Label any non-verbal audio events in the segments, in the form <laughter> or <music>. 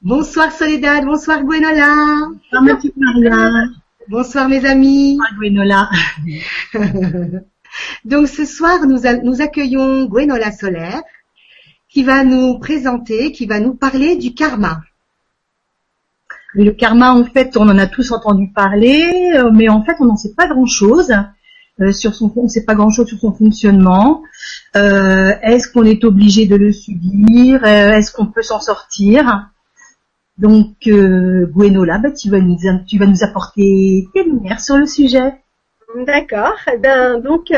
Bonsoir Soledad, bonsoir Gwenola. Bonsoir ma petite Maria? Bonsoir mes amis. Bonsoir Gwenola. <laughs> Donc ce soir, nous, a- nous accueillons Gwenola Solaire qui va nous présenter, qui va nous parler du karma. Le karma, en fait, on en a tous entendu parler, euh, mais en fait, on n'en sait pas grand-chose. Euh, sur son, on sait pas grand-chose sur son fonctionnement. Euh, est-ce qu'on est obligé de le subir? Euh, Est-ce qu'on peut s'en sortir? Donc, euh, Gwenola, bah, tu vas nous, tu vas nous apporter tes lumières sur le sujet. D'accord. Eh Ben, donc,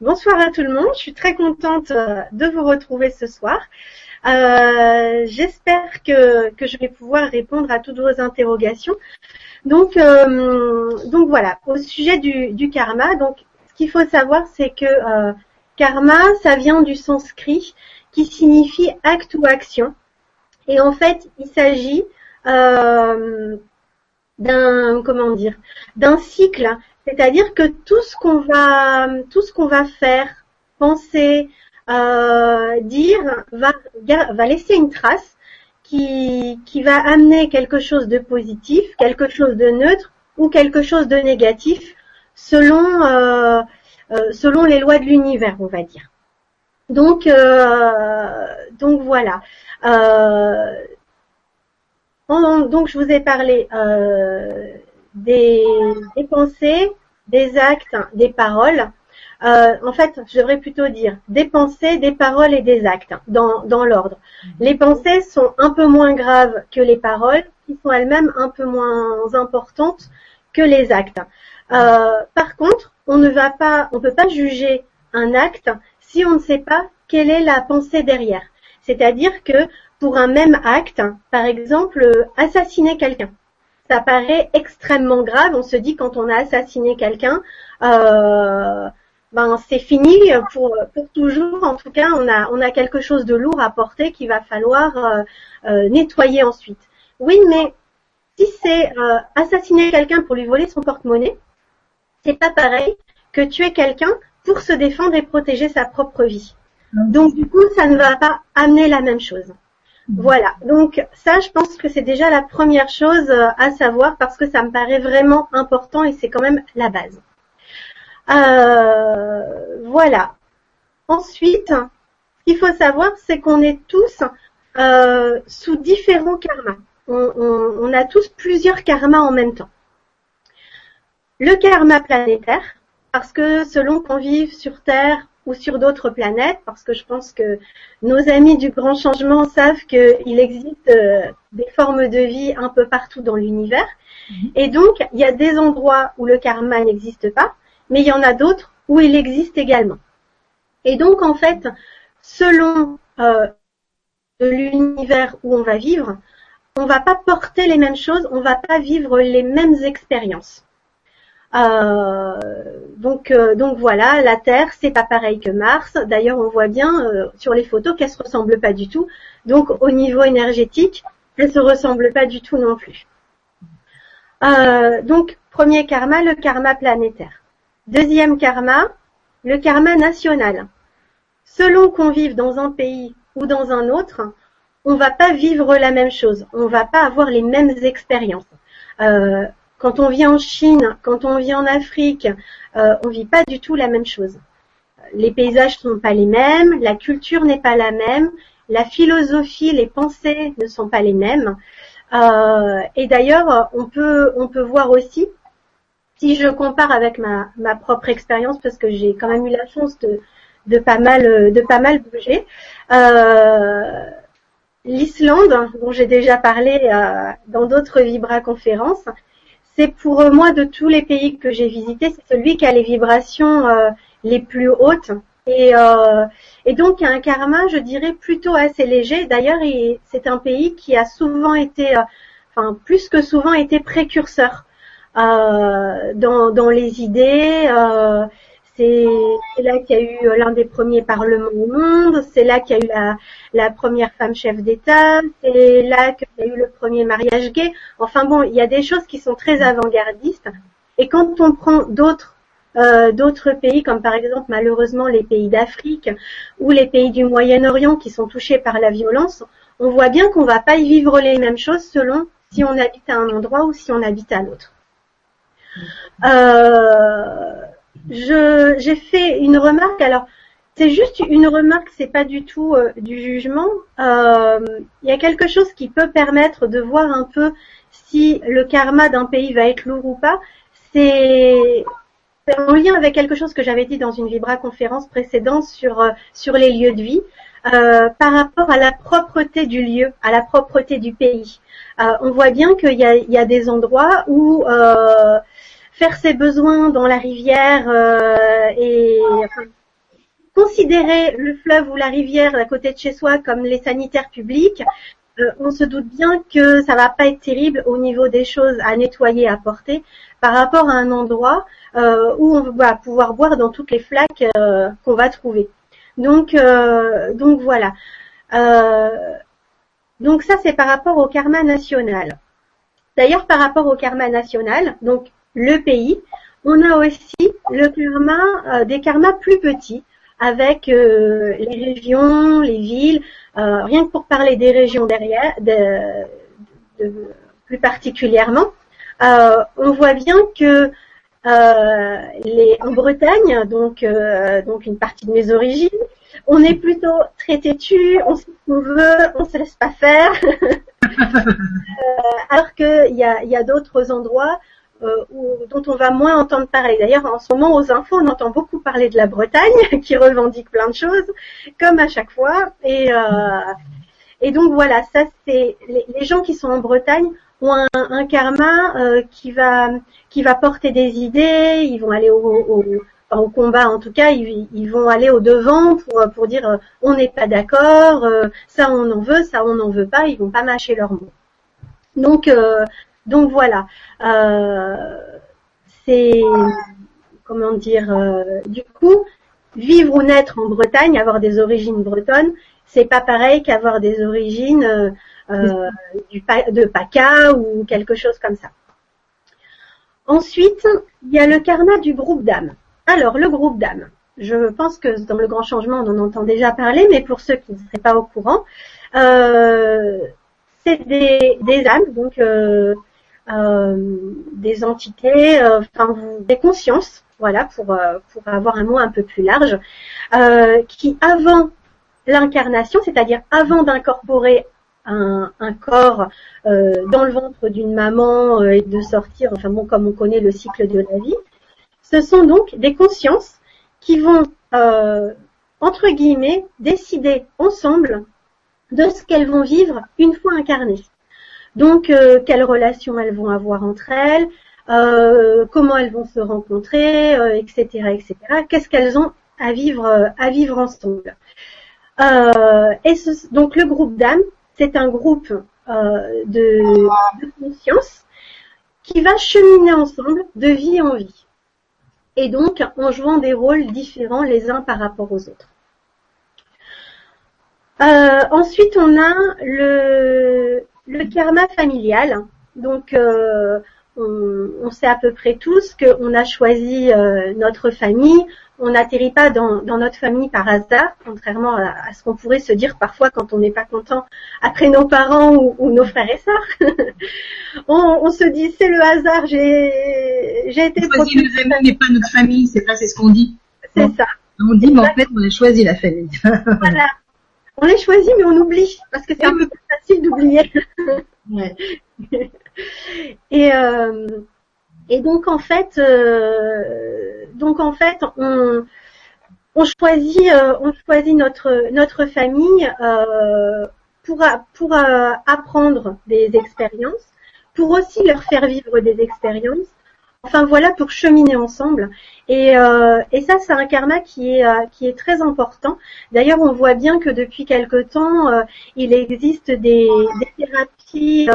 bonsoir à tout le monde. Je suis très contente de vous retrouver ce soir. J'espère que, que je vais pouvoir répondre à toutes vos interrogations. Donc, donc voilà, au sujet du, du karma. Donc, qu'il faut savoir, c'est que euh, karma, ça vient du sanskrit qui signifie acte ou action. Et en fait, il s'agit euh, d'un comment dire d'un cycle c'est-à-dire que tout ce qu'on va, tout ce qu'on va faire, penser, euh, dire, va, va laisser une trace qui, qui va amener quelque chose de positif, quelque chose de neutre ou quelque chose de négatif selon, euh, euh, selon les lois de l'univers, on va dire. Donc, euh, donc voilà. Donc je vous ai parlé des, des pensées, des actes, des paroles. En fait, je devrais plutôt dire des pensées, des paroles et des actes dans, dans l'ordre. Les pensées sont un peu moins graves que les paroles, qui sont elles-mêmes un peu moins importantes que les actes. Euh, par contre, on ne va pas, on peut pas juger un acte si on ne sait pas quelle est la pensée derrière. C'est-à-dire que pour un même acte, par exemple, assassiner quelqu'un, ça paraît extrêmement grave. On se dit quand on a assassiné quelqu'un, euh, ben c'est fini pour, pour toujours. En tout cas, on a, on a quelque chose de lourd à porter qu'il va falloir euh, euh, nettoyer ensuite. Oui, mais si c'est assassiner quelqu'un pour lui voler son porte-monnaie, c'est pas pareil que tuer quelqu'un pour se défendre et protéger sa propre vie. Donc du coup, ça ne va pas amener la même chose. Voilà, donc ça, je pense que c'est déjà la première chose euh, à savoir parce que ça me paraît vraiment important et c'est quand même la base. Euh, voilà. Ensuite, ce qu'il faut savoir, c'est qu'on est tous euh, sous différents karmas. On, on- on a tous plusieurs karmas en même temps. Le karma planétaire, parce que selon qu'on vive sur Terre ou sur d'autres planètes, parce que je pense que nos amis du grand changement savent qu'il existe euh, des formes de vie un peu partout dans l'univers. Et donc, il y a des endroits où le karma n'existe pas, mais il y en a d'autres où il existe également. Et donc, en fait, selon euh, l'univers où on va vivre, on va pas porter les mêmes choses, on va pas vivre les mêmes expériences. Euh, donc, euh, donc voilà, la Terre, c'est pas pareil que Mars. D'ailleurs, on voit bien euh, sur les photos qu'elle se ressemble pas du tout. Donc, au niveau énergétique, elle se ressemble pas du tout non plus. Donc, premier karma, le karma planétaire. Deuxième karma, le karma national. Selon qu'on vive dans un pays ou dans un autre, on va pas vivre la même chose. On va pas avoir les mêmes expériences. Quand on vit en Chine, quand on vit en Afrique, euh, on vit pas du tout la même chose. Les paysages sont pas les mêmes, la culture n'est pas la même, la philosophie, les pensées ne sont pas les mêmes. Euh, et d'ailleurs, on peut on peut voir aussi, si je compare avec ma, ma propre expérience, parce que j'ai quand même eu la chance de de pas mal de pas mal bouger. Euh, L'Islande, dont j'ai déjà parlé euh, dans d'autres Vibra conférences, c'est pour moi de tous les pays que j'ai visités, c'est celui qui a les vibrations euh, les plus hautes. Et, euh, donc un karma, je dirais, plutôt assez léger. D'ailleurs, il- c'est un pays qui a souvent été, euh, enfin plus que souvent été précurseur euh, dans les idées. Euh, c'est là qu'il y a eu l'un des premiers parlements au monde, c'est là qu'il y a eu la, la première femme chef d'État, c'est là qu'il y a eu le premier mariage gay. Enfin bon, il y a des choses qui sont très avant-gardistes. Et quand on prend d'autres euh, d'autres pays, comme par exemple malheureusement les pays d'Afrique ou les pays du Moyen-Orient qui sont touchés par la violence, on voit bien qu'on va pas y vivre les mêmes choses selon si on habite à un endroit ou si on habite à l'autre. Euh, j'ai fait une remarque. Alors, c'est juste une remarque, c'est pas du tout euh, du jugement. Euh, il y a quelque chose qui peut permettre de voir un peu si le karma d'un pays va être lourd ou pas. C'est en lien avec quelque chose que j'avais dit dans une Vibra conférence précédente sur euh, sur les lieux de vie. Par rapport à la propreté du lieu, à la propreté du pays. On voit bien qu'il y y a, des endroits où faire ses besoins dans la rivière et enfin, considérer le fleuve ou la rivière à côté de chez soi comme les sanitaires publics, on se doute bien que ça va pas être terrible au niveau des choses à nettoyer, à porter, par rapport à un endroit où on va pouvoir boire dans toutes les flaques qu'on va trouver. Donc, euh, donc voilà. Euh, donc ça, c'est par rapport au karma national. D'ailleurs, par rapport au karma national, donc le pays, on a aussi le karma, euh, des karmas plus petits, avec les régions, les villes. rien que pour parler des régions derrière, plus particulièrement, on voit bien que euh, en Bretagne, donc, euh, une partie de mes origines, on est plutôt très têtu, on sait ce qu'on veut, on se laisse pas faire. <laughs> euh, alors qu'il y a d'autres endroits euh, dont on va moins entendre parler. D'ailleurs, en ce moment, aux infos, on entend beaucoup parler de la Bretagne, <laughs> qui revendique plein de choses, comme à chaque fois. Et, euh, et donc voilà, ça c'est les, gens qui sont en Bretagne ont un, karma euh, qui va qui va porter des idées, ils vont aller au, au, au combat en tout cas, ils, ils, vont aller au devant pour pour dire euh, on n'est pas d'accord, euh, ça on en veut, ça on n'en veut pas, ils vont pas mâcher leurs mots. Donc euh, donc voilà, c'est comment dire, du coup vivre ou naître en Bretagne, avoir des origines bretonnes, c'est pas pareil qu'avoir des origines euh, du, de PACA ou quelque chose comme ça. Ensuite, il y a le karma du groupe d'âmes. Alors, le groupe d'âmes. Je pense que dans le grand changement, on en entend déjà parler, mais pour ceux qui ne seraient pas au courant, euh, c'est des, des, âmes, donc euh, euh, des entités, euh, enfin des consciences, voilà, pour, euh, pour avoir un mot un peu plus large, qui avant l'incarnation, c'est-à-dire avant d'incorporer un, corps euh, dans le ventre d'une maman euh, et de sortir, enfin bon, comme on connaît le cycle de la vie, ce sont donc des consciences qui vont, euh, entre guillemets, décider ensemble de ce qu'elles vont vivre une fois incarnées. Donc, quelles relations elles vont avoir entre elles, comment elles vont se rencontrer, etc., etc. Qu'est-ce qu'elles ont à vivre, à vivre ensemble. donc, le groupe d'âmes c'est un groupe euh, de, conscience qui va cheminer ensemble de vie en vie. Et donc en jouant des rôles différents les uns par rapport aux autres. Euh, ensuite, on a le, le karma familial. Donc, euh, on, sait à peu près tous qu'on a choisi notre famille, on n'atterrit pas dans, notre famille par hasard, contrairement à, ce qu'on pourrait se dire parfois quand on n'est pas content après nos parents ou, nos frères et sœurs. <laughs> on, se dit c'est le hasard, j'ai j'ai été. On choisit nos amis mais pas notre famille, c'est pas c'est ce qu'on dit. C'est ça. On dit mais en fait on a choisi la famille. voilà. On les choisit mais on oublie parce que c'est un peu plus facile d'oublier. ouais. <laughs> et euh, et donc en fait, euh, donc en fait, on, on choisit, euh, on choisit notre notre famille euh, pour pour apprendre des expériences, pour aussi leur faire vivre des expériences. Enfin voilà, pour cheminer ensemble. Et, et ça, c'est un karma qui est qui est très important. D'ailleurs, on voit bien que depuis quelque temps, il existe des, thérapies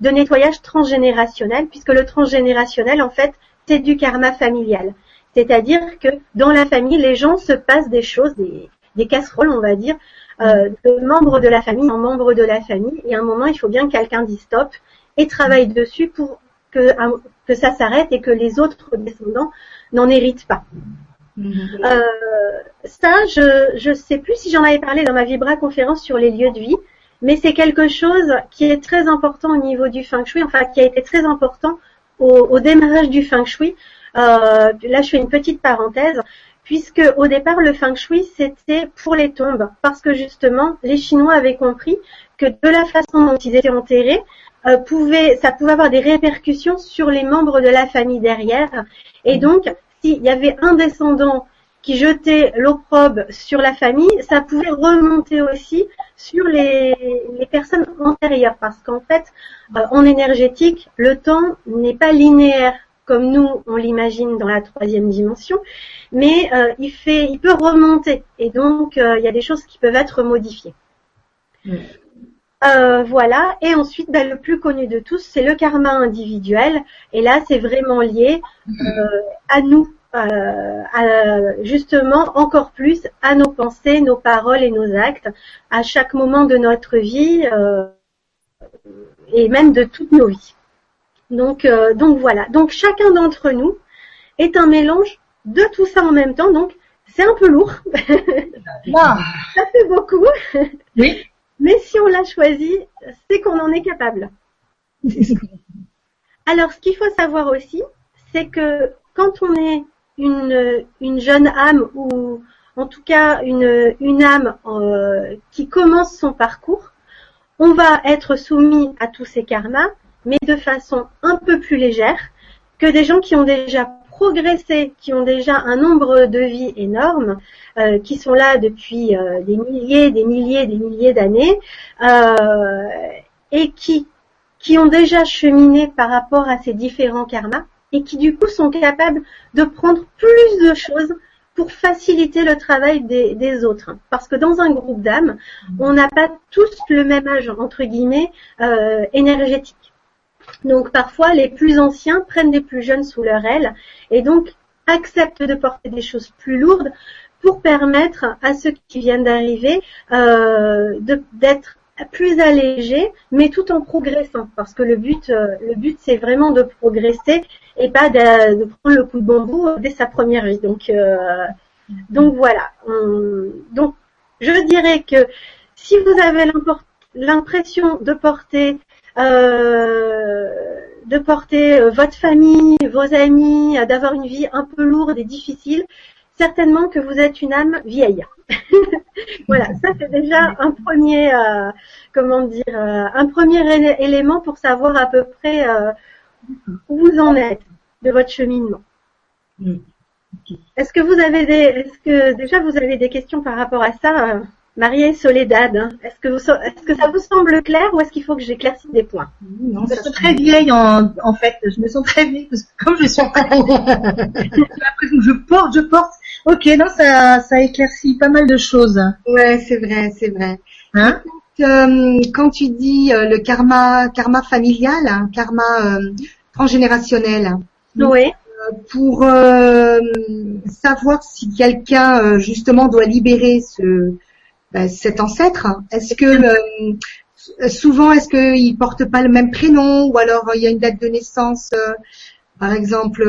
de nettoyage transgénérationnel, puisque le transgénérationnel, en fait, c'est du karma familial. C'est-à-dire que dans la famille, les gens se passent des choses, des, casseroles, on va dire, euh, de membres de la famille en membres de la famille. Et à un moment, il faut bien que quelqu'un dise stop et travaille dessus pour que, que ça s'arrête et que les autres descendants n'en héritent pas. Mm-hmm. Euh, ça, je ne sais plus si j'en avais parlé dans ma Vibra conférence sur les lieux de vie. mais c'est quelque chose qui est très important au niveau du feng shui, enfin qui a été très important au, démarrage du feng shui. Euh, là, je fais une petite parenthèse, puisque au départ, le feng shui, c'était pour les tombes, parce que justement, les Chinois avaient compris que de la façon dont ils étaient enterrés, euh, pouvait, ça pouvait avoir des répercussions sur les membres de la famille derrière. Et donc, s'il y avait un descendant qui jetait l'opprobre sur la famille, ça pouvait remonter aussi sur les, personnes antérieures, parce qu'en fait, euh, en énergétique, le temps n'est pas linéaire comme nous on l'imagine dans la troisième dimension, mais euh, il fait, il peut remonter, et donc il y a des choses qui peuvent être modifiées. Voilà, et ensuite, ben, le plus connu de tous, c'est le karma individuel, et là, c'est vraiment lié à nous, euh, justement encore plus à nos pensées, nos paroles et nos actes à chaque moment de notre vie euh, et même de toutes nos vies. Donc, euh, donc voilà. Donc chacun d'entre nous est un mélange de tout ça en même temps. Donc c'est un peu lourd. <laughs> ça fait beaucoup. Oui. Mais si on l'a choisi, c'est qu'on en est capable. <laughs> Alors ce qu'il faut savoir aussi, c'est que quand on est une, une jeune âme ou en tout cas une, une âme euh, qui commence son parcours, on va être soumis à tous ces karmas, mais de façon un peu plus légère que des gens qui ont déjà progressé, qui ont déjà un nombre de vies énorme, euh, qui sont là depuis euh, des milliers, des milliers, des milliers d'années, et qui, qui ont déjà cheminé par rapport à ces différents karmas et qui du coup sont capables de prendre plus de choses pour faciliter le travail des, autres. Parce que dans un groupe d'âmes, on n'a pas tous le même âge, entre guillemets, euh, énergétique. Donc parfois, les plus anciens prennent des plus jeunes sous leur aile et donc acceptent de porter des choses plus lourdes pour permettre à ceux qui viennent d'arriver euh, d'être plus allégé, mais tout en progressant, parce que le but, euh, le but, c'est vraiment de progresser et pas de, prendre le coup de bambou dès sa première vie. Donc, euh, donc voilà. donc, je dirais que si vous avez l'impression de porter, euh, de porter votre famille, vos amis, d'avoir une vie un peu lourde et difficile, certainement que vous êtes une âme vieille. <laughs> voilà, ça c'est déjà un premier, euh, comment dire, euh, un premier élément pour savoir à peu près euh, où vous en êtes de votre cheminement. Mm. Est-ce que vous avez des, est-ce que déjà vous avez des questions par rapport à ça, Marie et Soledad hein? Est-ce que, est-ce que ça vous semble clair ou est-ce qu'il faut que j'éclaircisse des points? Non, je suis très vieille en, en fait. Je me sens très vieille parce que comme je suis l'impression <laughs> que je porte, je porte Ok, non, ça, ça éclaircit pas mal de choses. Ouais, c'est vrai, c'est vrai. Hein? Euh, quand tu dis euh, le karma, karma familial, hein, karma euh, transgénérationnel, oui. pour savoir si quelqu'un justement doit libérer ce ben, cet ancêtre, est-ce que souvent est-ce qu'il porte pas le même prénom ou alors il y a une date de naissance, par exemple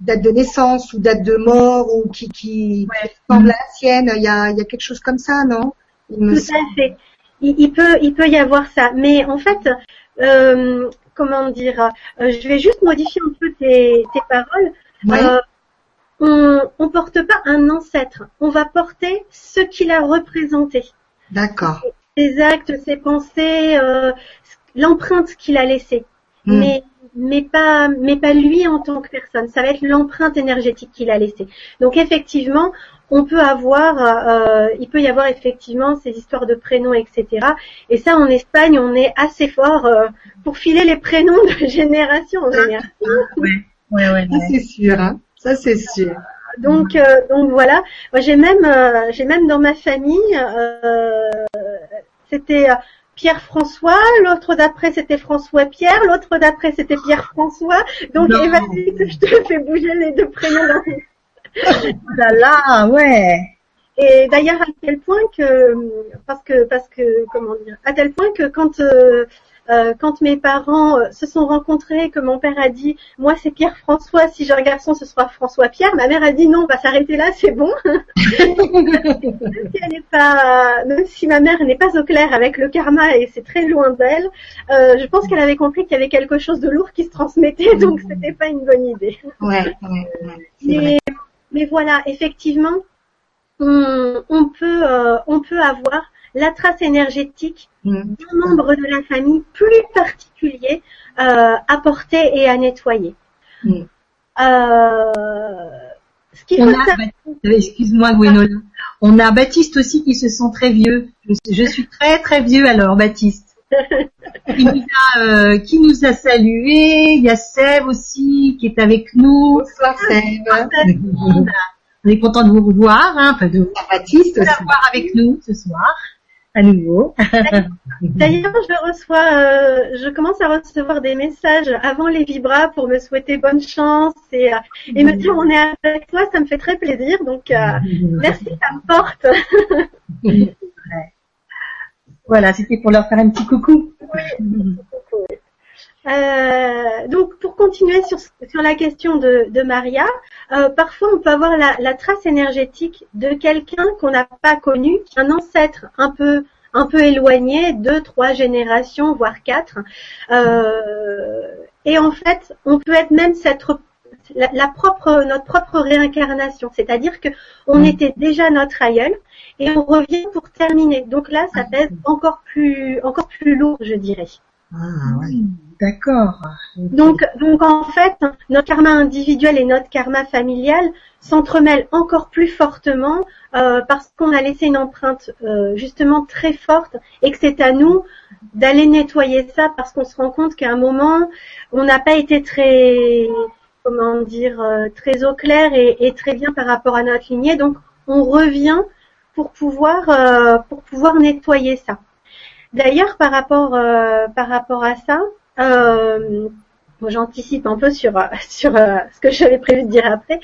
date de naissance ou date de mort ou qui, qui ressemble à la sienne? Il y a, il y a quelque chose comme ça, non? Tout à fait. Il, peut, il peut y avoir ça. Mais en fait, euh, comment dire euh, Je vais juste modifier un peu tes, tes paroles. Euh, on, on porte pas un ancêtre. On va porter ce qu'il a représenté. D'accord. Ses actes, ses pensées, euh, l'empreinte qu'il a laissée. Hmm. Mais mais pas, mais pas lui en tant que personne. Ça va être l'empreinte énergétique qu'il a laissée. Donc effectivement, on peut avoir, euh, il peut y avoir effectivement ces histoires de prénoms, etc. Et ça, en Espagne, on est assez fort euh, pour filer les prénoms de <laughs> génération en génération. Oui, oui, oui. C'est sûr, hein. Ça c'est sûr. Donc, euh, donc voilà. Moi, j'ai même, j'ai même dans ma famille, c'était Pierre-François, l'autre d'après c'était François-Pierre, l'autre d'après c'était Pierre-François. Donc Eva, je te fais bouger les deux prénoms dans oh là là, ouais. Et d'ailleurs à tel point que parce que parce que comment dire à tel point que quand euh, quand mes parents euh, se sont rencontrés, que mon père a dit, moi c'est Pierre François, si j'ai un garçon ce sera François Pierre, ma mère a dit non, on va s'arrêter là, c'est bon. <laughs> même, si elle n'est pas, même si ma mère n'est pas au clair avec le karma et c'est très loin d'elle, euh, je pense qu'elle avait compris qu'il y avait quelque chose de lourd qui se transmettait, donc c'était pas une bonne idée. Ouais, ouais, ouais, Mais, mais voilà, effectivement, on, on peut, euh, on peut avoir la trace énergétique Mm. d'un membre de la famille plus particulier euh, à porter et à nettoyer. Mm. Euh, ce qu'il On faut a, savoir, Baptiste- euh, excuse-moi Gwenola, on a Baptiste aussi qui se sent très vieux. Je, je suis très très vieux alors Baptiste. <laughs> qui, nous a, euh, qui nous a salué, il y a Sève aussi qui est avec nous. Bonsoir Sève. On est content de vous revoir, hein, enfin de vous Baptiste aussi. avoir avec nous ce soir à nouveau. D'ailleurs, je reçois, euh, je commence à recevoir des messages avant les vibras pour me souhaiter bonne chance et, euh, et me dire on est avec toi, ça me fait très plaisir. Donc euh, merci, ça me porte. <laughs> Voilà, c'était pour leur faire un petit coucou. Euh, donc pour continuer sur, sur la question de, de Maria, euh, parfois on peut avoir la, la trace énergétique de quelqu'un qu'on n'a pas connu, qui est un ancêtre un peu un peu éloigné, deux, trois générations, voire quatre. Euh, et en fait, on peut être même cette la, la propre notre propre réincarnation, c'est-à-dire que on Mm. était déjà notre aïeul et on revient pour terminer. Donc là, ça pèse encore plus encore plus lourd, je dirais. Ah, ouais. D'accord. Donc, donc en fait, notre karma individuel et notre karma familial s'entremêlent encore plus fortement euh, parce qu'on a laissé une empreinte euh, justement très forte et que c'est à nous d'aller nettoyer ça parce qu'on se rend compte qu'à un moment, on n'a pas été très, comment dire, euh, très au clair et, et très bien par rapport à notre lignée. Donc, on revient pour pouvoir euh, pour pouvoir nettoyer ça. D'ailleurs, par rapport euh, par rapport à ça, euh, bon, j'anticipe un peu sur <laughs> sur euh, ce que j'avais prévu de dire après.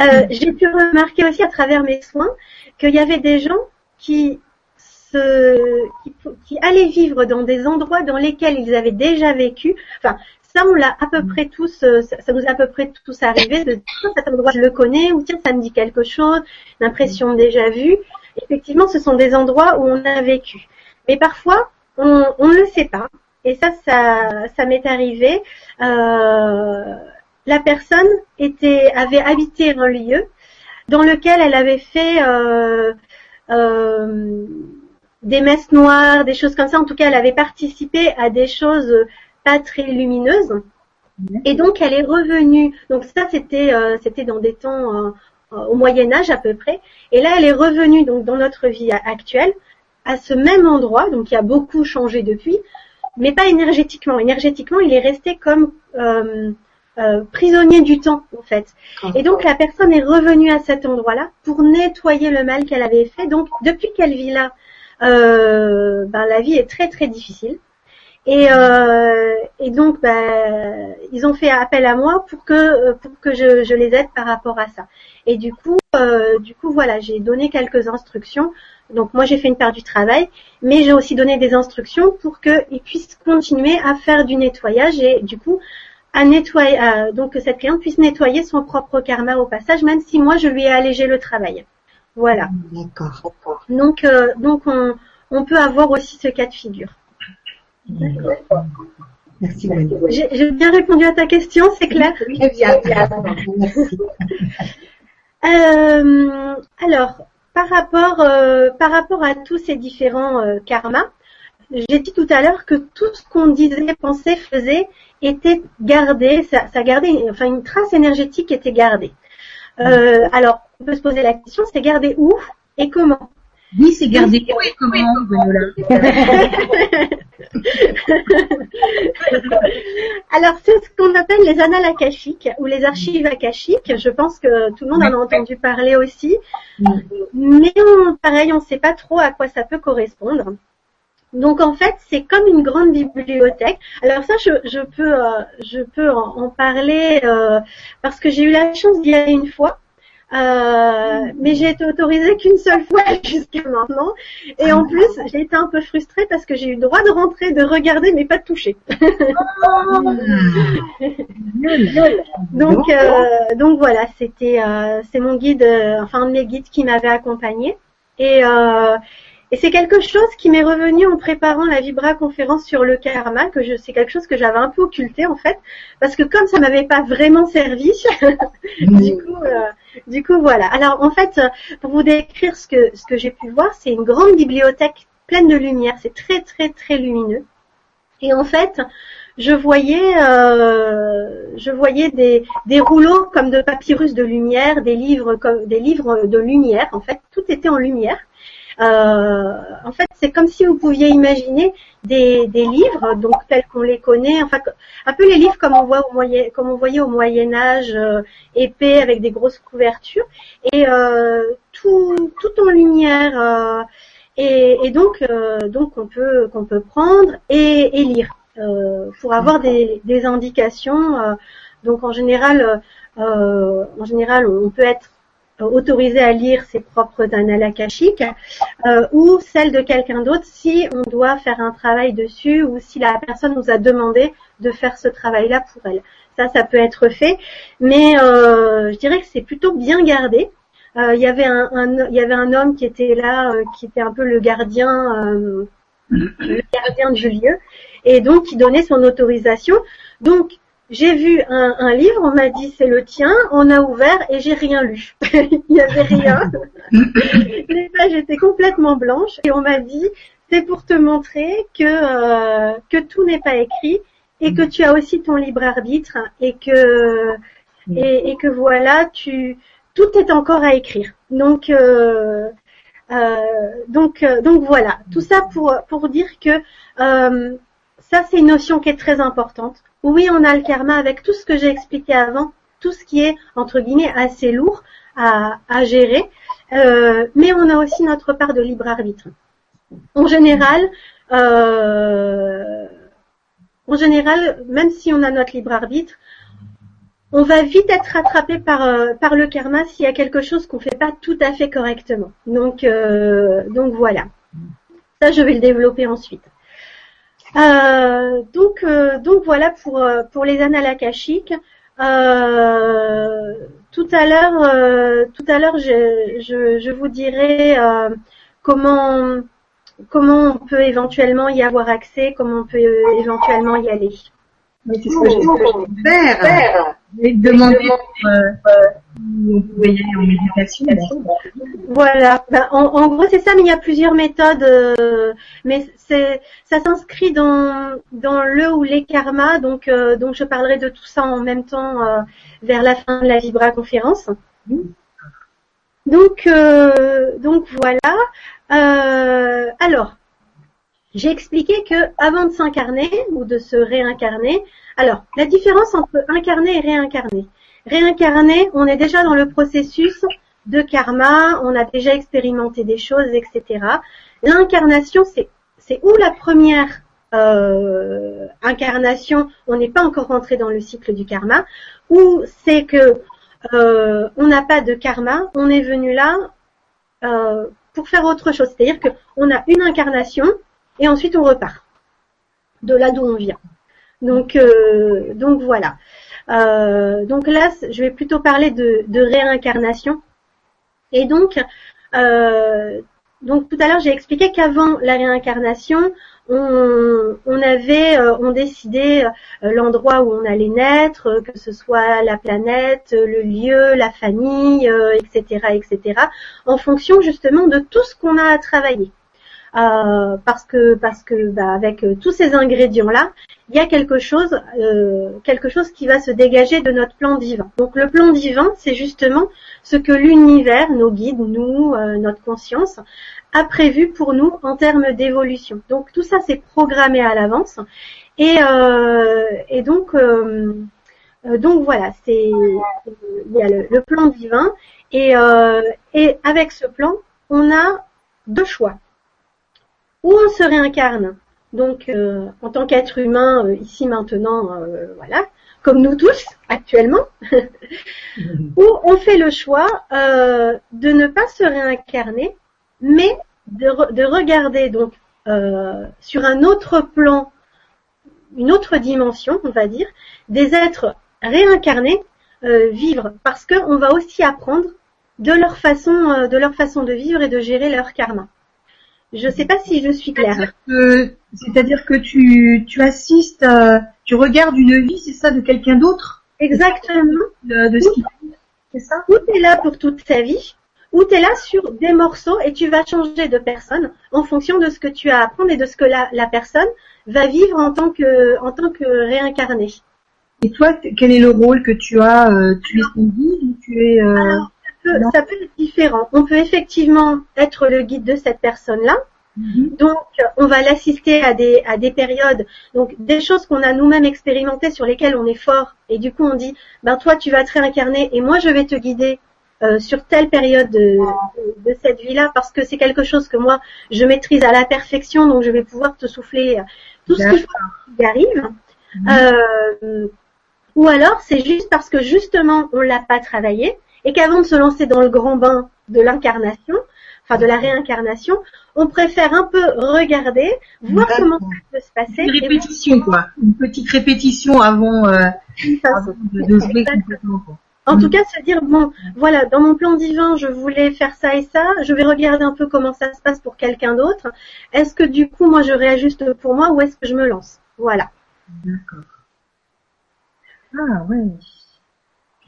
Euh, J'ai pu remarquer aussi à travers mes soins qu'il y avait des gens qui se qui, qui allaient vivre dans des endroits dans lesquels ils avaient déjà vécu. Enfin, ça on l'a à peu près tous, ça, nous est à peu près tous arrivé de dire Tiens, cet endroit je le connais ou tiens ça me dit quelque chose, l'impression déjà vue. Effectivement, ce sont des endroits où on a vécu. Mais parfois, on ne le sait pas. Et ça, ça, ça m'est arrivé. Euh, la personne était, avait habité un lieu dans lequel elle avait fait euh, euh, des messes noires, des choses comme ça. En tout cas, elle avait participé à des choses pas très lumineuses. Et donc, elle est revenue. Donc ça, c'était, euh, dans des temps euh, au Moyen Âge à peu près. Et là, elle est revenue donc dans notre vie actuelle à ce même endroit. Donc, il y a beaucoup changé depuis, mais pas énergétiquement. Énergétiquement, il est resté comme euh, euh, prisonnier du temps en fait. Et donc la personne est revenue à cet endroit-là pour nettoyer le mal qu'elle avait fait. Donc depuis qu'elle vit là, euh, ben, la vie est très très difficile. Et, euh, et donc ben, ils ont fait appel à moi pour que pour que je, je les aide par rapport à ça. Et du coup euh, du coup voilà j'ai donné quelques instructions. Donc moi j'ai fait une part du travail, mais j'ai aussi donné des instructions pour qu'ils puissent continuer à faire du nettoyage et du coup à nettoyer, à- donc que cette cliente puisse nettoyer son propre karma au passage, même si moi je lui ai allégé le travail. Voilà. D'accord. Donc euh, donc on, on peut avoir aussi ce cas de figure. Merci. J'ai bien répondu à ta question, c'est clair bien. Merci. Euh, alors, par rapport, euh, par rapport à tous ces différents euh, karmas, j'ai dit tout à l'heure que tout ce qu'on disait, pensait, faisait était gardé, ça, ça gardait, enfin une trace énergétique était gardée. Euh, alors, on peut se poser la question, c'est gardé où et comment? Oui, c'est gardé où et comment, Alors, c'est ce qu'on appelle les annales akashiques ou les archives akashiques. Je pense que tout le monde en a entendu parler aussi. Mais on- pareil, on ne sait pas trop à quoi ça peut correspondre. Donc en fait, c'est comme une grande bibliothèque. Alors ça, je, je peux, euh, je peux en, en parler euh, parce que j'ai eu la chance d'y aller une fois. Euh, mais j'ai été autorisée qu'une seule fois <laughs> jusqu'à maintenant. Et en plus, j'ai été un peu frustrée parce que j'ai eu le droit de rentrer, de regarder, mais pas de toucher. <laughs> donc, euh, donc voilà, c'était, euh, c'est mon guide, euh, enfin un de mes guides qui m'avait accompagnée. Et, euh, et c'est quelque chose qui m'est revenu en préparant la Vibra conférence sur le karma, que je, c'est quelque chose que j'avais un peu occulté en fait, parce que comme ça m'avait pas vraiment servi, <laughs> du coup, euh, du coup voilà. Alors en fait, pour vous décrire ce que ce que j'ai pu voir, c'est une grande bibliothèque pleine de lumière, c'est très très très lumineux. Et en fait, je voyais, euh, je voyais des, des rouleaux comme de papyrus de lumière, des livres comme des livres de lumière. En fait, tout était en lumière. Euh, en fait, c'est comme si vous pouviez imaginer des, des livres, donc tels qu'on les connaît, enfin un peu les livres comme on voit au moyen, comme on voyait au Moyen Âge, euh, épais avec des grosses couvertures, et euh, tout, tout en lumière. Euh, et, et, donc, euh, donc on peut qu'on peut prendre et, et lire pour avoir des, des indications. donc en général, en général, on peut être autorisé à lire ses propres annales akashiques euh, ou celles de quelqu'un d'autre si on doit faire un travail dessus ou si la personne nous a demandé de faire ce travail-là pour elle. Ça, ça peut être fait, mais euh, je dirais que c'est plutôt bien gardé. Euh, il y avait un, il y avait un homme qui était là, euh, qui était un peu le gardien, euh, le gardien du lieu, et donc qui donnait son autorisation. Donc j'ai vu un, un, livre, on m'a dit c'est le tien, on a ouvert et j'ai rien lu. <laughs> Il n'y avait rien. <laughs> Les pages étaient complètement blanches et on m'a dit c'est pour te montrer que euh, que tout n'est pas écrit et que tu as aussi ton libre arbitre et que et, et que voilà tu tout est encore à écrire. Donc euh, euh, donc donc voilà tout ça pour pour dire que ça c'est une notion qui est très importante oui, on a le karma avec tout ce que j'ai expliqué avant, tout ce qui est, entre guillemets, assez lourd à, gérer, euh, mais on a aussi notre part de libre arbitre. En général, euh, en général, même si on a notre libre arbitre, on va vite être rattrapé par, euh, par le karma s'il y a quelque chose qu'on fait pas tout à fait correctement. Donc, donc voilà. Ça, je vais le développer ensuite. Euh, donc, euh, donc voilà pour euh, pour les annales akashiques. tout à l'heure, tout à l'heure, je, je, je, vous dirai comment comment on peut éventuellement y avoir accès, comment on peut éventuellement y aller. Mais c'est ce que j'ai faire. Demander si on pouvait y aller en méditation. Voilà. Ben, en, en, gros, c'est ça, mais il y a plusieurs méthodes. Euh, mais c'est, ça s'inscrit dans dans le ou les karmas. Donc, euh, donc je parlerai de tout ça en même temps euh, vers la fin de la Vibra conférence. Donc, donc voilà. alors, j'ai expliqué que avant de s'incarner ou de se réincarner, alors la différence entre incarner et réincarner. Réincarner, on est déjà dans le processus de karma, on a déjà expérimenté des choses, etc. L'incarnation, c'est c'est où la première euh, incarnation, on n'est pas encore rentré dans le cycle du karma, ou c'est que euh, on n'a pas de karma, on est venu là euh, pour faire autre chose. C'est-à-dire qu'on a une incarnation et ensuite on repart de là d'où on vient. Donc, euh, donc voilà. Euh, donc là, je vais plutôt parler de, de réincarnation. Et donc, euh, donc tout à l'heure, j'ai expliqué qu'avant la réincarnation, on, on avait, euh, on décidait euh, l'endroit où on allait naître, que ce soit la planète, le lieu, la famille, etc., etc., en fonction justement de tout ce qu'on a à travailler. Euh, parce que parce que bah, avec euh, tous ces ingrédients là, il y a quelque chose euh, quelque chose qui va se dégager de notre plan divin. Donc le plan divin, c'est justement ce que l'univers, nos guides, nous, notre conscience a prévu pour nous en termes d'évolution. Donc tout ça c'est programmé à l'avance et et donc donc voilà, c'est il y a le, le, plan divin et et avec ce plan, on a deux choix où on se réincarne. Donc, euh, en tant qu'être humain, euh, ici maintenant, euh, voilà, comme nous tous, actuellement, <laughs> où on fait le choix de ne pas se réincarner, mais de, de regarder donc sur un autre plan, une autre dimension, on va dire, des êtres réincarnés vivre, parce qu'on va aussi apprendre de leur façon, de leur façon de vivre et de gérer leur karma. Je ne sais pas si je suis claire. C'est-à-dire que, tu, tu assistes, euh, tu regardes une vie, c'est ça, de quelqu'un d'autre? Exactement. De, de ce qui c'est ça? Ou tu es là pour toute sa vie, ou tu es là sur des morceaux et tu vas changer de personne en fonction de ce que tu as à apprendre et de ce que la, la personne va vivre en tant que, en tant que réincarné. Et toi, quel est le rôle que tu as euh, Tu es son guide ou tu es euh... Alors, ça peut, être différent. On peut effectivement être le guide de cette personne-là. Mhm. Donc, on va l'assister à des, à des périodes, donc des choses qu'on a nous-mêmes expérimentées sur lesquelles on est fort. Et du coup, on dit, ben toi, tu vas te réincarner et moi, je vais te guider euh, sur telle période de, de, cette vie-là parce que c'est quelque chose que moi, je maîtrise à la perfection, donc je vais pouvoir te souffler tout ce qui arrive. Mhm. Euh, ou alors, c'est juste parce que justement, on l'a pas travaillé et qu'avant de se lancer dans le grand bain de l'incarnation, enfin de la réincarnation, on préfère un peu regarder, voir comment ça peut se passer. Une répétition, quoi. Une petite répétition avant, euh, de, jouer complètement. En tout cas, se dire bon, voilà, dans mon plan divin, je voulais faire ça et ça. Je vais regarder un peu comment ça se passe pour quelqu'un d'autre. Est-ce que du coup, moi, je réajuste pour moi ou est-ce que je me lance? Voilà. D'accord. Ah oui.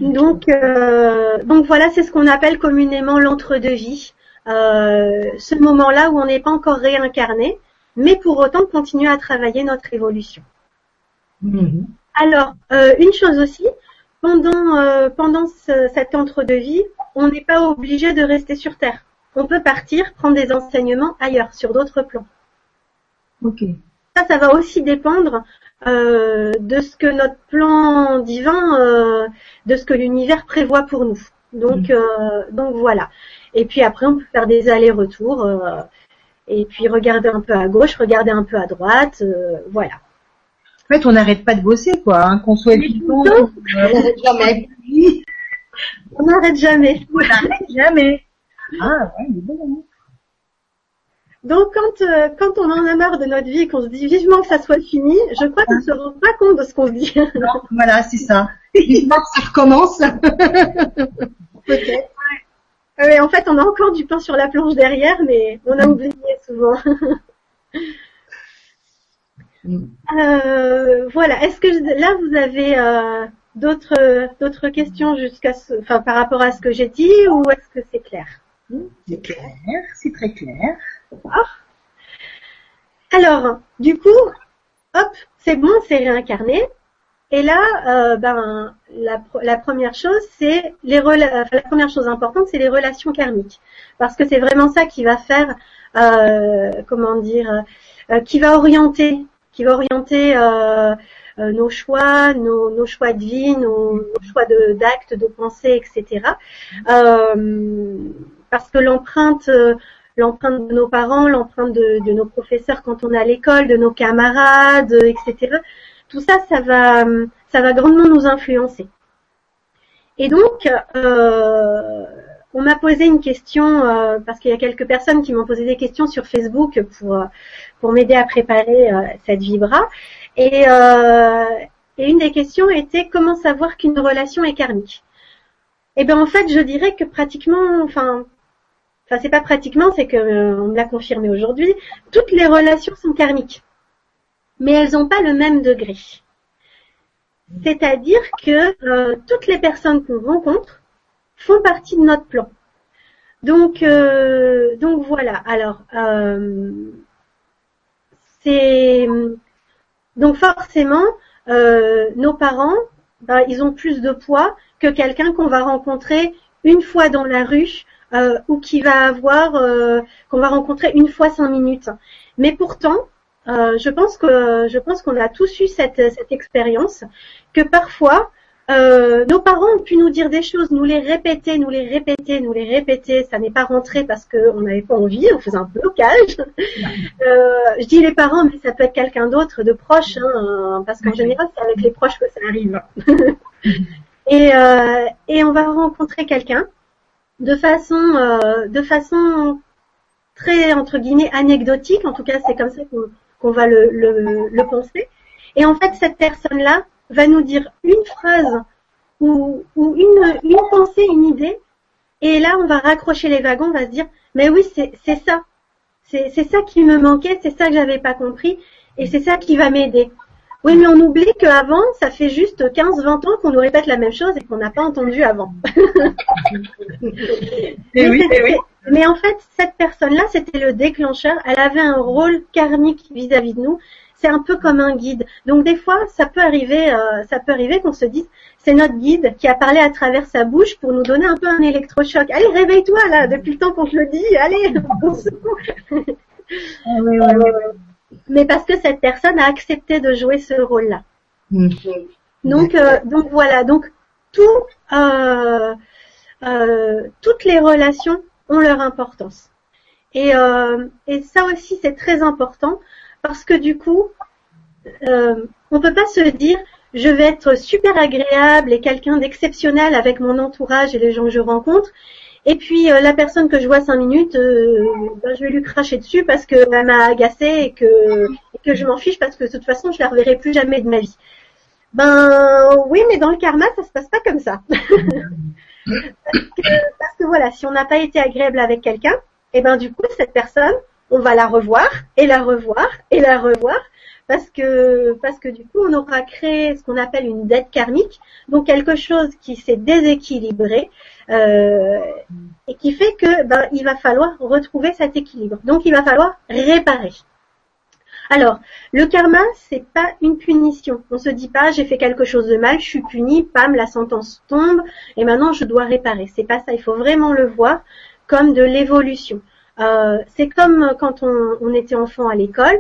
Donc, euh, donc voilà, c'est ce qu'on appelle communément l'entre-deux-vie. Euh, ce moment-là où on n'est pas encore réincarné, mais pour autant continuer à travailler notre évolution. Mhm. Alors, euh, une chose aussi, pendant, pendant cet entre-deux-vie, on n'est pas obligé de rester sur Terre. On peut partir, prendre des enseignements ailleurs, sur d'autres plans. Ok. Ça, ça va aussi dépendre euh, de ce que notre plan divin, euh, de ce que l'univers prévoit pour nous. Donc, mm. euh, donc voilà. Et puis après, on peut faire des allers-retours et puis regarder un peu à gauche, regarder un peu à droite, voilà. En fait, on n'arrête pas de bosser, quoi. Hein, qu'on soit n'arrête jamais. on n'arrête jamais. On n'arrête jamais. Ah ouais, mais bon. Donc quand euh, quand on en a marre de notre vie, qu'on se dit vivement que ça soit fini, je crois qu'on se rend pas compte de ce qu'on se dit. voilà, c'est ça. <laughs> vivement que ça recommence. Peut-être. Oui, en fait, on a encore du pain sur la planche derrière, mais on a oublié souvent. euh, voilà. Est-ce que là vous avez euh, d'autres d'autres questions jusqu'à ce, enfin par rapport à ce que j'ai dit, ou est-ce que c'est clair? C'est clair, c'est très clair. Alors, du coup, hop, c'est bon, c'est réincarné. Et là, euh, ben, la, première chose, c'est les la première chose importante, c'est les relations karmiques, parce que c'est vraiment ça qui va faire, euh, comment dire, euh, qui va orienter, qui va orienter nos choix, nos, choix de vie, nos, choix d'actes, de, pensée, etc. parce que l'empreinte l'empreinte de nos parents, l'empreinte de, nos professeurs quand on est à l'école, de nos camarades, etc. Tout ça, ça va, ça va grandement nous influencer. Et donc, euh, on m'a posé une question euh, parce qu'il y a quelques personnes qui m'ont posé des questions sur Facebook pour pour m'aider à préparer euh, cette vibra. Et, et une des questions était comment savoir qu'une relation est karmique? Eh bien, en fait, je dirais que pratiquement, enfin, enfin c'est pas pratiquement, c'est que euh, on me l'a confirmé aujourd'hui, toutes les relations sont karmiques, mais elles n'ont pas le même degré. C'est-à-dire que euh, toutes les personnes qu'on rencontre font partie de notre plan. Donc, euh, donc voilà. Alors, c'est donc forcément nos parents, ben, ils ont plus de poids que quelqu'un qu'on va rencontrer une fois dans la rue euh, ou qui va avoir euh, qu'on va rencontrer une fois cinq minutes. Mais pourtant, euh, je pense que je pense qu'on a tous eu cette, cette expérience que parfois euh, nos parents ont pu nous dire des choses, nous les répéter, nous les répéter, nous les répéter. Ça n'est pas rentré parce qu'on n'avait pas envie, on faisait un blocage. <laughs> Euh, je dis les parents, mais ça peut être quelqu'un d'autre, de proche, hein, parce qu'en général, c'est avec les proches que ça arrive. <laughs> et, euh, et on va rencontrer quelqu'un de façon, euh, de façon très entre guillemets anecdotique. En tout cas, c'est comme ça qu'on va le, le, le penser. Et en fait, cette personne-là va nous dire une phrase ou, ou une, une pensée, une idée, et là, on va raccrocher les wagons, on va se dire, mais oui, c'est ça. C'est ça qui me manquait, c'est ça que j'avais pas compris, et c'est ça qui va m'aider. Oui, mais on oublie qu'avant, ça fait juste 15-20 ans qu'on nous répète la même chose et qu'on n'a pas entendu avant. <laughs> mais, oui, oui. mais, en fait, cette personne-là, c'était le déclencheur. Elle avait un rôle karmique vis-à-vis de nous c'est un peu comme un guide. Donc des fois, ça peut arriver, euh, ça peut arriver qu'on se dise, c'est notre guide qui a parlé à travers sa bouche pour nous donner un peu un électrochoc. Allez, réveille-toi là, depuis le temps qu'on te le dit, allez. <laughs> Ah Mais parce que cette personne a accepté de jouer ce rôle-là. Mm-hmm. Donc, euh, donc voilà, donc tout, euh, toutes les relations ont leur importance. Et, et ça aussi, c'est très important parce que du coup, euh, on peut pas se dire je vais être super agréable et quelqu'un d'exceptionnel avec mon entourage et les gens que je rencontre. Et puis euh, la personne que je vois cinq minutes, euh, ben, je vais lui cracher dessus parce qu'elle m'a agacé et que, que je m'en fiche parce que de toute façon je la reverrai plus jamais de ma vie. Ben oui, mais dans le karma, ça se passe pas comme ça. <laughs> parce, que, voilà, si on n'a pas été agréable avec quelqu'un, et eh ben du coup cette personne, on va la revoir et la revoir et la revoir parce que parce que du coup on aura créé ce qu'on appelle une dette karmique, donc quelque chose qui s'est déséquilibré euh, et qui fait que ben, il va falloir retrouver cet équilibre. Donc il va falloir réparer. Alors, le karma, c'est pas une punition. On se dit pas, j'ai fait quelque chose de mal, je suis puni, pam, la sentence tombe, et maintenant je dois réparer. C'est pas ça. Il faut vraiment le voir comme de l'évolution. Euh, c'est comme quand on, était enfant à l'école.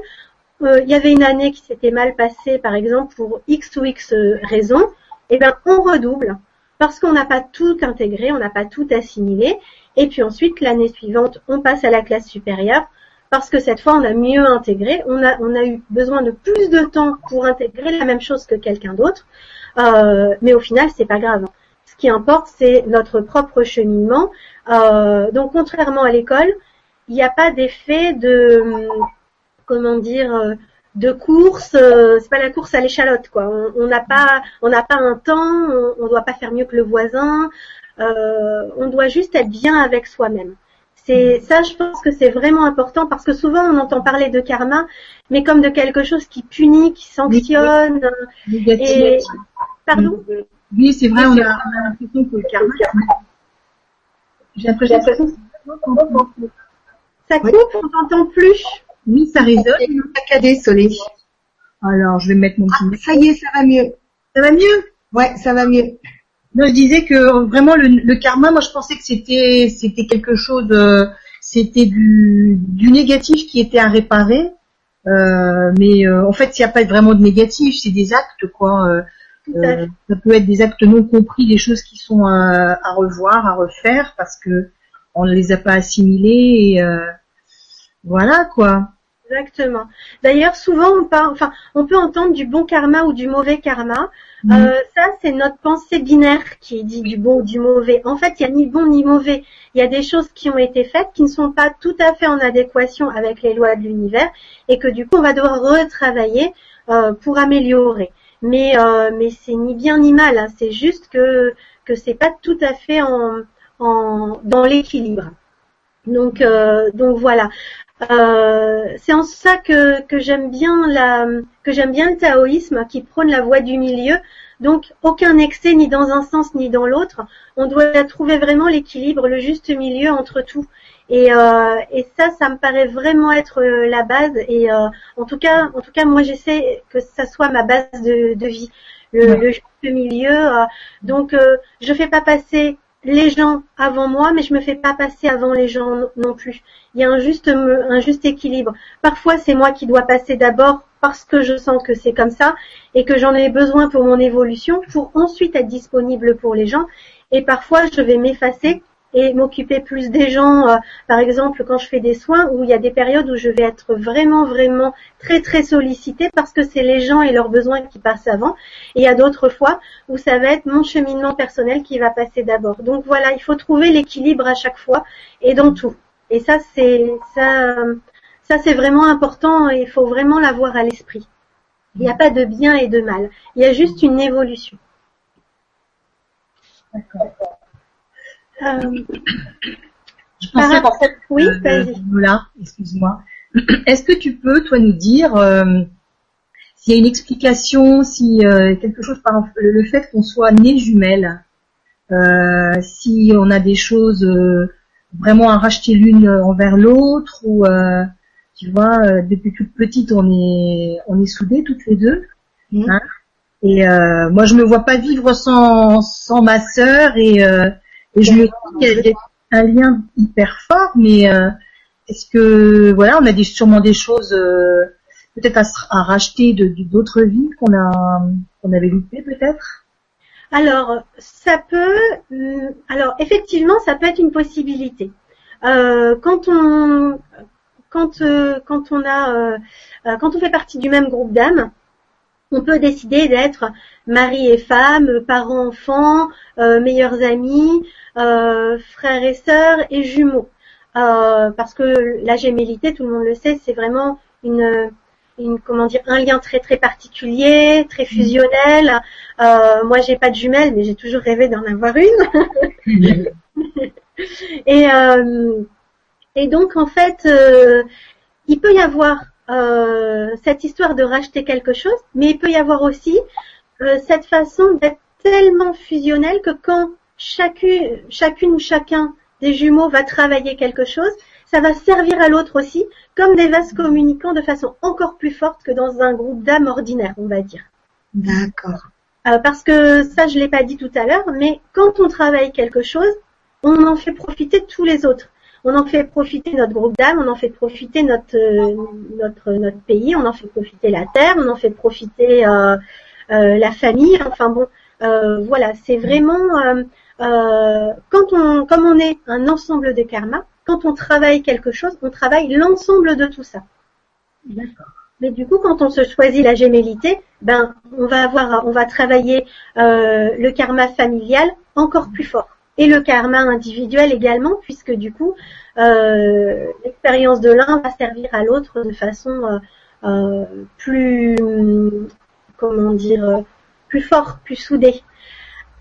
Euh, il y avait une année qui s'était mal passée, par exemple, pour X ou X raisons. Eh bien, on redouble parce qu'on n'a pas tout intégré, on n'a pas tout assimilé. Et puis ensuite, l'année suivante, on passe à la classe supérieure parce que cette fois, on a mieux intégré. On a, on a eu besoin de plus de temps pour intégrer la même chose que quelqu'un d'autre. Euh, mais au final, c'est pas grave. Ce qui importe, c'est notre propre cheminement. donc, contrairement à l'école, il n'y a pas d'effet de comment dire de course, euh, c'est pas la course à l'échalote quoi. On n'a pas on n'a pas un temps, on, ne doit pas faire mieux que le voisin. Euh, on doit juste être bien avec soi-même. C'est ça, je pense que c'est vraiment important parce que souvent on entend parler de karma, mais comme de quelque chose qui punit, qui sanctionne. Et... Pardon? Oui, c'est vrai. On a, l'impression que le karma. J'ai l'impression que ça coupe, on n'entend plus. Oui, ça résonne. Saccadé, Soleil. Alors, je vais mettre mon petit. Ah, ça y est, ça va mieux. Ça va mieux? Ouais, ça va mieux. Non, je disais que vraiment le, karma, moi je pensais que c'était c'était quelque chose, euh, c'était du, du négatif qui était à réparer. Euh, mais euh, en fait, il n'y a pas vraiment de négatif, c'est des actes quoi. ça peut être des actes non compris, des choses qui sont à revoir, à refaire, parce que on ne les a pas assimilés. Et, voilà quoi. Exactement. D'ailleurs, souvent on parle, enfin, on peut entendre du bon karma ou du mauvais karma. Mm. Euh, ça, c'est notre pensée binaire qui dit du bon ou du mauvais. En fait, il n'y a ni bon ni mauvais. Il y a des choses qui ont été faites qui ne sont pas tout à fait en adéquation avec les lois de l'univers et que du coup, on va devoir retravailler euh, pour améliorer. Mais euh, mais c'est ni bien ni mal. Hein. C'est juste que que c'est pas tout à fait en, en dans l'équilibre. Donc, euh, donc voilà. Euh, c'est en ça que, que j'aime bien la que j'aime bien le taoïsme qui prône la voie du milieu. Donc aucun excès ni dans un sens ni dans l'autre. On doit trouver vraiment l'équilibre, le juste milieu entre tout. Et, euh, et ça, ça me paraît vraiment être euh, la base. Et euh, en tout cas, en tout cas, moi j'essaie que ça soit ma base de, de vie, le, le juste milieu. Euh. donc je fais pas passer les gens avant moi, mais je me fais pas passer avant les gens non plus. Il y a un juste, un juste équilibre. Parfois, c'est moi qui dois passer d'abord parce que je sens que c'est comme ça et que j'en ai besoin pour mon évolution pour ensuite être disponible pour les gens. Et parfois, je vais m'effacer et m'occuper plus des gens. euh, par exemple, quand je fais des soins, où il y a des périodes où je vais être vraiment, vraiment très, très sollicitée parce que c'est les gens et leurs besoins qui passent avant. Et il y a d'autres fois où ça va être mon cheminement personnel qui va passer d'abord. Donc voilà, il faut trouver l'équilibre à chaque fois et dans tout. Et ça, c'est ça, ça c'est vraiment important et il faut vraiment l'avoir à l'esprit. Il n'y a pas de bien et de mal. Il y a juste une évolution. D'accord. Euh, Je pensais Par- en fait, oui, euh. Voilà, excuse-moi. <clears throat> Est-ce que tu peux, toi, nous dire euh, s'il y a une explication, si euh, quelque chose par le, le fait qu'on soit nés jumelles, euh, si on a des choses euh, vraiment à racheter l'une envers l'autre, ou euh, tu vois, euh, depuis toute petite, on est on est soudées toutes les deux. Mhm. Hein et euh, moi, je me vois pas vivre sans sans ma sœur, et, euh, et je me dis qu'il y a- il y a un lien hyper fort, mais euh, est-ce que voilà, on a des, sûrement des choses euh, peut-être à, racheter de de- d'autres vies qu'on a qu'on avait loupées peut-être? Alors, ça peut, hum, alors effectivement, ça peut être une possibilité. Euh, quand on, quand, euh, quand on a, euh, euh, quand on fait partie du même groupe d'âmes, on peut décider d'être mari et femme, parents-enfants, euh, meilleurs amis, euh, frères et sœurs et jumeaux. Euh, parce que la gémellité, tout le monde le sait, c'est vraiment une, une, comment dire, un lien très très particulier, très fusionnel. Euh, moi, j'ai pas de jumelles, mais j'ai toujours rêvé d'en avoir une. <laughs> Et, euh, et donc, en fait, euh, il peut y avoir euh, cette histoire de racheter quelque chose, mais il peut y avoir aussi euh, cette façon d'être tellement fusionnel que quand chacune, chacune ou chacun des jumeaux va travailler quelque chose, ça va servir à l'autre aussi, comme des vases communicants de façon encore plus forte que dans un groupe d'âmes ordinaire, on va dire. D'accord. Euh, parce que ça, je l'ai pas dit tout à l'heure, mais quand on travaille quelque chose, on en fait profiter tous les autres. On en fait profiter notre groupe d'âmes, on en fait profiter notre euh, notre notre pays, on en fait profiter la terre, on en fait profiter euh, euh, la famille. Enfin bon, euh, voilà, c'est vraiment euh, euh, quand on comme on est un ensemble de karma, quand on travaille quelque chose, on travaille l'ensemble de tout ça. D'accord. Mais du coup, quand on se choisit la gémellité, ben, on va avoir, on va travailler euh, le karma familial encore plus fort et le karma individuel également, puisque du coup, euh, l'expérience de l'un va servir à l'autre de façon euh, euh, plus, comment dire, plus fort, plus soudée.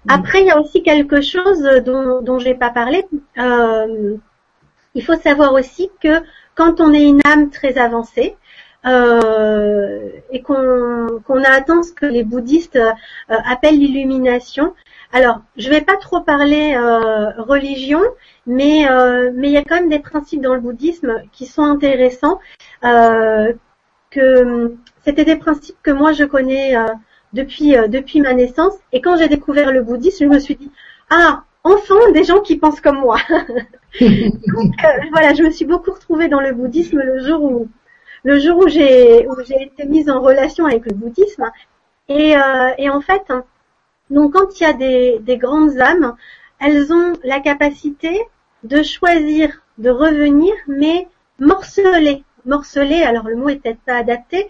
Après, il y a aussi quelque chose dont, dont j'ai pas parlé. Euh, il faut savoir aussi que quand on est une âme très avancée, euh, et qu'on qu'on a ce que les bouddhistes euh, appellent l'illumination. Alors, je vais pas trop parler euh, religion, mais euh, mais il y a quand même des principes dans le bouddhisme qui sont intéressants. euh, que c'était des principes que moi je connais euh, depuis depuis ma naissance. Et quand j'ai découvert le bouddhisme, je me suis dit ah enfin des gens qui pensent comme moi. <laughs> Voilà, je me suis beaucoup retrouvée dans le bouddhisme le jour où le jour où j'ai où j'ai été mise en relation avec le bouddhisme et, euh, et en fait donc quand il y a des, des grandes âmes elles ont la capacité de choisir de revenir mais morcelées morcelées alors le mot est peut-être pas adapté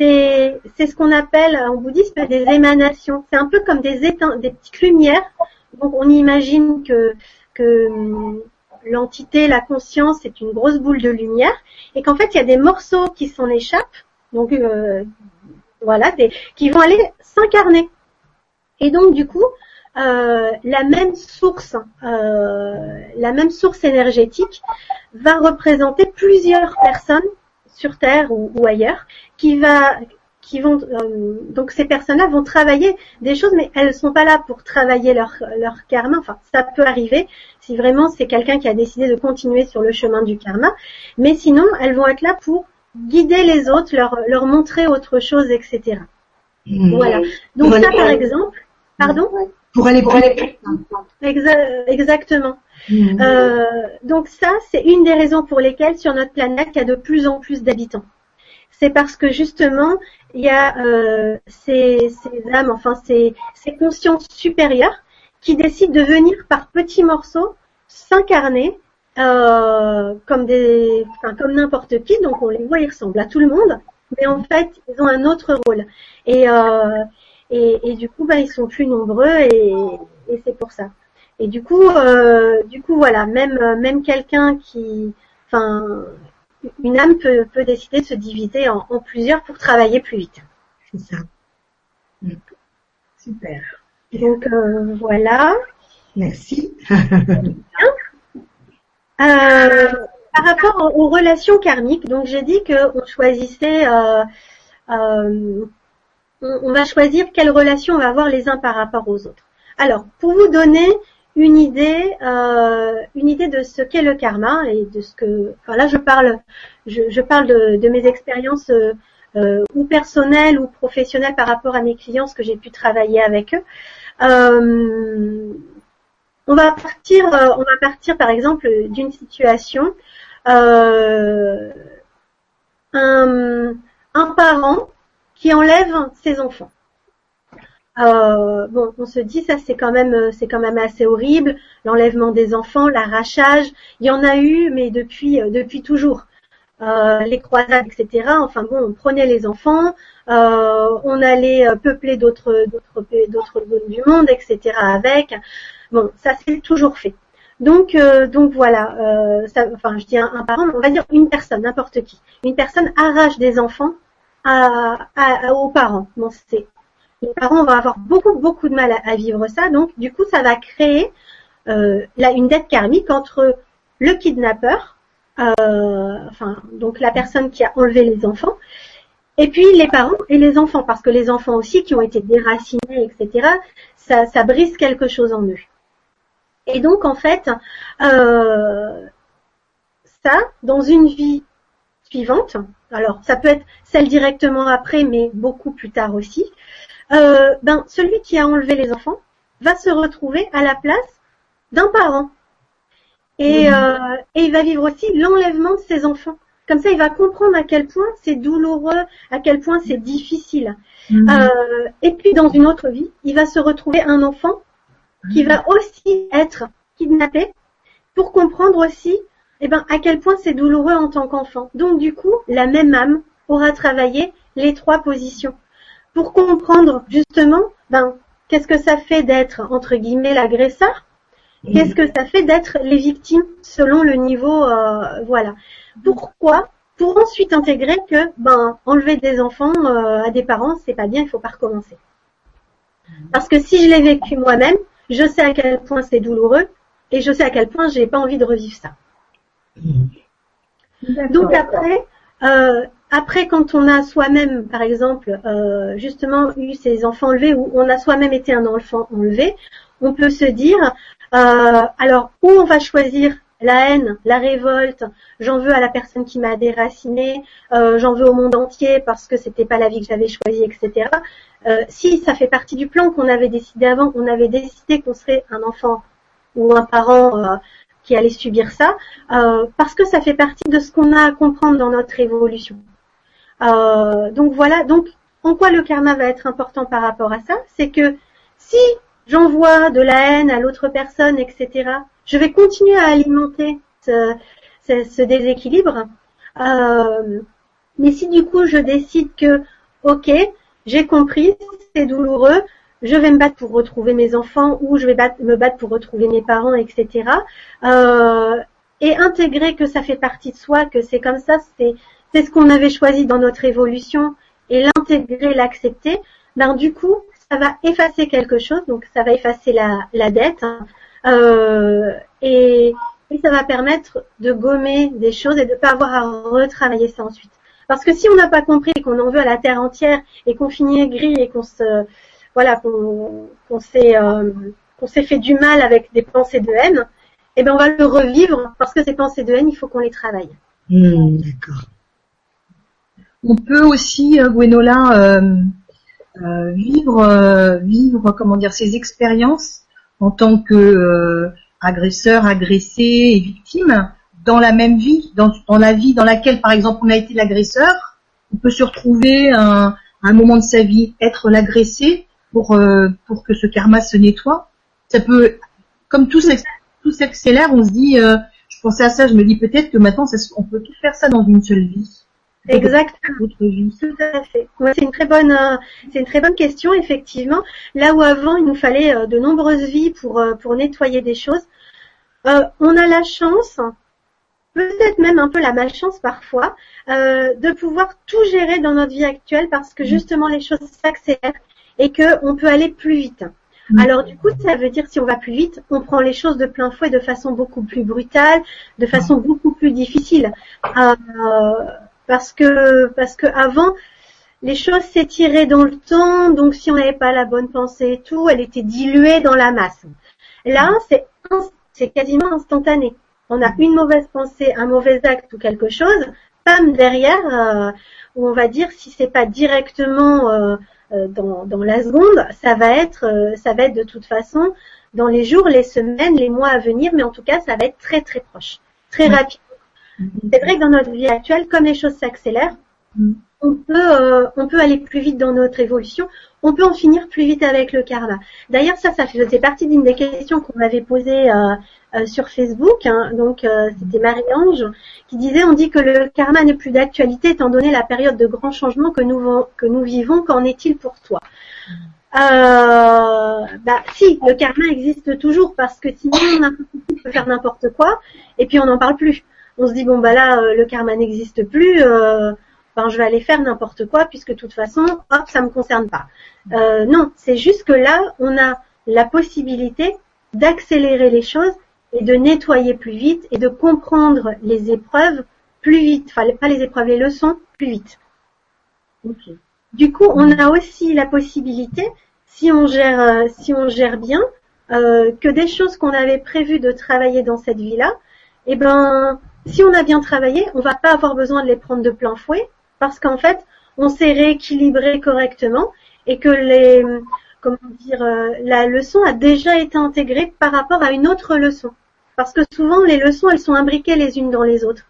c'est c'est ce qu'on appelle en bouddhisme des émanations. C'est un peu comme des des petites lumières. Donc on imagine que que l'entité, la conscience, c'est une grosse boule de lumière, et qu'en fait, il y a des morceaux qui s'en échappent, donc euh, voilà, qui vont aller s'incarner. Et donc, du coup, euh, la même source, euh, la même source énergétique va représenter plusieurs personnes sur Terre ou, ou ailleurs, qui va qui vont euh, donc ces personnes-là vont travailler des choses, mais elles ne sont pas là pour travailler leur leur karma. Enfin, ça peut arriver si vraiment c'est quelqu'un qui a décidé de continuer sur le chemin du karma, mais sinon elles vont être là pour guider les autres, leur leur montrer autre chose, etc. Mmh. Voilà. Donc Pour ça, aller- par exemple, pardon, Pour aller plus vite. Exa- exactement. Mmh. Euh, donc ça, c'est une des raisons pour lesquelles sur notre planète, il y a de plus en plus d'habitants. C'est parce que justement, il y a euh, ces, âmes, enfin ces, ces consciences supérieures qui décident de venir par petits morceaux s'incarner euh, comme n'importe qui. Donc on les voit, ils ressemblent à tout le monde, mais en fait ils ont un autre rôle. Et euh, du coup, bah, ils sont plus nombreux et, et c'est pour ça. Et du coup, du coup, voilà, même même quelqu'un qui, enfin, une âme peut, peut décider de se diviser en, en plusieurs pour travailler plus vite. C'est ça. Mm. Super. Donc euh, voilà. Merci. <laughs> Euh, par rapport aux relations karmiques, donc j'ai dit qu'on choisissait, euh, euh, on va choisir quelles relations on va avoir les uns par rapport aux autres. Alors, pour vous donner une idée, une idée de ce qu'est le karma et de ce que, enfin là je parle, je, parle de, de mes expériences ou personnelles ou professionnelles par rapport à mes clients, ce que j'ai pu travailler avec eux. Euh, on va partir, euh, on va partir par exemple d'une situation. Euh, un, parent qui enlève ses enfants. Euh, bon, on se dit ça c'est quand même c'est quand même assez horrible, l'enlèvement des enfants, l'arrachage. Il y en a eu, mais depuis depuis toujours. les croisades, etc. Enfin bon, on prenait les enfants, on allait peupler d'autres d'autres d'autres zones du monde, etc. Avec. Bon, ça s'est toujours fait. Donc, euh, donc voilà. Euh, ça, enfin, je dis un, parent, on va dire une personne, n'importe qui. Une personne arrache des enfants aux parents. Bon, c'est les parents vont avoir beaucoup beaucoup de mal à, vivre ça. Donc, du coup, ça va créer euh, là une dette karmique entre le kidnappeur, enfin donc la personne qui a enlevé les enfants, et puis les parents et les enfants, parce que les enfants aussi qui ont été déracinés, etc. Ça, ça brise quelque chose en eux. Et donc en fait, euh, ça, dans une vie suivante, alors ça peut être celle directement après, mais beaucoup plus tard aussi, euh, ben celui qui a enlevé les enfants va se retrouver à la place d'un parent. Et, mmh. euh, et il va vivre aussi l'enlèvement de ses enfants. Comme ça, il va comprendre à quel point c'est douloureux, à quel point c'est difficile. Mmh. Euh, et puis, dans une autre vie, il va se retrouver un enfant qui va aussi être kidnappé pour comprendre aussi eh ben, à quel point c'est douloureux en tant qu'enfant. Donc du coup, la même âme aura travaillé les trois positions pour comprendre justement ben, qu'est-ce que ça fait d'être entre guillemets l'agresseur, qu'est-ce que ça fait d'être les victimes selon le niveau euh, voilà. Pourquoi? Pour ensuite intégrer que ben enlever des enfants euh, à des parents, c'est pas bien, il faut pas recommencer. Parce que si je l'ai vécu moi-même, je sais à quel point c'est douloureux et je sais à quel point j'ai pas envie de revivre ça. Donc après, euh, après quand on a soi-même, par exemple, euh, justement eu ces enfants enlevés ou on a soi-même été un enfant enlevé, on peut se dire, euh, alors où on va choisir la haine, la révolte, j'en veux à la personne qui m'a déraciné, euh, j'en veux au monde entier parce que c'était pas la vie que j'avais choisie, etc. Euh, si ça fait partie du plan qu'on avait décidé avant, on avait décidé qu'on serait un enfant ou un parent euh, qui allait subir ça, euh, parce que ça fait partie de ce qu'on a à comprendre dans notre évolution. Donc voilà, donc en quoi le karma va être important par rapport à ça, c'est que si j'envoie de la haine à l'autre personne, etc., je vais continuer à alimenter ce, ce déséquilibre. mais si du coup je décide que, ok, j'ai compris, c'est douloureux, je vais me battre pour retrouver mes enfants ou je vais me battre pour retrouver mes parents, etc. Euh, et intégrer que ça fait partie de soi, que c'est comme ça, c'est c'est ce qu'on avait choisi dans notre évolution et l'intégrer, l'accepter, ben du coup ça va effacer quelque chose, donc ça va effacer la, dette hein. euh, et, ça va permettre de gommer des choses et de pas avoir à retravailler ça ensuite. Parce que si on n'a pas compris qu'on en veut à la terre entière et qu'on finit aigri et qu'on se voilà qu'on s'est euh, qu'on s'est fait du mal avec des pensées de haine, eh ben on va le revivre parce que ces pensées de haine, il faut qu'on les travaille. Hmm, d'accord. On peut aussi, euh, Gwenola, euh, euh, vivre, vivre, comment dire, ces expériences en tant que agresseur, agressé et victime dans la même vie, dans, la vie dans laquelle, par exemple, on a été l'agresseur, on peut se retrouver à un, moment de sa vie être l'agressé pour pour que ce karma se nettoie. Ça peut, comme tout s'accélère, on se dit, je pensais à ça, je me dis peut-être que maintenant on peut tout faire ça dans une seule vie. Exactement. Tout à fait. c'est une très bonne, euh, c'est une très bonne question effectivement. Là où avant il nous fallait euh, de nombreuses vies pour euh, pour nettoyer des choses, on a la chance, peut-être même un peu la malchance parfois, de pouvoir tout gérer dans notre vie actuelle parce que mm. justement les choses s'accélèrent et que on peut aller plus vite. Mm. Alors du coup, ça veut dire si on va plus vite, on prend les choses de plein fouet de façon beaucoup plus brutale, de façon beaucoup plus difficile. Euh, parce que parce que avant les choses s'étiraient dans le temps, donc si on n'avait pas la bonne pensée et tout, elle était diluée dans la masse. Là, c'est c'est quasiment instantané. On a une mauvaise pensée, un mauvais acte ou quelque chose, pam derrière, euh, où on va dire si c'est pas directement euh, euh, dans, dans, la seconde, ça va être ça va être de toute façon dans les jours, les semaines, les mois à venir, mais en tout cas ça va être très très proche, très rapide. C'est vrai que dans notre vie actuelle, comme les choses s'accélèrent, mm. on peut, euh, on peut aller plus vite dans notre évolution. On peut en finir plus vite avec le karma. D'ailleurs, ça, ça faisait partie d'une des questions qu'on m'avait posées euh, euh, sur Facebook. Hein. Donc, c'était Marie-Ange qui disait on dit que le karma n'est plus d'actualité étant donné la période de grands changements que nous, que nous vivons. Qu'en est-il pour toi? Euh, bah si, le karma existe toujours parce que sinon on peut faire n'importe quoi et puis on n'en parle plus on se dit bon bah là euh, le karma n'existe plus, euh, ben, je vais aller faire n'importe quoi puisque de toute façon hop ça me concerne pas. Euh, non, c'est juste que là on a la possibilité d'accélérer les choses et de nettoyer plus vite et de comprendre les épreuves plus vite, enfin pas les épreuves, les leçons plus vite. Du coup, on a aussi la possibilité, si on gère, si on gère bien, que des choses qu'on avait prévues de travailler dans cette vie-là, eh ben, si on a bien travaillé, on va pas avoir besoin de les prendre de plein fouet parce qu'en fait, on s'est rééquilibré correctement et que les, comment dire, euh, la leçon a déjà été intégrée par rapport à une autre leçon. Parce que souvent, les leçons, elles sont imbriquées les unes dans les autres.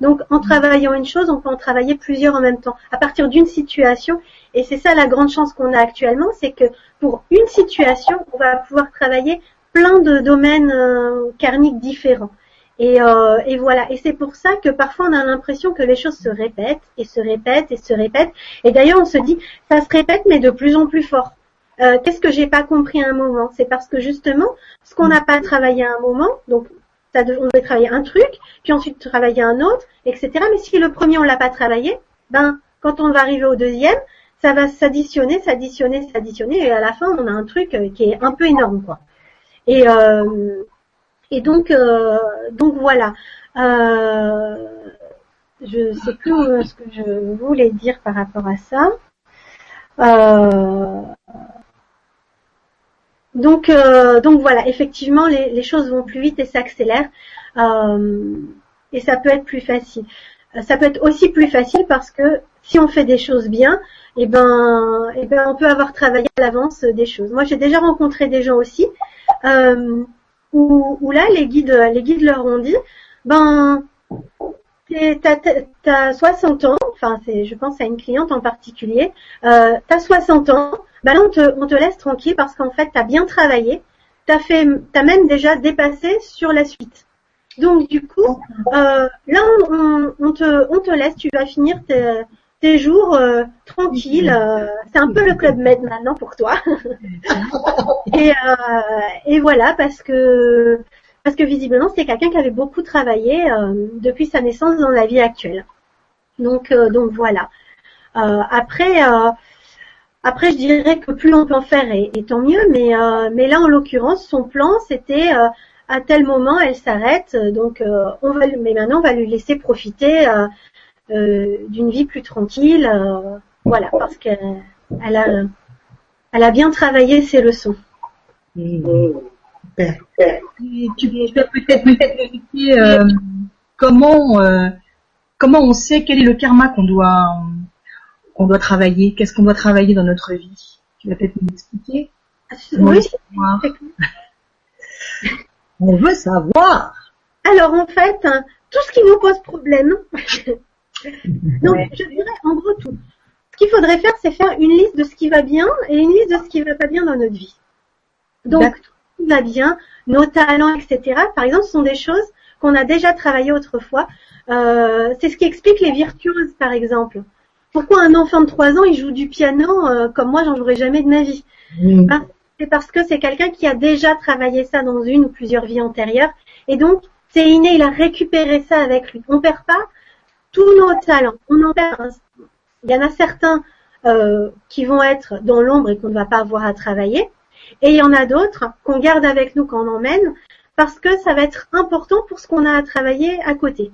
Donc, en travaillant une chose, on peut en travailler plusieurs en même temps, à partir d'une situation. Et c'est ça la grande chance qu'on a actuellement, c'est que pour une situation, on va pouvoir travailler plein de domaines euh, différents. Et, euh, et, voilà. Et c'est pour ça que parfois on a l'impression que les choses se répètent et se répètent et se répètent. Et d'ailleurs on se dit ça se répète mais de plus en plus fort. Euh, Qu'est-ce que j'ai pas compris à un moment? C'est parce que justement ce qu'on n'a pas travaillé à un moment, donc on devait travailler un truc, puis ensuite travailler un autre, etc. Mais si le premier on l'a pas travaillé, ben quand on va arriver au deuxième, ça va s'additionner, s'additionner, s'additionner, et à la fin on a un truc euh, qui est un peu énorme quoi. Et euh, et donc, euh, donc voilà. Euh, je sais plus ce que je voulais dire par rapport à ça. Euh, donc, euh, donc voilà, effectivement, les, les, choses vont plus vite et s'accélèrent, euh, et ça peut être plus facile. Ça peut être aussi plus facile parce que si on fait des choses bien, eh ben, eh ben, on peut avoir travaillé à l'avance des choses. Moi, j'ai déjà rencontré des gens aussi. Euh, où, là les guides les guides leur ont dit ben t'as 60 ans, enfin c'est je pense à une cliente en particulier, euh, t'as 60 ans, ben là on te, on te laisse tranquille parce qu'en fait t'as bien travaillé, t'as fait t'as même déjà dépassé sur la suite. Donc du coup, euh, là on, on, te on te laisse, tu vas finir tes, tes jours euh, tranquilles. Euh, c'est un peu le club med maintenant pour toi. <laughs> et, euh, et voilà parce que parce que visiblement c'est quelqu'un qui avait beaucoup travaillé depuis sa naissance dans la vie actuelle. Donc donc voilà. après après je dirais que plus on peut en faire et, tant mieux. Mais mais là en l'occurrence son plan c'était à tel moment elle s'arrête donc on va mais maintenant on va lui laisser profiter euh, d'une vie plus tranquille. Euh, voilà, parce qu'elle a, elle a bien travaillé ses leçons. tu, peux peut-être expliquer euh, comment comment on sait quel est le karma qu'on doit qu'on doit travailler, qu'est-ce qu'on doit travailler dans notre vie? Tu vas peut-être nous expliquer. Oui. On veut savoir. Alors en fait, tout ce qui nous pose problème, <laughs> Donc, je dirais en gros tout. Ce qu'il faudrait faire, c'est faire une liste de ce qui va bien et une liste de ce qui va pas bien dans notre vie. Donc, tout ce qui va bien, nos talents, etc. Par exemple, ce sont des choses qu'on a déjà travaillées autrefois. Euh, c'est ce qui explique les virtuoses, par exemple. Pourquoi un enfant de 3 ans, il joue du piano euh, comme moi, j'en jouerai jamais de ma vie? Ben, C'est parce que c'est quelqu'un qui a déjà travaillé ça dans une ou plusieurs vies antérieures. Et donc, c'est inné, il a récupéré ça avec lui. On perd pas tous nos talents. On en perd. Il y en a certains euh, qui vont être dans l'ombre et qu'on ne va pas avoir à travailler. Et il y en a d'autres qu'on garde avec nous quand on emmène parce que ça va être important pour ce qu'on a à travailler à côté.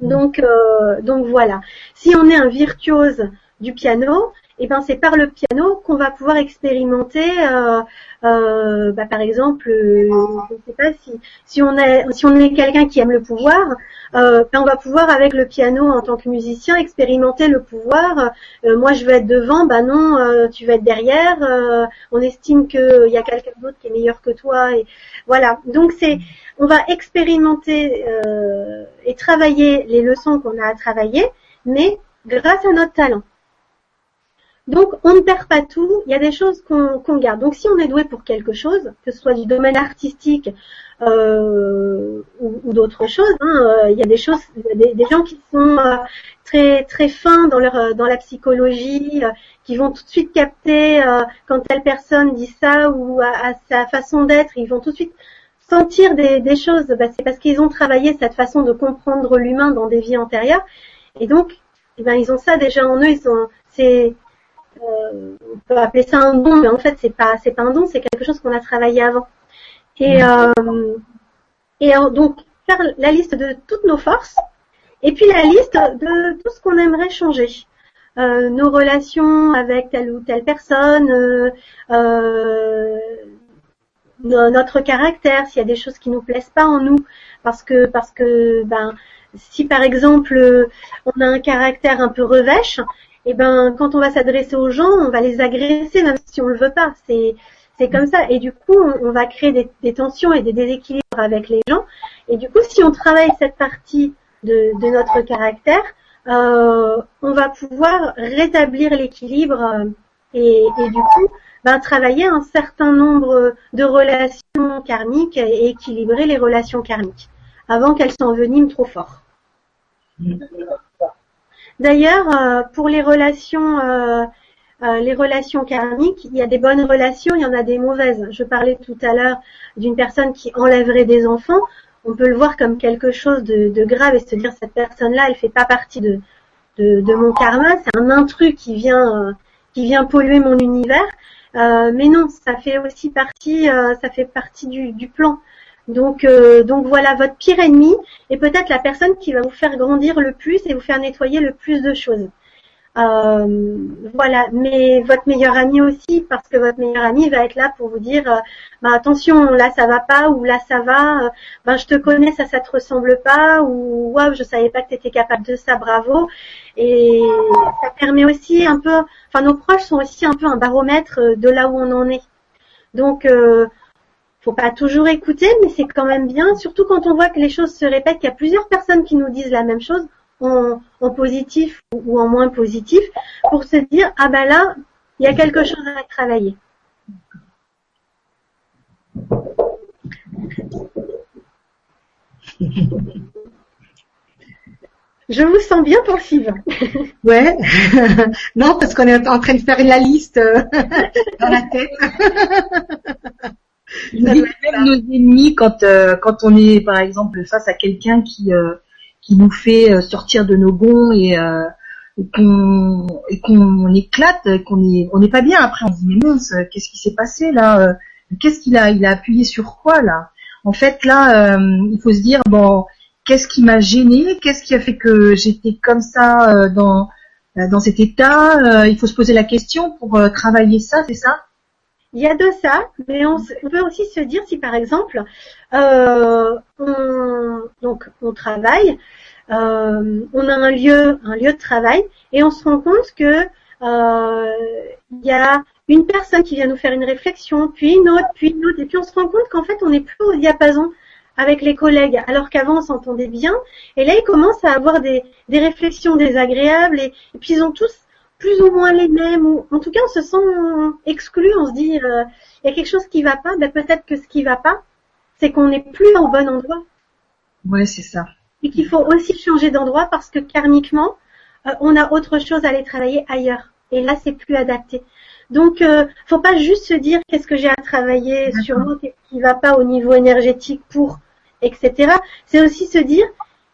Donc, euh, donc voilà. Si on est un virtuose du piano, et eh ben c'est par le piano qu'on va pouvoir expérimenter, euh, euh, bah, par exemple, euh, je ne sais pas si si on est si on est quelqu'un qui aime le pouvoir, euh, ben on va pouvoir avec le piano en tant que musicien expérimenter le pouvoir. Moi je veux être devant, bah non, tu vas être derrière. on estime qu'il y a quelqu'un d'autre qui est meilleur que toi et voilà. Donc c'est on va expérimenter et travailler les leçons qu'on a à travailler, mais grâce à notre talent. Donc, on ne perd pas tout. Il y a des choses qu'on garde. Donc, si on est doué pour quelque chose, que ce soit du domaine artistique euh, ou, d'autres choses, hein, euh, il y a des choses, il y a des, gens qui sont euh, très très fins dans leur dans la psychologie, qui vont tout de suite capter quand telle personne dit ça ou à, sa façon d'être, ils vont tout de suite sentir des, des choses. Bah, c'est parce qu'ils ont travaillé cette façon de comprendre l'humain dans des vies antérieures, et donc, eh ben, ils ont ça déjà en eux. Ils sont, c'est euh, on peut appeler ça un don, mais en fait c'est pas c'est pas un don, c'est quelque chose qu'on a travaillé avant. Et euh, et donc faire la liste de toutes nos forces et puis la liste de tout ce qu'on aimerait changer. Euh, nos relations avec telle ou telle personne, euh, notre caractère, s'il y a des choses qui nous plaisent pas en nous, parce que parce que ben si par exemple on a un caractère un peu revêche, eh ben quand on va s'adresser aux gens, on va les agresser même si on le veut pas. C'est c'est comme ça. Et du coup, on, va créer des, tensions et des déséquilibres avec les gens. Et du coup, si on travaille cette partie de, notre caractère, euh, on va pouvoir rétablir l'équilibre euh, et, du coup, ben, travailler un certain nombre de relations karmiques et équilibrer les relations karmiques avant qu'elles s'enveniment trop fort. D'ailleurs, euh, pour les relations, euh, euh, les relations karmiques, il y a des bonnes relations, il y en a des mauvaises. Je parlais tout à l'heure d'une personne qui enlèverait des enfants. On peut le voir comme quelque chose de, grave et se dire cette personne-là, elle fait pas partie de, de, mon karma, c'est un intrus qui vient, qui vient polluer mon univers. mais non, ça fait aussi partie, ça fait partie du, du plan. Donc, euh, donc voilà votre pire ennemi et peut-être la personne qui va vous faire grandir le plus et vous faire nettoyer le plus de choses. Euh, voilà, mais votre meilleur ami aussi, parce que votre meilleur ami va être là pour vous dire, euh, bah, attention, là ça va pas ou là ça va, ben je te connais, ça ça te ressemble pas ou waouh, je savais pas que tu étais capable de ça, bravo. Et ça permet aussi un peu, enfin nos proches sont aussi un peu un baromètre de là où on en est. Donc faut pas toujours écouter, mais c'est quand même bien, surtout quand on voit que les choses se répètent, qu'il y a plusieurs personnes qui nous disent la même chose, en, positif ou, en moins positif, pour se dire ah ben là, il y a quelque chose à travailler. Je vous sens bien pensive. Ouais. <laughs> non, parce qu'on est en train de faire la liste euh, <laughs> dans la tête. <laughs> même nos ennemis quand euh, quand on est par exemple face à quelqu'un qui euh, qui nous fait euh, sortir de nos gonds et, qu'on et qu'on éclate, qu'on est on n'est pas bien. Après on se dit mais mince qu'est-ce qui s'est passé là Qu'est-ce qu'il a il a appuyé sur quoi là? En fait là il faut se dire bon qu'est-ce qui m'a gêné? Qu'est-ce qui a fait que j'étais comme ça dans dans cet état? Il faut se poser la question pour travailler ça, c'est ça? Il y a de ça, mais on, peut aussi se dire si par exemple euh, on, donc on travaille, euh, on a un lieu, un lieu de travail, et on se rend compte que euh, il y a une personne qui vient nous faire une réflexion, puis une autre, puis une autre, et puis on se rend compte qu'en fait on n'est plus au diapason avec les collègues, alors qu'avant on s'entendait bien. Et là, ils commencent à avoir des, des réflexions désagréables et, puis ils ont tous plus ou moins les mêmes, ou en tout cas on se sent exclu, on se dit euh, il y a quelque chose qui va pas, ben peut-être que ce qui va pas, c'est qu'on n'est plus au bon endroit. Ouais, c'est ça. Et qu'il faut aussi changer d'endroit parce que karmiquement, euh, on a autre chose à aller travailler ailleurs. Et là, c'est plus adapté. Donc, euh, faut pas juste se dire qu'est-ce que j'ai à travailler sur moi, qu'est-ce qui va pas au niveau énergétique pour, etc. C'est aussi se dire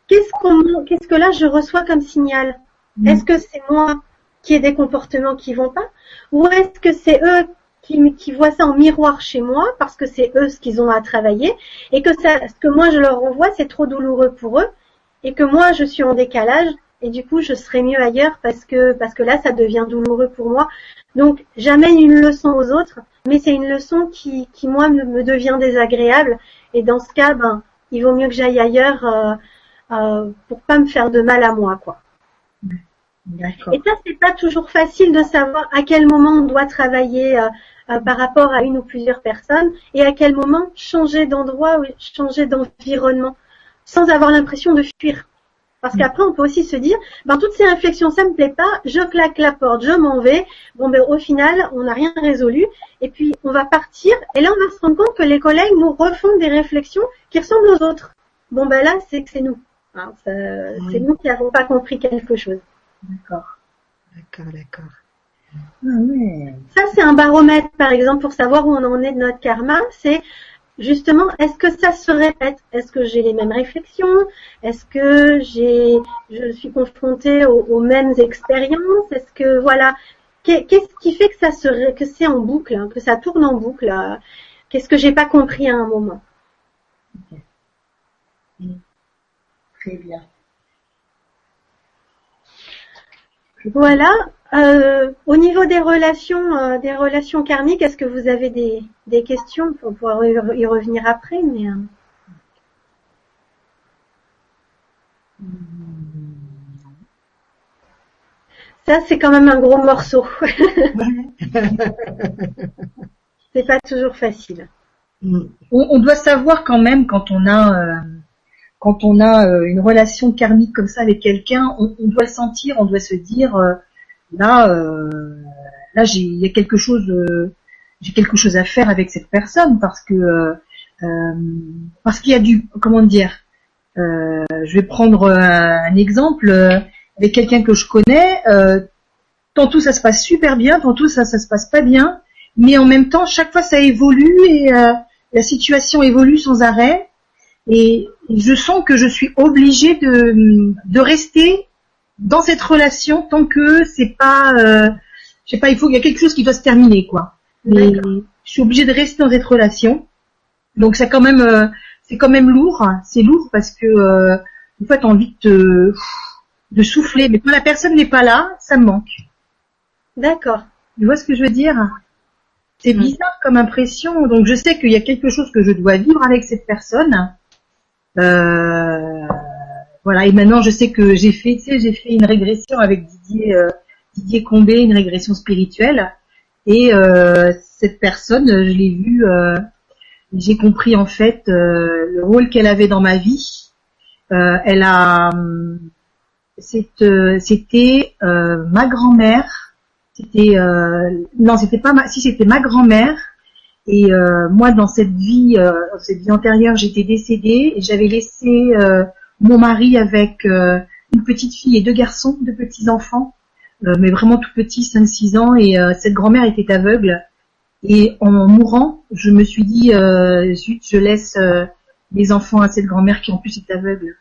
qu'est-ce qu'on, qu'est-ce que là je reçois comme signal? Mm. Est-ce que c'est moi qui ai des comportements qui vont pas, ou est-ce que c'est eux qui, qui, voient ça en miroir chez moi parce que c'est eux ce qu'ils ont à travailler et que ça, ce que moi je leur envoie c'est trop douloureux pour eux et que moi je suis en décalage et du coup je serai mieux ailleurs parce que parce que là ça devient douloureux pour moi. Donc j'amène une leçon aux autres, mais c'est une leçon qui, qui moi me, devient désagréable et dans ce cas ben il vaut mieux que j'aille ailleurs euh, euh, pour pas me faire de mal à moi quoi. Et ça c'est pas toujours facile de savoir à quel moment on doit travailler euh, euh, par rapport à une ou plusieurs personnes et à quel moment changer d'endroit ou changer d'environnement sans avoir l'impression de fuir. Parce qu'après, on peut aussi se dire, ben, toutes ces réflexions, ça me plaît pas, je claque la porte, je m'en vais. Bon, ben, au final, on n'a rien résolu. Et puis, on va partir. Et là, on va se rendre compte que les collègues nous refont des réflexions qui ressemblent aux autres. Bon, ben là, c'est que c'est nous. Hein, c'est nous qui n'avons pas compris quelque chose. D'accord. D'accord, d'accord. Ah ça, c'est un baromètre, par exemple, pour savoir où on en est de notre karma. C'est justement, est-ce que ça se répète? Est-ce que j'ai les mêmes réflexions? Est-ce que j'ai, je suis confrontée aux, mêmes expériences? Est-ce que voilà, qu'est-ce qui fait que ça se, que c'est en boucle, hein, que ça tourne en boucle Qu'est-ce que j'ai pas compris à un moment? Très bien. Voilà. Euh, au niveau des relations, euh, des relations karmiques, est-ce que vous avez des, des questions pour pouvoir y revenir après mais, euh... Ça, c'est quand même un gros morceau. <laughs> c'est pas toujours facile. On, doit savoir quand même quand on a euh, quand on a euh, une relation karmique comme ça avec quelqu'un, on, on, doit sentir, on doit se dire là, euh, là, j'ai, il y a quelque chose, euh, j'ai quelque chose à faire avec cette personne parce que, euh, parce qu'il y a du, comment dire, je vais prendre un, exemple avec quelqu'un que je connais. tantôt ça se passe super bien, tantôt ça, ça se passe pas bien, mais en même temps, chaque fois ça évolue et la situation évolue sans arrêt. Et je sens que je suis obligée de, de rester dans cette relation tant que c'est pas, euh, je sais pas, il faut qu'il y a quelque chose qui doit se terminer quoi. Mais je suis obligée de rester dans cette relation. Donc c'est quand même, euh, c'est quand même lourd. C'est lourd parce que euh, en fait, envie de de souffler. Mais quand la personne n'est pas là, ça me manque. D'accord. Tu vois ce que je veux dire? C'est bizarre comme impression. Donc je sais qu'il y a quelque chose que je dois vivre avec cette personne. Euh, voilà, et maintenant je sais que j'ai fait, tu sais, j'ai fait une régression avec Didier, euh, Didier Combé, une régression spirituelle. Et euh, cette personne, je l'ai vue, euh, j'ai compris en fait le rôle qu'elle avait dans ma vie. elle a, c'était ma grand-mère. C'était non, c'était pas ma, si c'était ma grand-mère. Et moi, dans cette vie, dans cette vie antérieure, j'étais décédée et j'avais laissé mon mari avec euh, une petite fille et deux garçons, deux petits enfants, euh, mais vraiment tout petits, 5-6 ans, et euh, cette grand-mère était aveugle. Et en mourant, je me suis dit, zut, je laisse les enfants à cette grand-mère qui en plus est aveugle.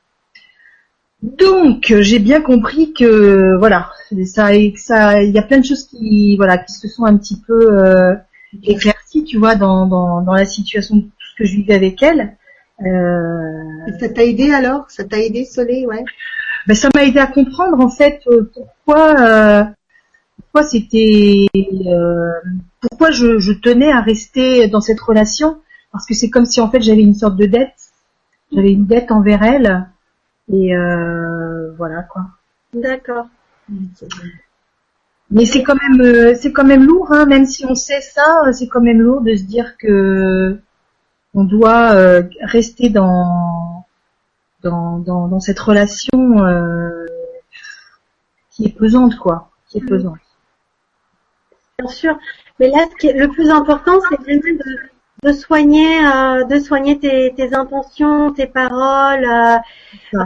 Donc j'ai bien compris que voilà, ça, ça, il y a plein de choses qui voilà qui se sont un petit peu éclaircies, tu vois, dans, dans, dans la situation de tout ce que je vivais avec elle. Euh... Ça t'a aidé alors? Ça t'a aidé Soleil, ouais? Ben, Ça m'a aidé à comprendre en fait euh, pourquoi euh, pourquoi c'était euh, pourquoi je, je, tenais à rester dans cette relation. Parce que c'est comme si en fait j'avais une sorte de dette. J'avais une dette envers elle. Et euh, voilà quoi. D'accord mais c'est quand même c'est quand même lourd hein, même si on sait ça c'est quand même lourd de se dire que on doit euh, rester dans, dans, dans, dans cette relation euh, qui est pesante, quoi, qui est Mm. pesante. Bien sûr. Mais là, ce qui est le plus important, c'est vraiment de, de soigner, euh, de soigner tes, tes intentions, tes paroles, euh,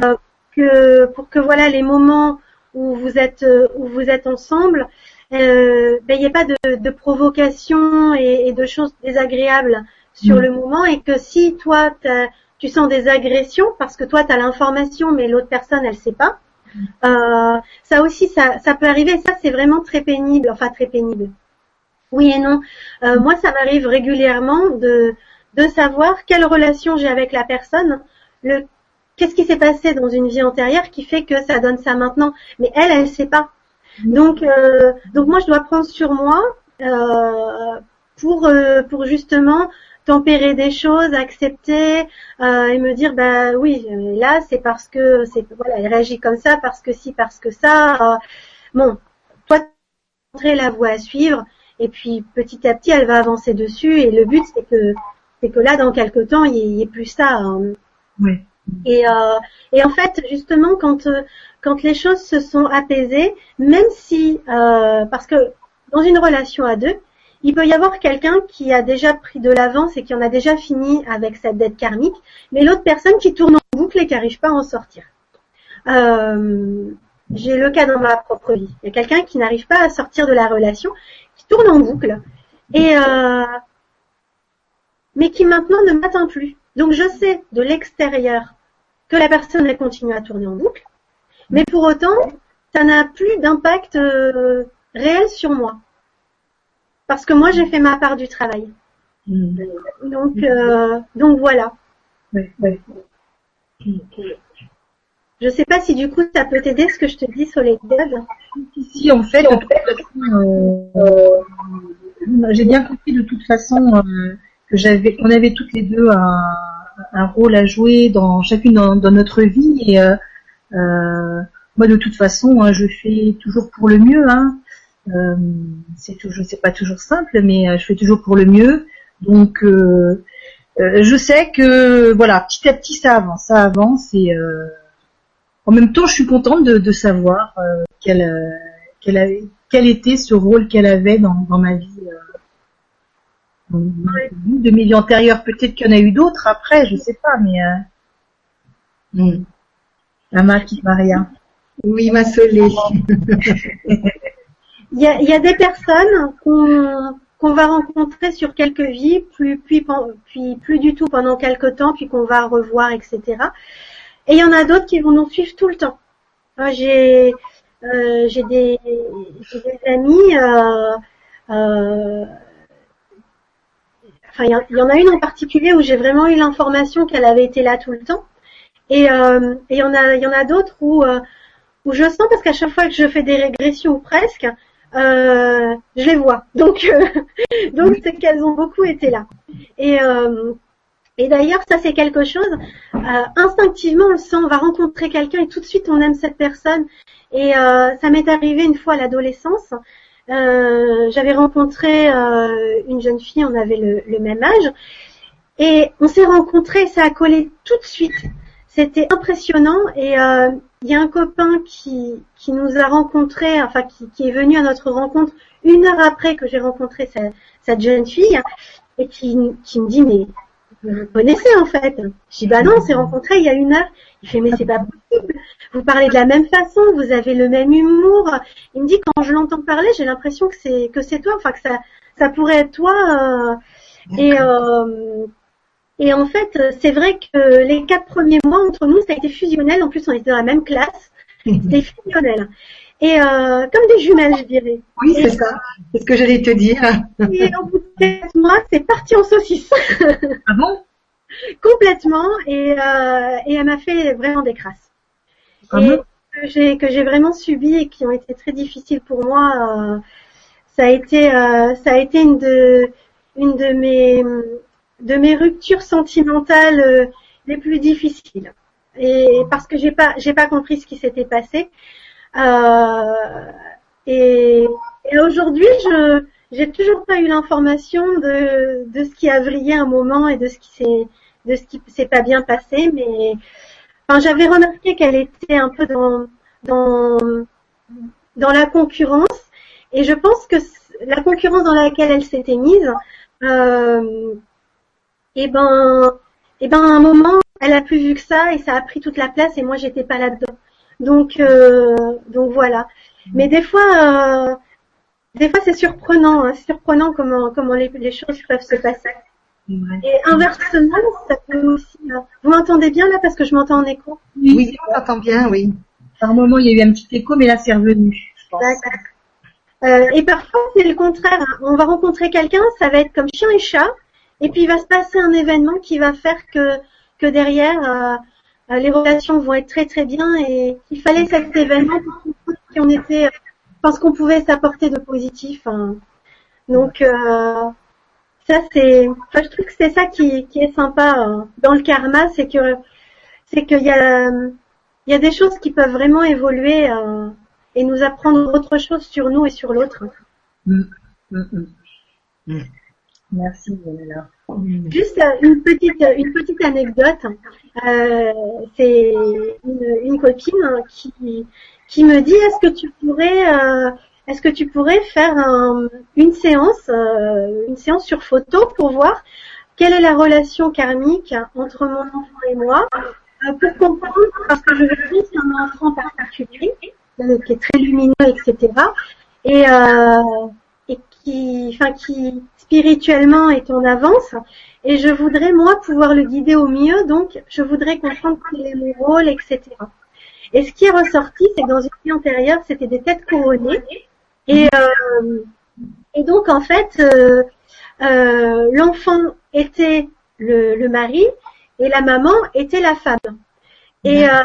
euh, que pour que voilà les moments où vous êtes euh, où vous êtes ensemble, euh, ben, il n'y ait pas de, de provocation et, et de choses désagréables sur Mm. le moment et que si toi tu sens des agressions parce que toi tu as l'information mais l'autre personne elle sait pas, euh, ça aussi ça, ça peut arriver. Ça c'est vraiment très pénible, enfin très pénible. Oui et non. Euh, moi, ça m'arrive régulièrement de de savoir quelle relation j'ai avec la personne, le qu'est-ce qui s'est passé dans une vie antérieure qui fait que ça donne ça maintenant? Mais elle, elle sait pas. Donc euh, donc moi, je dois prendre sur moi euh, pour euh, pour justement tempérer des choses, accepter euh, et me dire bah oui là c'est parce que c'est voilà elle réagit comme ça parce que si parce que ça euh, bon toi montrer la voie à suivre et puis petit à petit elle va avancer dessus et le but c'est que c'est que là dans quelques temps il n'y ait plus ça hein. Ouais. Et euh, et en fait justement quand euh, quand les choses se sont apaisées même si euh, parce que dans une relation à deux il peut y avoir quelqu'un qui a déjà pris de l'avance et qui en a déjà fini avec cette dette karmique, mais l'autre personne qui tourne en boucle et qui n'arrive pas à en sortir. Euh, J'ai le cas dans ma propre vie. Il y a quelqu'un qui n'arrive pas à sortir de la relation, qui tourne en boucle, et euh, mais qui maintenant ne m'atteint plus. Donc je sais de l'extérieur que la personne elle continue à tourner en boucle, mais pour autant, ça n'a plus d'impact euh, réel sur moi parce que moi j'ai fait ma part du travail. Mm. Donc euh, donc voilà. Ouais, ouais. Je sais pas si du coup ça peut t'aider ce que je te dis sur les gueules. Ici, en fait, de toute façon, euh, j'ai bien compris de toute façon euh, que j'avais, qu'on avait toutes les deux un, un rôle à jouer dans chacune dans, notre vie. Et euh, euh, moi, de toute façon, hein, je fais toujours pour le mieux. Hein. Euh, c'est toujours, c'est pas toujours simple, mais euh, je fais toujours pour le mieux. Donc, euh, euh, je sais que voilà, petit à petit, ça avance, ça avance et en même temps, je suis contente de, de savoir qu'elle, qu'elle avait, quel était ce rôle qu'elle avait dans, dans ma vie. De mes vies antérieures. Peut-être qu'il y en a eu d'autres après, je sais pas, mais euh, Mm. Ama qui Maria. Oui, ma Solé. <laughs> Il y a, il y a des personnes qu'on qu'on va rencontrer sur quelques vies, plus puis, pen- puis plus du tout pendant quelques temps, puis qu'on va revoir, etc. Et il y en a d'autres qui vont nous suivre tout le temps. Moi, j'ai euh, j'ai des, j'ai des amis. Euh, euh, enfin, il y, en- a une en particulier où j'ai vraiment eu l'information qu'elle avait été là tout le temps. Et euh, il y en a, d'autres où euh, où je sens parce qu'à chaque fois que je fais des régressions ou presque, euh, je les vois. <laughs> Donc donc c'est qu'elles ont beaucoup été là. Et d'ailleurs, ça c'est quelque chose. instinctivement, on le sent. On va rencontrer quelqu'un et tout de suite on aime cette personne. Et ça m'est arrivé une fois à l'adolescence. Euh, J'avais rencontré euh, une jeune fille, on avait le, le même âge, et on s'est rencontrés. Ça a collé tout de suite. C'était impressionnant. Et euh, il y a un copain qui qui nous a rencontrés, enfin qui, qui est venu à notre rencontre une heure après que j'ai rencontré cette, cette jeune fille, et qui qui me dit mais vous connaissez en fait. Je dis bah non, on s'est rencontrés il y a une heure. Il fait mais c'est pas possible. Vous parlez de la même façon, vous avez le même humour. Il me dit quand je l'entends parler, j'ai l'impression que c'est que c'est toi, enfin que ça ça pourrait être toi. euh. et euh, et en fait, c'est vrai que les quatre premiers mois entre nous, ça a été fusionnel. En plus, on était dans la même classe. C'était fusionnel. Et euh, comme des jumelles, je dirais. Oui, c'est ça. C'est ce que j'allais te dire. Et au bout de sept mois, c'est parti en saucisse. Ah bon? <laughs> Complètement et, euh, et elle m'a fait vraiment des crasses Ah et bon? que j'ai que j'ai vraiment subi et qui ont été très difficiles pour moi euh, ça a été euh, ça a été une de une de mes de mes ruptures sentimentales euh, les plus difficiles et parce que j'ai pas j'ai pas compris ce qui s'était passé et, et aujourd'hui je j'ai toujours pas eu l'information de, de ce qui a vrillé un moment et de ce qui s'est de ce qui s'est pas bien passé, mais enfin, j'avais remarqué qu'elle était un peu dans dans dans la concurrence et je pense que la concurrence dans laquelle elle s'était mise, euh, et eh ben et eh ben à un moment elle a plus vu que ça et ça a pris toute la place et moi j'étais pas là-dedans. Donc euh, donc voilà. Mais des fois euh, des fois c'est surprenant, hein, surprenant comment comment les, choses peuvent se passer. Et inversement, ça peut aussi. Euh, vous m'entendez bien là parce que je m'entends en écho? Oui, on t'entend bien, oui. Par un moment, il y a eu un petit écho, mais là, c'est revenu. D'accord. Euh, et parfois, c'est le contraire. Hein. On va rencontrer quelqu'un, ça va être comme chien et chat, et puis il va se passer un événement qui va faire que que derrière, euh, les relations vont être très très bien. Et il fallait cet événement était parce qu'on pouvait s'apporter de positif. Hein. Donc euh, ça c'est, enfin, je trouve que c'est ça qui, qui, est sympa hein, dans le karma, c'est que c'est qu'il y a il y a des choses qui peuvent vraiment évoluer euh, et nous apprendre autre chose sur nous et sur l'autre. Mm, mm, mm. Merci Juste euh, une petite une petite anecdote. Euh, c'est une, une, copine qui qui me dit est-ce que tu pourrais euh, est-ce que tu pourrais faire une séance euh, une séance sur photo pour voir quelle est la relation karmique entre mon enfant et moi? Euh, pour comprendre parce que je veux c'est un enfant particulier qui est très lumineux etc et et qui spirituellement est en avance et je voudrais moi pouvoir le guider au mieux donc je voudrais comprendre quel est mon rôle etc et ce qui est ressorti, c'est que dans une vie antérieure, c'était des têtes couronnées. Et, euh, donc, en fait, euh, euh, l'enfant était le, mari et la maman était la femme. Et, euh,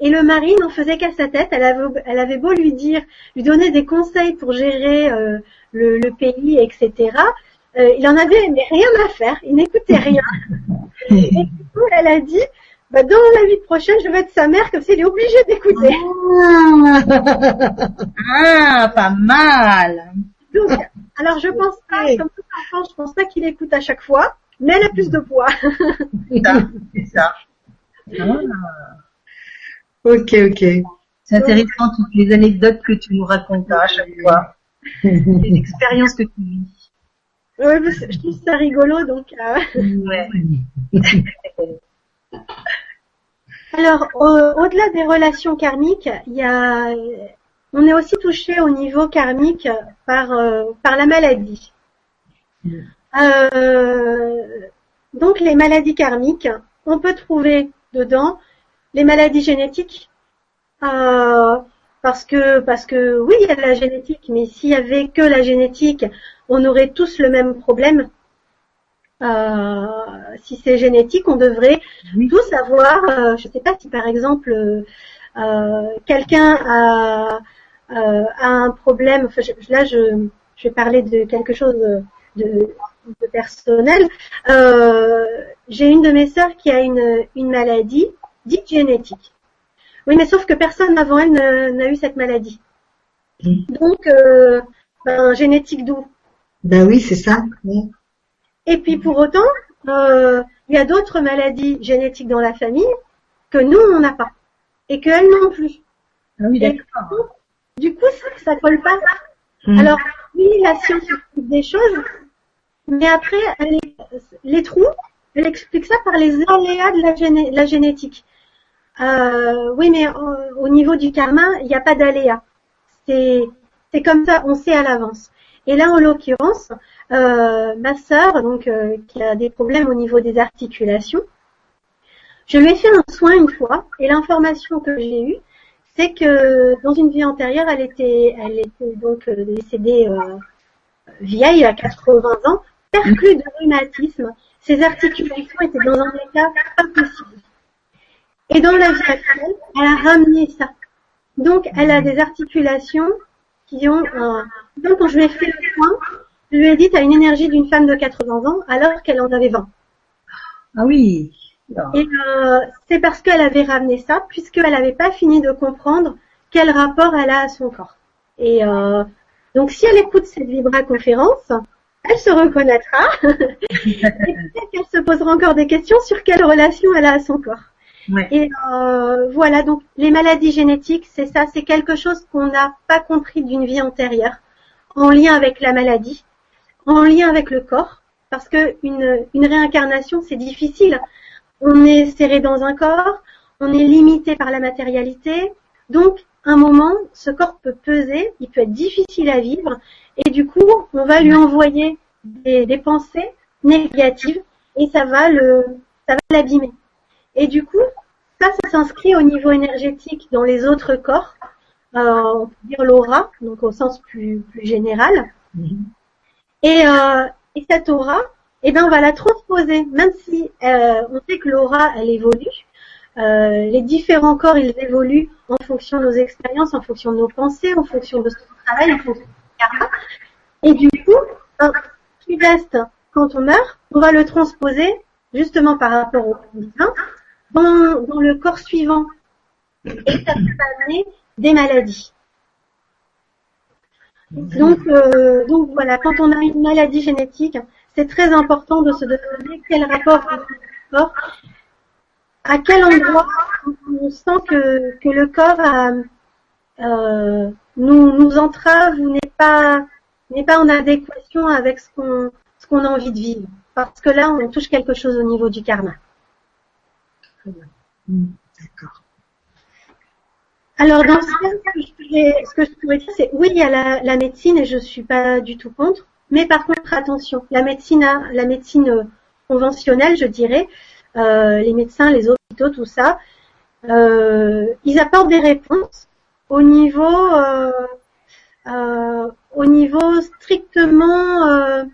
et le mari n'en faisait qu'à sa tête. Elle avait, elle avait beau lui dire, lui donner des conseils pour gérer euh, le, le, pays, etc. Euh, il en avait mais rien à faire. Il n'écoutait <laughs> rien. et du coup, elle a dit, bah, dans la vie prochaine, je vais être sa mère, comme s'il est obligé d'écouter. Ah, pas mal. Donc, alors je pense pas, comme tout enfant, je pense pas qu'il écoute à chaque fois, mais elle a plus de poids. C'est ça. <laughs> Ah. Ok, ok. C'est intéressant toutes les anecdotes que tu nous racontes à chaque fois. les expériences que tu vis. Oui, je trouve ça rigolo, donc. Euh... Ouais. <laughs> Alors, au-delà des relations karmiques, il y a, on est aussi touché au niveau karmique par euh, par la maladie. Euh, donc, les maladies karmiques, on peut trouver dedans les maladies génétiques, euh, parce que parce que oui, il y a la génétique, mais s'il y avait que la génétique, on aurait tous le même problème. Euh, si c'est génétique, on devrait tous avoir, euh, je ne sais pas si par exemple euh, quelqu'un a, un problème, là je, je, vais parler de quelque chose de, personnel. J'ai une de mes sœurs qui a une, une maladie dite génétique. Oui, mais sauf que personne avant elle n'a eu cette maladie. Donc, ben, génétique d'où? Ben oui, c'est ça. Et puis pour autant, euh, il y a d'autres maladies génétiques dans la famille que nous, on n'a pas. Et qu'elles non plus. Ah oui, d'accord. Du coup, ça, ça colle pas. Hmm. Alors, oui, la science explique des choses, mais après, les trous, elle explique ça par les aléas de la, la génétique. Euh, oui, mais euh, au niveau du karma, il n'y a pas d'aléas. C'est, comme ça, on sait à l'avance. Et là, en l'occurrence, euh, ma sœur, donc euh, qui a des problèmes au niveau des articulations, je lui ai fait un soin une fois et l'information que j'ai eue, c'est que dans une vie antérieure, elle était, elle était donc euh, décédée vieille à 80 ans, perclue de rhumatisme. Ses articulations étaient dans un état impossible. Et dans la vie actuelle, elle a ramené ça. Donc, elle a des articulations qui ont un... Donc, quand je lui ai fait le soin, je lui ai dit, tu as une énergie d'une femme de 80 ans alors qu'elle en avait 20. Ah oui. Et euh, c'est parce qu'elle avait ramené ça, puisqu'elle n'avait pas fini de comprendre quel rapport elle a à son corps. Et euh, Donc si elle écoute cette Vibra conférence, elle se reconnaîtra <laughs> et peut-être qu'elle se posera encore des questions sur quelle relation elle a à son corps. Ouais. Et euh, voilà, donc les maladies génétiques, c'est ça, c'est quelque chose qu'on n'a pas compris d'une vie antérieure, en lien avec la maladie, en lien avec le corps, parce que une, une réincarnation, c'est difficile. On est serré dans un corps, on est limité par la matérialité, donc un moment, ce corps peut peser, il peut être difficile à vivre, et du coup, on va lui envoyer des, des pensées négatives, et ça va le, ça va l'abîmer. Et du coup, ça, ça s'inscrit au niveau énergétique dans les autres corps, euh, on peut dire l'aura, donc au sens plus, plus général. Et, euh, et cette aura, eh ben, on va la transposer, même si euh, on sait que l'aura, elle évolue. Euh, les différents corps, ils évoluent en fonction de nos expériences, en fonction de nos pensées, en fonction de ce qu'on travaille, en fonction de karma. Et du coup, hein, ce qui reste quand on meurt, on va le transposer justement par rapport au corps divin dans, dans le corps suivant. Et ça amener des maladies. Donc, euh, donc voilà, quand on a une maladie génétique, c'est très important de se demander quel rapport le corps, à quel endroit on sent que, que le corps a, euh, nous, nous entrave ou n'est pas n'est pas en adéquation avec ce qu'on ce qu'on a envie de vivre. Parce que là, on touche quelque chose au niveau du karma. D'accord. Alors dans ce cas, ce que je pourrais, dire, c'est oui, il y a la, médecine et je suis pas du tout contre, mais par contre attention, la médecine, euh, conventionnelle, je dirais, euh, les médecins, les hôpitaux, tout ça, euh, ils apportent des réponses au niveau, au niveau strictement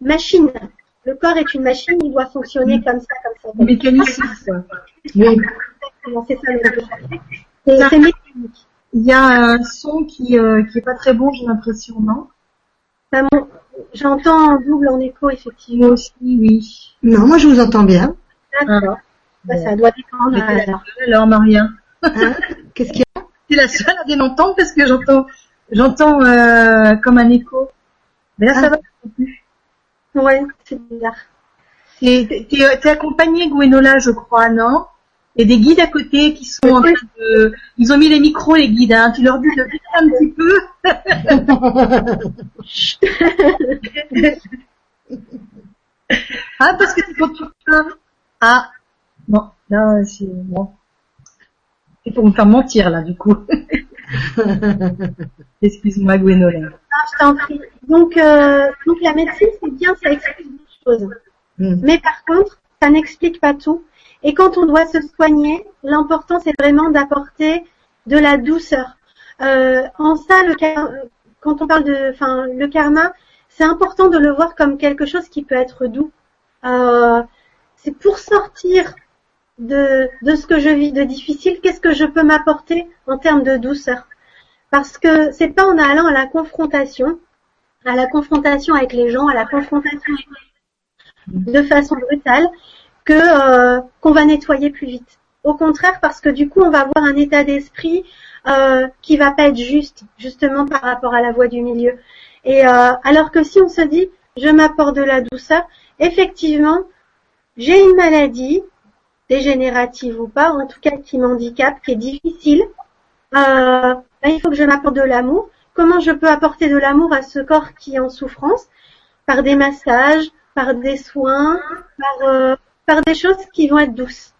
machine. Le corps est une machine, il doit fonctionner comme ça, comme ça. comme. Oui. C'est ça le c'est mécanique. Il y a un son qui, euh, qui est pas très bon, j'ai l'impression, non? Ça, mon- J'entends en double, en écho, effectivement. Moi aussi, oui. Non, moi je vous entends bien. D'accord. Bah, ça doit dépendre. Alors. Maria. Hein? Qu'est-ce qu'il y a? T'es la seule à bien entendre parce que j'entends, j'entends euh, comme un écho. Mais là, ça Ah. va plus. Ouais, c'est bizarre. T'es, accompagnée, Gwenola, je crois, non? Et des guides à côté qui sont en train de... Ils ont mis les micros, les guides, hein. Tu leur dis de <laughs> baisser un petit peu <laughs> Ah, parce que c'est quand tu peux... Ah, non, là, c'est... Bon. C'est pour me faire mentir, là, du coup. <laughs> <laughs> Excuse-moi, Gwenola. Ah, je t'en prie. Donc, euh, donc la médecine, c'est bien, ça explique des choses. Hmm. Mais par contre, ça n'explique pas tout. Et quand on doit se soigner, l'important, c'est vraiment d'apporter de la douceur. Euh, en ça, le quand on parle de, enfin, le karma, c'est important de le voir comme quelque chose qui peut être doux. Euh, c'est pour sortir de, de ce que je vis de difficile, qu'est-ce que je peux m'apporter en termes de douceur? Parce que c'est pas en allant à la confrontation, à la confrontation avec les gens, à la confrontation de façon brutale, que euh, qu'on va nettoyer plus vite. Au contraire, parce que du coup, on va avoir un état d'esprit euh, qui va pas être juste, justement par rapport à la voie du milieu. Et euh, alors que si on se dit, je m'apporte de la douceur, effectivement, j'ai une maladie, dégénérative ou pas, en tout cas qui m'handicape, qui est difficile. Euh, ben, il faut que je m'apporte de l'amour. Comment je peux apporter de l'amour à ce corps qui est en souffrance? Par des massages, par des soins, par, euh, par des choses qui vont être douces.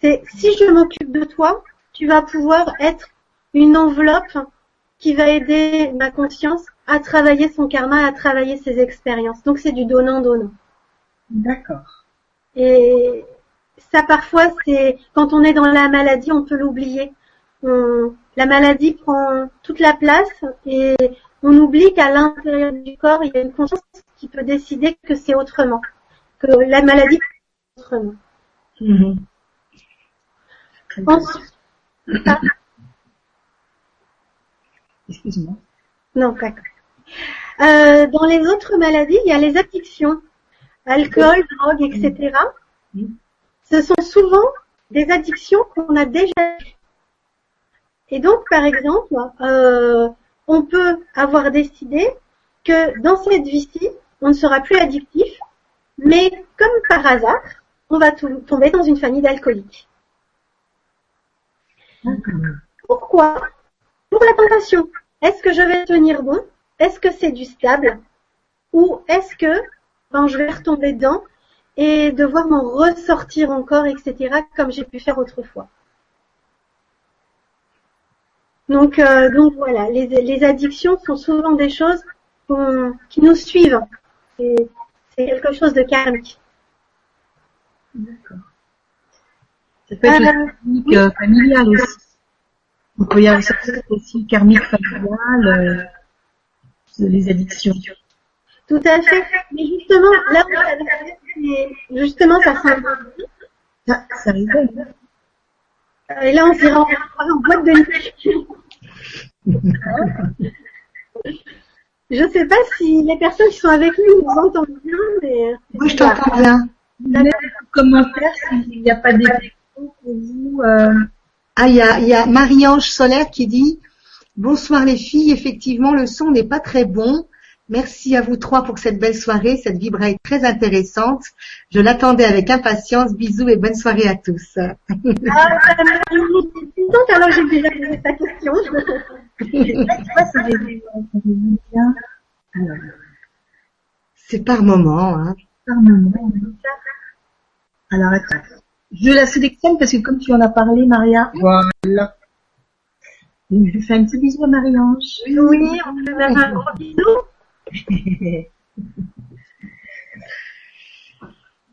C'est si je m'occupe de toi, tu vas pouvoir être une enveloppe qui va aider ma conscience à travailler son karma, à travailler ses expériences. Donc c'est du donnant-donnant. D'accord. Et ça parfois c'est quand on est dans la maladie, on peut l'oublier. La maladie prend toute la place et on oublie qu'à l'intérieur du corps, il y a une conscience qui peut décider que c'est autrement, que la maladie est autrement. Mhm. Très bien. Ensuite, ah, Excuse-moi. non, d'accord. Euh, dans les autres maladies, il y a les addictions, alcool, drogue, etc. Ce sont souvent des addictions qu'on a déjà eues. Et donc, par exemple, euh, on peut avoir décidé que dans cette vie-ci, on ne sera plus addictif, mais comme par hasard, on va tomber dans une famille d'alcooliques. Pourquoi? Pour la tentation. Est-ce que je vais tenir bon? Est-ce que c'est du stable? Ou est-ce que ben, je vais retomber dedans et devoir m'en ressortir encore, etc., comme j'ai pu faire autrefois donc, euh, donc voilà, les, les, addictions sont souvent des choses qui nous suivent. C'est quelque chose de karmique. D'accord. Ça peut être euh, karmique euh, familial aussi. On peut y avoir aussi karmique familial, euh, les addictions. Tout à fait. Mais justement, là, justement, ça symbolise. Ah, ça rigole. Et là, on s'est rentré en boîte de nuit. Je ne sais pas si les personnes qui sont avec nous nous entendent bien, mais... Oui, je t'entends bien. Commentaire s'il n'y a pas des pour vous. Euh... Ah, il y a, y a Marie-Ange Solaire qui dit Bonsoir les filles, effectivement le son n'est pas très bon. Merci à vous trois pour cette belle soirée. Cette vibre est très intéressante. Je l'attendais avec impatience. Bisous et bonne soirée à tous. Ah, alors j'ai déjà posé ta question. <laughs> C'est par moment. Hein. Par moment. Alors attends. Je la sélectionne parce que comme tu en as parlé, Maria. Voilà. je fais un petit bisou à Marie-Ange. Oui, on peut faire un gros bisou. <laughs>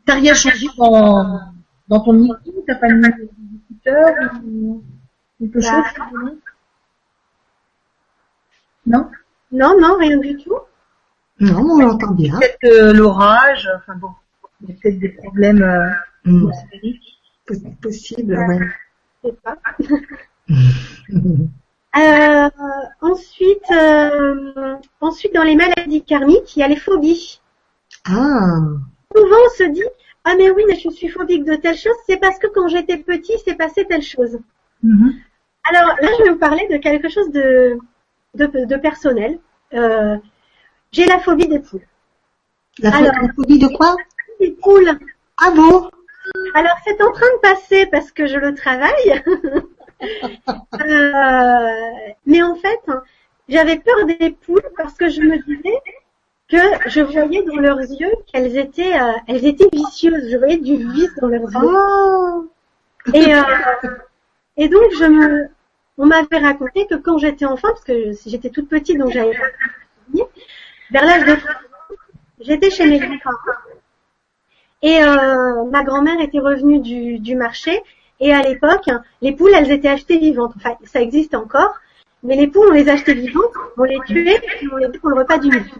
T'as rien changé dans, dans ton micro? T'as pas mis d'écouteur ou quelque chose? Non Non, non, rien du tout. Non, on l'entend bien. Peut-être euh, l'orage, enfin bon, il y a peut-être des problèmes euh, mm. Possible, ouais. Je sais pas. <laughs> <laughs> Euh, ensuite, euh, ensuite, dans les maladies karmiques, il y a les phobies. Ah. Souvent, on se dit, ah mais oui, mais je suis phobique de telle chose, c'est parce que quand j'étais petit, c'est passé telle chose. Mm-hmm. Alors là, je vais vous parler de quelque chose de, de, personnel. Euh, j'ai la phobie des poules. La, phobie de quoi? Des poules. Ah bon? Alors c'est en train de passer parce que je le travaille. <laughs> Euh, mais en fait, j'avais peur des poules parce que je me disais que je voyais dans leurs yeux qu'elles étaient, euh, elles étaient vicieuses. Je voyais du vice dans leurs yeux. Oh. et, euh, et donc je me, on m'avait raconté que quand j'étais enfant, parce que j'étais toute petite, donc j'avais pas vers l'âge de j'étais chez mes grands-parents. Et euh, ma grand-mère était revenue du, du marché et à l'époque, les poules, elles étaient achetées vivantes. Enfin, ça existe encore. Mais les poules, on les achetait vivantes, on les tuait et on les pour le repas du midi.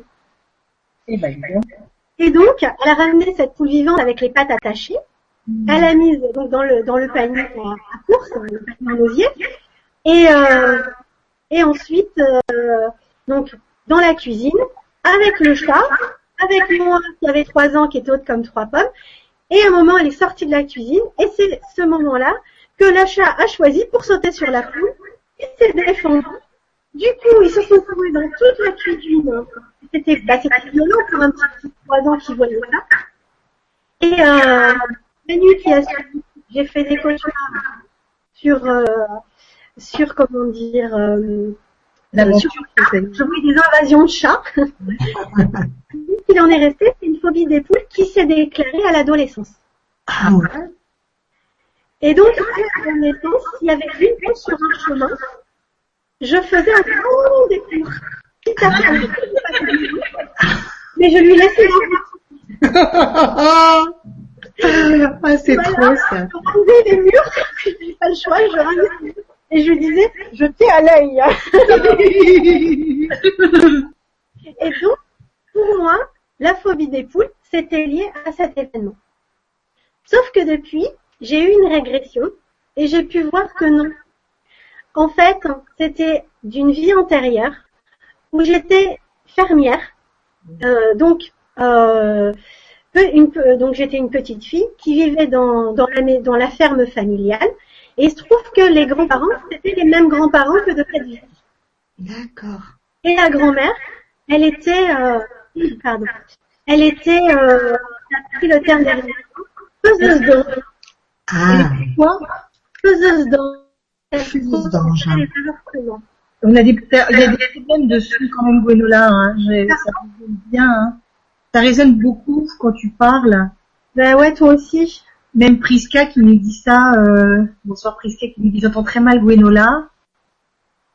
Et, eh ben, et donc, elle a ramené cette poule vivante avec les pattes attachées. Hmm. Elle l'a mise donc dans le dans le panier à, course, le panier en osier. Et euh, et ensuite, euh, donc dans la cuisine, avec le chat, avec moi qui avait trois ans, qui était haute comme trois pommes, et à un moment, elle est sortie de la cuisine et c'est ce moment-là que le chat a choisi pour sauter sur la poule. Il s'est défendu. Du coup, ils se sont trouvés dans toute la cuisine. C'était bah, violent pour un petit de 3 ans qui voyait ça. Et euh, nuit qui a suivi, j'ai fait des cauchemars sur, euh, sur comment dire, euh, sur, je voulais des invasions de chats. <laughs> qu'il en est resté, c'est une phobie des poules qui s'est déclarée à l'adolescence. Ah Et donc, à l'adolescence, il y avait une poule sur un chemin. Je faisais un grand détour. À Mais je lui laissais ah, c'est trop ça. Je les murs, j'ai pas le choix, je et je lui disais, je t'ai à l'œil. <laughs> et donc, pour moi, la phobie des poules, c'était lié à cet événement. Sauf que depuis, j'ai eu une régression et j'ai pu voir que non. En fait, c'était d'une vie antérieure où j'étais fermière. Euh, donc, euh, donc j'étais une petite fille qui vivait dans, dans, la, dans la ferme familiale. Et il se trouve que les grands-parents, c'était les mêmes grands-parents que de cette vie. D'accord. Et la grand-mère, elle était, euh, pardon, elle était, euh, j'ai pris le terme derrière, faiseuse d'ange. Ah, Quoi? Faiseuse d'ange. Faiseuse d'ange. On a des, il y a des problèmes de son quand même, Gwenola. Hein. Ça résonne bien. Hein. Ça résonne beaucoup quand tu parles. Ben ouais, toi aussi. Même Priska qui nous dit ça. Euh... Bonsoir Priska qui nous dit j'entends très mal Gwenola.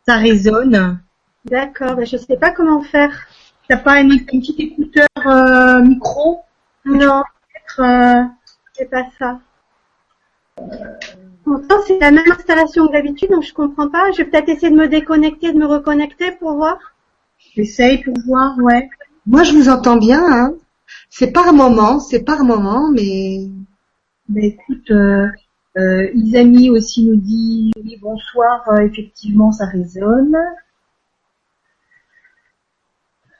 Ça résonne. D'accord, ben je sais pas comment faire. T'as pas un, un petit écouteur euh, micro? Non, peut-être, euh, c'est pas ça. Pourtant, c'est la même installation que d'habitude, donc je comprends pas. Je vais peut-être essayer de me déconnecter, de me reconnecter pour voir. J'essaye pour voir, ouais. moi je vous entends bien. Hein. C'est par moment, c'est par moment, mais Ben écoute, euh, euh, Isami aussi nous dit oui bonsoir, euh, effectivement ça résonne.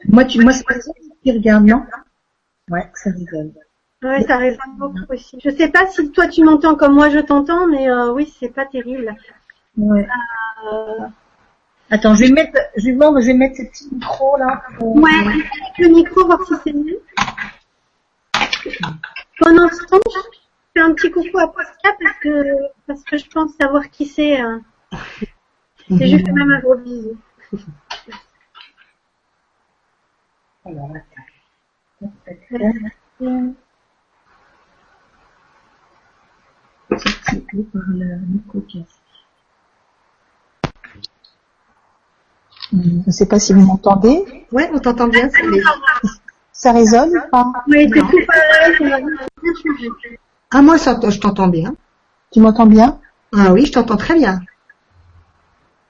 Moi tu moi ça résonne qui regarde, non? Ouais, ça résonne. Ouais, ça résonne beaucoup aussi. Je sais pas si toi tu m'entends comme moi je t'entends, mais euh, oui, c'est pas terrible. Ouais. Euh, Attends, je vais mettre je vais voir, je vais mettre ce petit micro là. pour- ouais, avec le micro, voir si c'est mieux. Pendant ce temps, je fais un petit coucou à Pascal parce que parce que je pense savoir qui c'est. Et je fais même un gros bisou. Alors, attends. Je ne sais pas si vous m'entendez. ouais, on t'entend bien. ça résonne ou pas? Oui, c'est tout pareil. Ah moi ça- je t'entends bien. Tu m'entends bien? Ah oui, je t'entends très bien.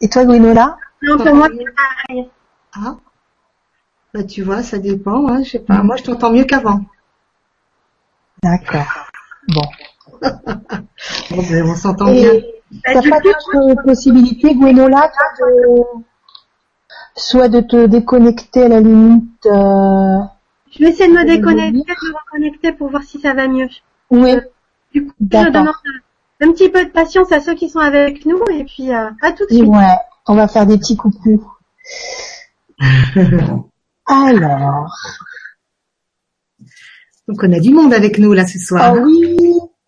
Et toi, Gwenola Non, pour moi, c'est pareil. Ah, bah tu vois, ça dépend. Hein, je sais pas. Moi je t'entends mieux qu'avant. D'accord. Bon. <laughs> Bon, ben, on s'entend bien. Bah, T'as du pas d'autre possibilité, Gwenola, de... soit de te déconnecter à la limite euh... je vais essayer de me déconnecter, de me reconnecter pour voir si ça va mieux. Oui, Du coup, je D'accord. demande un petit peu de patience à ceux qui sont avec nous et puis euh, à tout de suite. ouais. On va faire des petits coucous. <laughs> Alors, Donc on a du monde avec nous là ce soir. ah oui.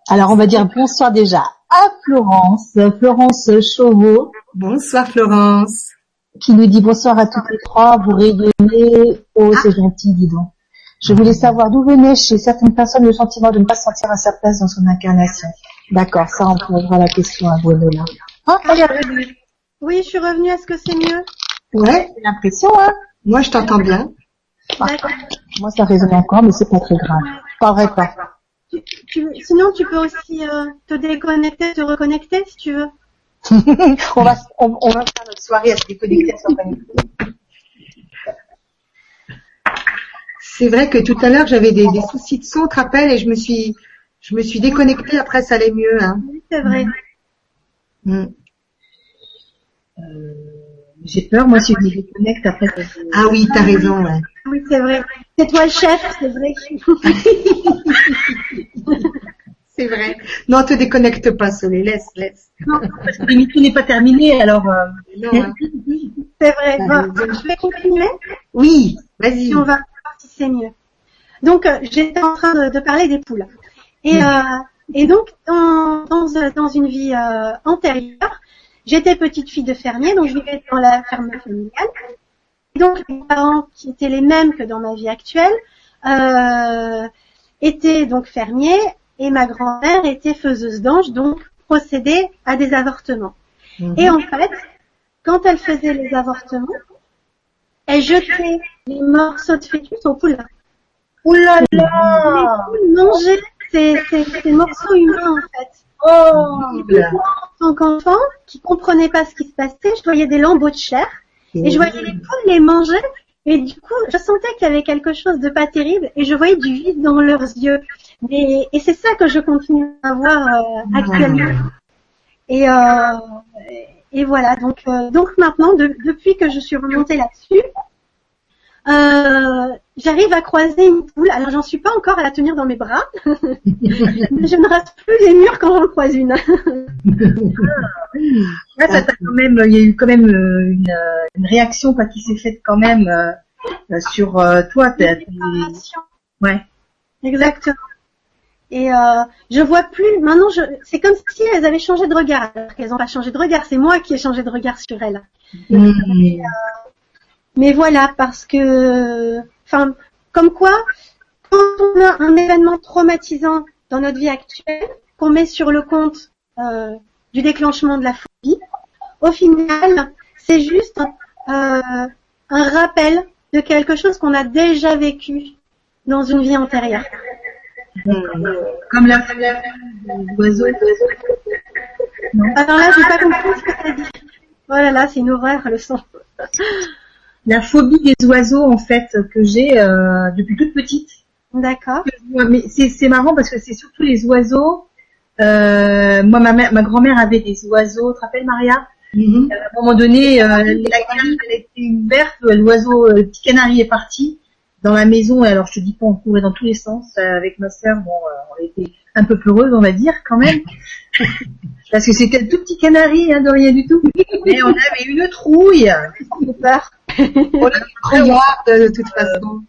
Alors, on va dire bonsoir déjà à Florence, Florence Chauveau, Bonsoir Florence. qui nous dit bonsoir à toutes les trois, vous rayonnez. Oh, c'est gentil, dis donc. Je voulais savoir d'où venait chez certaines personnes le sentiment de ne pas se sentir à sa place dans son incarnation. D'accord, ça on posera la question à Gwenola. Ah, elle est revenue. Oui, je suis revenue. Est-ce que c'est mieux? Ouais, J'ai l'impression, hein. Moi je t'entends bien. D'accord. Moi, ça résonne encore, mais c'est pas très grave. Pas vrai, pas. Tu- tu- sinon, tu peux aussi euh, te déconnecter, te reconnecter si tu veux. <laughs> on va, on, on va faire notre soirée à se déconnecter, à se reconnecter. C'est vrai que tout à l'heure j'avais des, des soucis de son, tu te rappelles, et je me suis, je me suis déconnectée. Après ça allait mieux. Hein. Oui, c'est vrai. Mm. Euh, J'ai peur, moi, si je me déconnecte après. Ah oui, t'as raison. Ouais. Oui, c'est vrai. C'est toi le chef, c'est vrai. <laughs> C'est vrai. Non, te déconnecte pas, Soleil. Laisse, laisse. Non, parce que l'émission n'est pas terminée, alors. euh, Non, hein. C'est vrai. Raison. je vais continuer Oui, vas-y. on va voir si c'est mieux. Donc, euh, j'étais en train de, de parler des poules. Et, euh, et donc, dans, dans, euh, dans une vie antérieure, j'étais petite fille de fermier, donc je vivais dans la ferme familiale. Et donc, mes parents, qui étaient les mêmes que dans ma vie actuelle, euh, étaient donc fermiers et ma grand-mère était faiseuse d'ange, donc procédait à des avortements. Mhm. Et en fait, quand elle faisait les avortements, elle jetait les morceaux de fœtus aux poules. Ouh là Les là poules mangeaient ces, ces, ces morceaux humains en fait. Oh. En tant qu'enfant, qui comprenait pas ce qui se passait, je voyais des lambeaux de chair et je voyais les poules les manger et du coup, je sentais qu'il y avait quelque chose de pas terrible et je voyais du vide dans leurs yeux. Et, et c'est ça que je continue à voir euh, actuellement. Et, euh, et voilà, donc, euh, donc maintenant, de- depuis que je suis remontée là-dessus, euh, j'arrive à croiser une poule. Alors j'en suis pas encore à la tenir dans mes bras, <laughs> mais je ne rase plus les murs quand j'en croise une. Là, ça t'a quand même, il y a eu quand même euh, une, euh, une réaction quoi, qui s'est faite quand même euh, euh, sur euh, toi. t'as- Ouais. Exactement. Et euh, je vois plus. Maintenant, je, c'est comme si elles avaient changé de regard. Alors qu'elles n'ont pas changé de regard. C'est moi qui ai changé de regard sur elles. Mmh. Mais voilà, parce que, enfin, comme quoi, quand on a un événement traumatisant dans notre vie actuelle, qu'on met sur le compte euh, du déclenchement de la phobie, au final, c'est juste euh, un rappel de quelque chose qu'on a déjà vécu dans une vie antérieure. Comme la l'oiseau. Alors là, j'ai pas compris ce que t'as dit. Oh là là, c'est une horreur le son. La phobie des oiseaux en fait que j'ai euh, depuis toute petite. D'accord. Mais c'est c'est marrant parce que c'est surtout les oiseaux. Euh, moi, ma, ma grand-mère avait des oiseaux. Tu te rappelles, Maria? Mhm. À un moment donné, euh, la elle était ouverte, l'oiseau, euh, le petit canari est parti dans la maison. Et alors, je te dis pas, on courait dans tous les sens euh, avec ma sœur. Bon, euh, on était un peu pleureuse, on va dire, quand même. <laughs> Parce que c'était un tout petit canari, hein, de rien du tout. Mais on avait une trouille. Peur. <laughs> On a Regarde, de toute façon.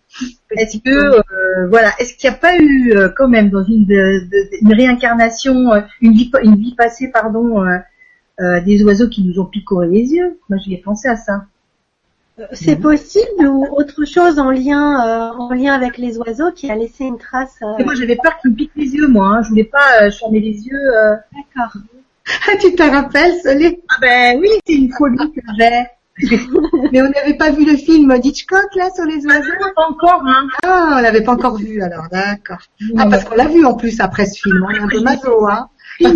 Est-ce que euh, voilà, est-ce qu'il n'y a pas eu euh, quand même dans une, de- de- une réincarnation, euh, une vie, une vie passée, pardon, des oiseaux qui nous ont picoré les yeux? Moi, j'y ai pensé à ça. C'est possible ou autre chose en lien, euh, en lien avec les oiseaux qui a laissé une trace. euh, Et moi, j'avais peur qu'ils me piquent les yeux, moi. Hein. Je voulais pas euh, fermer les yeux. euh. D'accord. Ah, <laughs> tu te rappelles, Solé? Ah ben oui, c'est une phobie que j'ai. <laughs> Mais on n'avait pas vu le film d'Hitchcock, là, sur les oiseaux? Pas encore, hein. Ah, on l'avait pas encore vu, alors, d'accord. Ah, parce qu'on l'a vu, en plus, après ce film. On est un peu maso, hein. <laughs>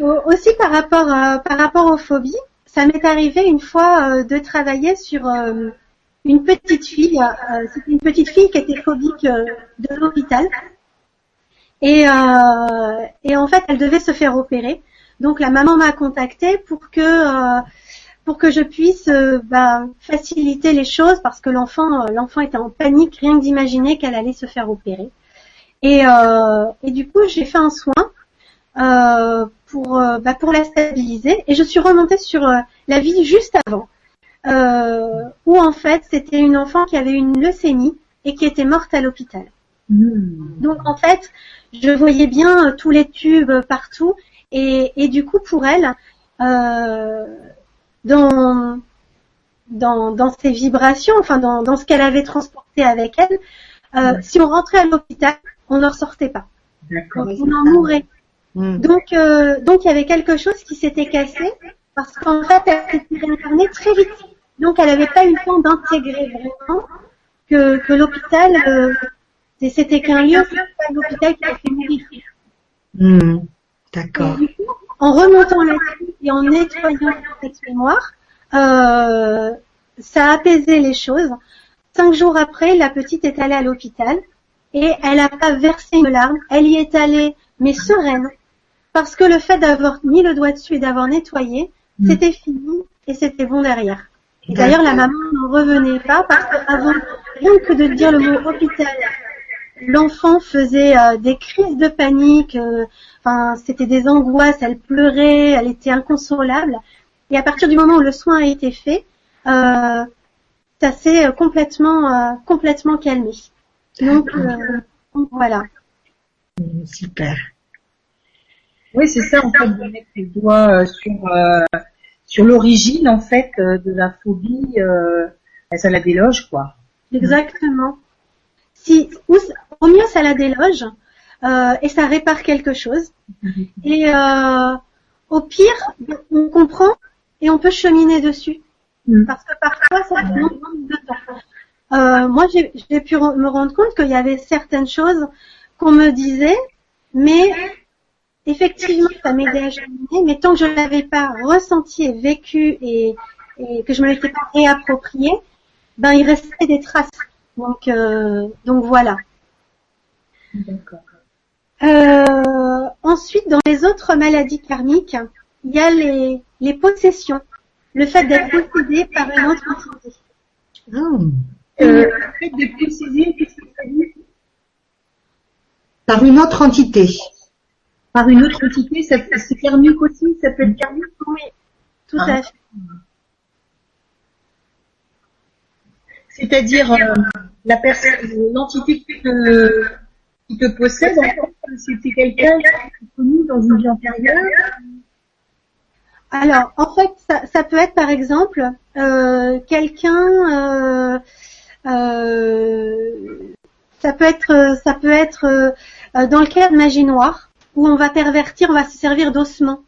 Au- Aussi par rapport euh, par rapport aux phobies, ça m'est arrivé une fois euh, de travailler sur euh, une petite fille. C'était une petite fille qui était phobique de l'hôpital. Et, euh, et en fait, elle devait se faire opérer. Donc la maman m'a contactée pour que euh, pour que je puisse euh, bah, faciliter les choses parce que l'enfant l'enfant était en panique rien que d'imaginer qu'elle allait se faire opérer. Et, et du coup, j'ai fait un soin euh, pour euh, bah, pour la stabiliser et je suis remontée sur euh, la vie juste avant où en fait c'était une enfant qui avait une leucémie et qui était morte à l'hôpital. Hmm. Donc en fait, je voyais bien tous les tubes partout et, et du coup pour elle, dans, dans dans ses vibrations, enfin dans, dans ce qu'elle avait transporté avec elle, euh, Ouais. si on rentrait à l'hôpital, on ne ressortait pas, on en mourait. Hmm. Donc euh, donc il y avait quelque chose qui s'était cassé parce qu'en fait elle s'était réincarnée très vite. Donc elle n'avait pas eu le temps d'intégrer vraiment que, que l'hôpital euh, c'était qu'un lieu, c'était pas l'hôpital qui a fait mourir. Hmm. D'accord. En remontant là-dessus et en nettoyant cette mémoire, euh, ça a apaisé les choses. Cinq jours après, la petite est allée à l'hôpital et elle n'a pas versé une larme. Elle y est allée, mais sereine, parce que le fait d'avoir mis le doigt dessus et d'avoir nettoyé, Mm. c'était fini et c'était bon derrière. Et d'ailleurs, la maman n'en revenait pas parce qu'avant, rien que de dire le mot hôpital, l'enfant faisait euh, des crises de panique, euh, enfin c'était des angoisses, elle pleurait, elle était inconsolable. Et à partir du moment où le soin a été fait, euh, ça s'est complètement complètement calmé. Donc, voilà. Super. Oui, c'est ça en fait de mettre les doigts euh, sur euh, sur l'origine en fait euh, de la phobie. Ça la déloge quoi. Exactement. Si, ou- au mieux, ça la déloge euh, et ça répare quelque chose. <laughs> Et euh, au pire, on comprend et on peut cheminer dessus. Mm. Parce que parfois, ça demande de temps. Euh, moi, j'ai j'ai pu me rendre compte qu'il y avait certaines choses qu'on me disait, mais effectivement, ça m'aidait à cheminer. Mais tant que je ne l'avais pas ressenti et vécu et, et que je me l'étais pas réapproprié, ben il restait des traces. Donc, euh, donc voilà. D'accord. Euh, ensuite, dans les autres maladies karmiques, il y a les, les possessions. le fait d'être possédé par une autre entité. Ah. Euh, le fait d'être possédé, qu'est-ce que ça dit Par une autre entité. Par une autre entité, ça- c'est karmique aussi, ça peut être karmique. Oui, tout Ah. à fait. C'est-à-dire euh, la personne, l'entité qui te, qui te possède, en fait, c'était quelqu'un qui est connu dans une vie antérieure. Alors, en fait, ça, ça peut être par exemple euh, quelqu'un, euh, euh, ça peut être, ça peut être euh, dans le cas de magie noire où on va pervertir, on va se servir d'ossements.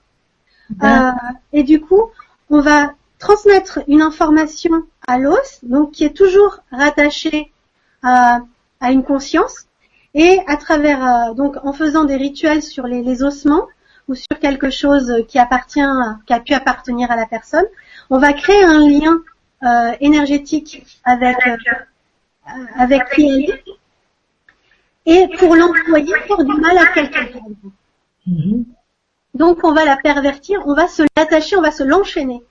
Euh, et du coup, on va transmettre une information à l'os, donc qui est toujours rattachée à, à une conscience, et à travers, euh, donc en faisant des rituels sur les, les ossements ou sur quelque chose qui appartient, qui a pu appartenir à la personne, on va créer un lien euh, énergétique avec euh, avec qui elle est, et pour l'employer pour du mal à quelqu'un. exemple. Mhm. Donc on va la pervertir, on va se l'attacher, on va se l'enchaîner.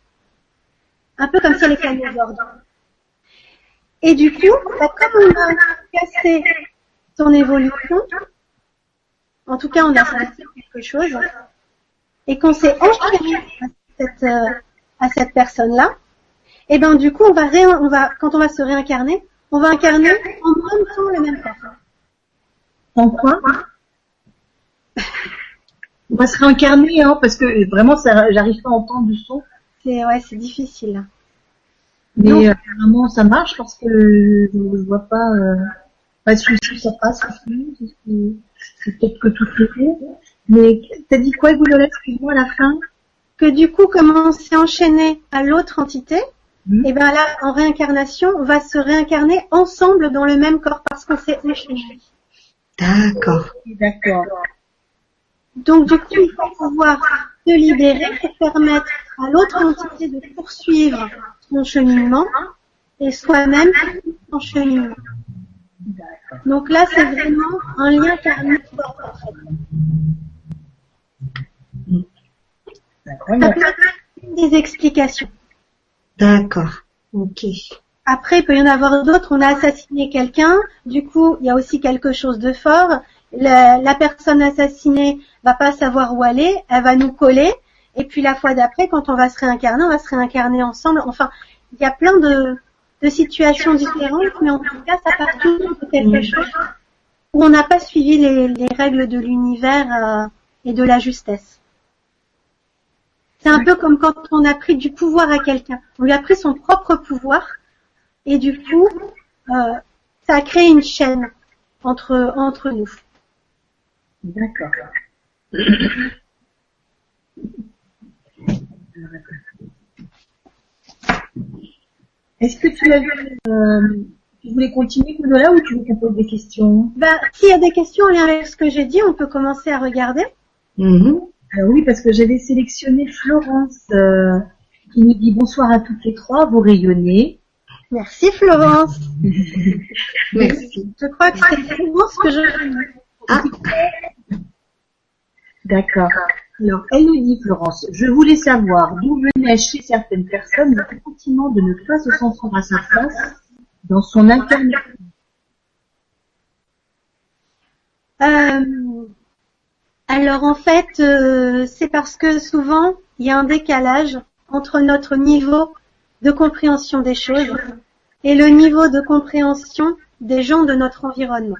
Un peu comme ça les canaux d'ordre. Et du coup, bah, comme on a cassé son évolution, en tout cas on a senti quelque chose, et qu'on s'est enchaîné à cette, euh, à cette personne-là, et ben du coup on va, ré- on va quand on va se réincarner, on va incarner en même temps le même corps. En quoi On va se réincarner, hein, parce que vraiment, j'arrive pas à entendre du son. C'est ouais, c'est difficile. Mais euh, vraiment, ça marche parce que je, je vois pas. Euh, pas si ça passe c'est- peut-être que tout est fait. Mais t'as dit quoi, Goulola Excuse-moi à la fin? que du coup, comme on s'est enchaîné à l'autre entité, Mhm. et ben là, en réincarnation, on va se réincarner ensemble dans le même corps parce qu'on s'est enchaîné. D'accord. D'accord. Donc du coup, il faut pouvoir se libérer pour permettre à l'autre entité de poursuivre son cheminement et soi-même son cheminement. Donc là, c'est vraiment un lien karmique fort. Ça peut être une des explications. D'accord. Ok. Après, il peut y en avoir d'autres. On a assassiné quelqu'un. Du coup, il y a aussi quelque chose de fort. La, la personne assassinée va pas savoir où aller. Elle va nous coller. Et puis la fois d'après, quand on va se réincarner, on va se réincarner ensemble. Enfin, il y a plein de, de situations différentes, mais en tout cas, ça part toujours de quelque chose où on n'a pas suivi les, les règles de l'univers euh, et de la justesse. C'est un peu comme quand on a pris du pouvoir à quelqu'un. On lui a pris son propre pouvoir et du coup, euh, ça a créé une chaîne entre entre nous. D'accord. Est-ce que tu avais, euh, tu voulais continuer Goulola ou tu veux qu'on pose des questions? Ben, s'il y a des questions en lien avec ce que j'ai dit, on peut commencer à regarder. Alors oui, parce que j'avais sélectionné Florence euh, qui nous dit bonsoir à toutes les trois, vous rayonnez. Merci Florence. <laughs> Merci. Je crois que c'est souvent ce que je Ah, D'accord. Alors, elle nous dit, Florence, je voulais savoir d'où venait chez certaines personnes le sentiment de ne pas se sentir à sa place dans son incarnation. Euh, alors en fait, euh, c'est parce que souvent il y a un décalage entre notre niveau de compréhension des choses et le niveau de compréhension des gens de notre environnement.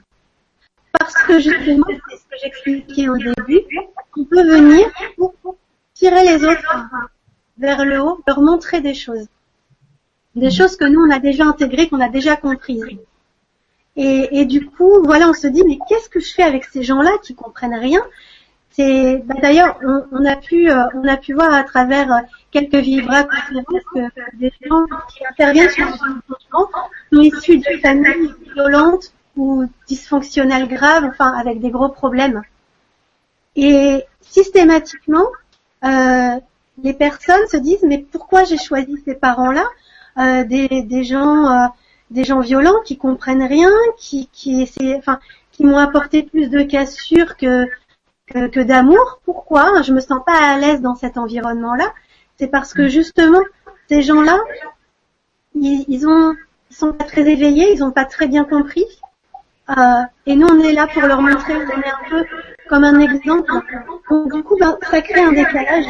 Parce que justement, c'est ce que j'expliquais au début, on peut venir pour tirer les autres vers le haut, leur montrer des choses. Des choses que nous, on a déjà intégrées, qu'on a déjà comprises. Et, du coup, voilà, on se dit, mais qu'est-ce que je fais avec ces gens-là qui comprennent rien C'est bah, d'ailleurs, on, on a pu, euh, on a pu voir à travers euh, quelques vibra conférences que des gens qui interviennent sur le changement sont issus de familles violentes ou dysfonctionnelles graves, enfin avec des gros problèmes. Et systématiquement, euh, les personnes se disent, mais pourquoi j'ai choisi ces parents-là? Euh, des, des gens euh, des gens violents qui comprennent rien, qui qui enfin qui m'ont apporté plus de cassures que que, que d'amour. Pourquoi Je me sens pas à l'aise dans cet environnement-là? C'est parce que justement ces gens-là, ils, ils ont, ils sont pas très éveillés, ils ont pas très bien compris. Euh, et nous, on est là pour leur montrer, on est un peu comme un exemple. Donc, du coup, ben, ça crée un décalage,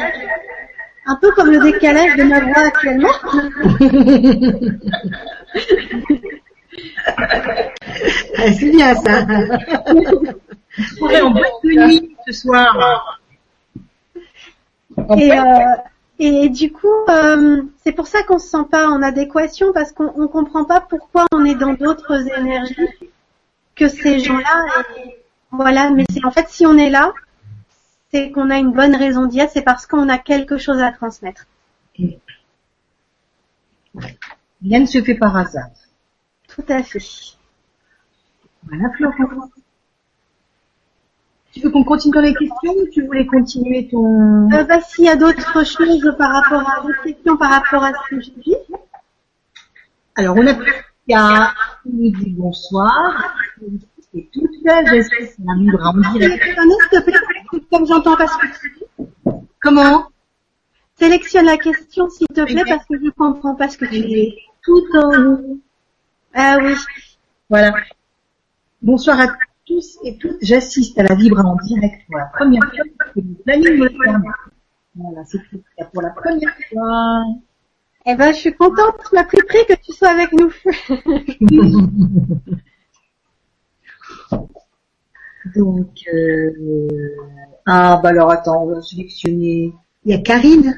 un peu comme le décalage de ma voix actuellement. <laughs> Ah, c'est bien ça. <laughs> En boîte de nuit soir. En Et, fait, euh, et du coup, euh, c'est pour ça qu'on se sent pas en adéquation parce qu'on on comprend pas pourquoi on est dans d'autres énergies que ces gens-là. Et Voilà, mais c'est en fait si on est là, c'est qu'on a une bonne raison d'y être, c'est parce qu'on a quelque chose à transmettre. rien ne se fait par hasard. Tout à fait. Voilà, Florence. Tu veux qu'on continue dans les questions ou tu voulais continuer ton... Euh, bah, s'il y a d'autres choses par rapport à d'autres questions par rapport à ce que j'ai dit. Alors, on a Prisca qui nous dit bonsoir. Et toute seule, en direct. Sélectionner, s'il te plaît, comme j'entends pas ce que tu dis. Comment? Sélectionne la question, s'il te plaît, parce que je comprends pas ce que tu dis. Tout en haut. Ah oui. Voilà. Bonsoir à tous et toutes. J'assiste à la Vibra en direct pour la première fois planning me le permet. Voilà, c'est tout. Pour la première fois. Eh ben, je suis contente, m'as pris prix que tu sois avec nous. <laughs> Donc, euh... ah, bah alors attends, on va sélectionner Il y a Karine.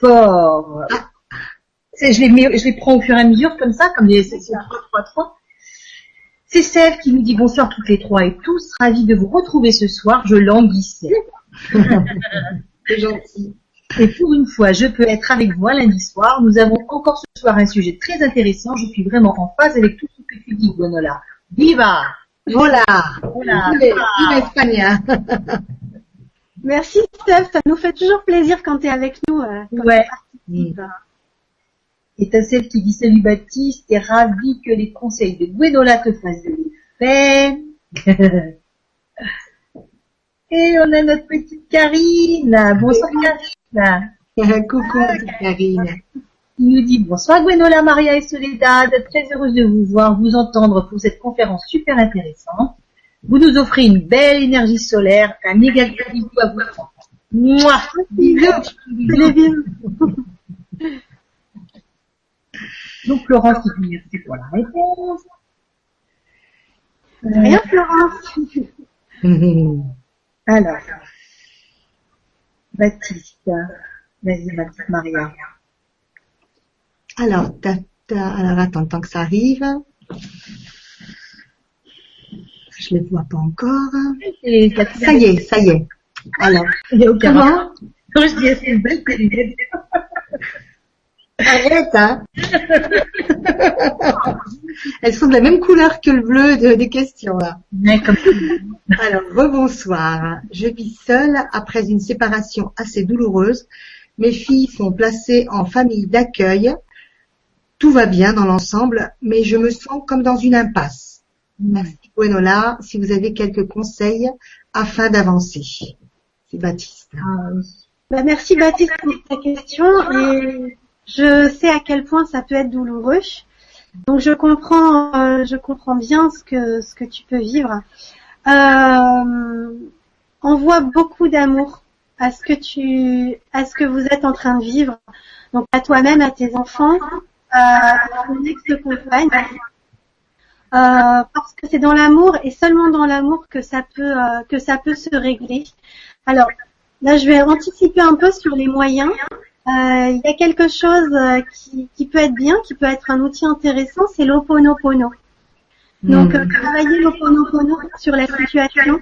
fort. C'est- Je les mets, je les prends au fur et à mesure comme ça, comme les, c'est c'est trois, trois, trois. C'est Sève qui nous dit bonsoir toutes les trois et tous, ravis de vous retrouver ce soir, je languissais. <laughs> C'est gentil. Et pour une fois, je peux être avec vous un lundi soir. Nous avons encore ce soir un sujet très intéressant. Je suis vraiment en phase avec tout ce que tu dis, Gwenola. Viva! Voilà. Voilà. Vive vive Espagne. <laughs> Merci Steph, ça nous fait toujours plaisir quand tu es avec nous. euh, Ouais. Et t'as celle qui dit salut Baptiste, t'es ravi que les conseils de Gwenola te fassent de l'effet. <laughs> Et on a notre petite Karine. Bonsoir Karine. <laughs> Coucou, Karine. qui nous dit bonsoir Gwenola, Maria et Soledad, très heureuse de vous voir, vous entendre pour cette conférence super intéressante. Vous nous offrez une belle énergie solaire, un méga bisou à vous. Mouah Bisous. <laughs> Donc Florence dit merci pour la réponse. Rien Florence. <laughs> Alors, Baptiste, vas-y ma petite Maria. Alors, t'as- t'as- alors attends, tant que ça arrive. Je les vois pas encore. Et Ça y est, ça y est. Alors, Il y a aucun comment je dis c'est une belle. <laughs> Arrête, hein Elles sont de la même couleur que le bleu de- des questions, là. Alors, rebonsoir. Je vis seule après une séparation assez douloureuse. Mes filles sont placées en famille d'accueil. Tout va bien dans l'ensemble, mais je me sens comme dans une impasse. Merci Gwenola, si vous avez quelques conseils afin d'avancer. C'est Baptiste. Ah, oui. Bah, merci Baptiste pour ta question et je sais à quel point ça peut être douloureux. Donc je comprends, euh, je comprends bien ce que ce que tu peux vivre. Euh, envoie beaucoup d'amour à ce que tu, à ce que vous êtes en train de vivre. Donc à toi-même, à tes enfants, à ton ex-compagne. Euh, parce que c'est dans l'amour et seulement dans l'amour que ça peut euh, que ça peut se régler. Alors Là, je vais anticiper un peu sur les moyens. Euh, Il y a quelque chose euh, qui, qui peut être bien, qui peut être un outil intéressant, c'est l'oponopono. Donc, euh, travailler l'oponopono sur la situation,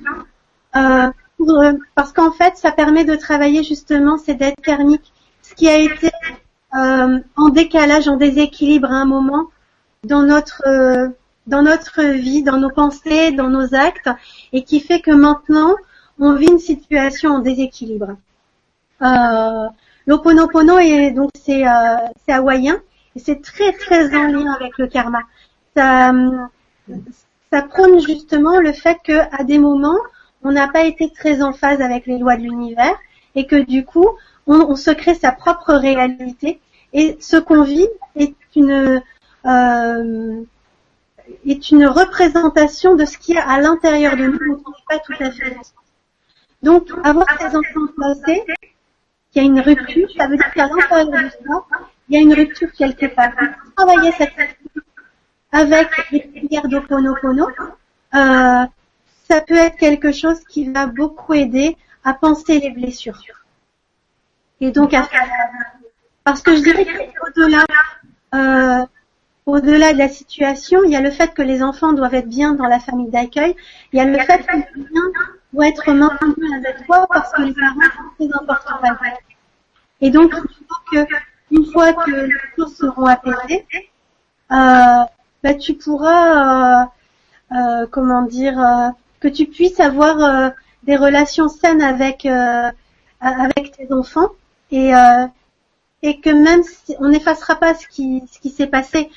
euh, pour, euh, parce qu'en fait, ça permet de travailler justement ces dettes thermiques, ce qui a été euh, en décalage, en déséquilibre à un moment dans notre euh, dans notre vie, dans nos pensées, dans nos actes, et qui fait que maintenant, on vit une situation en déséquilibre. L'Oponopono est donc c'est euh, hawaïen. Et c'est très très en lien avec le karma. Ça, ça prône justement le fait que à des moments on n'a pas été très en phase avec les lois de l'univers et que du coup on, se crée sa propre réalité. Et ce qu'on vit est une euh, est une représentation de ce qu'il y a à l'intérieur de nous, on n'est pas tout à fait. Donc, avoir ces enfants placés, qu'il y a une rupture, ça veut dire qu'à l'intérieur de ça, il y a une rupture quelque part. Travailler cette avec les prières d'Oponopono, euh, ça peut être quelque chose qui va beaucoup aider à penser les blessures. Et donc à. Parce que je dirais qu'au-delà euh, au-delà de la situation, il y a le fait que les enfants doivent être bien dans la famille d'accueil. Il y a le fait que les doivent être maintenus avec toi parce que les parents sont très importants Et donc, il faut que, une fois que les choses seront apaisées, euh, bah, tu pourras, euh, euh, comment dire, euh, que tu puisses avoir euh, des relations saines avec avec tes enfants. Et et que même si on n'effacera pas ce qui ce qui s'est passé,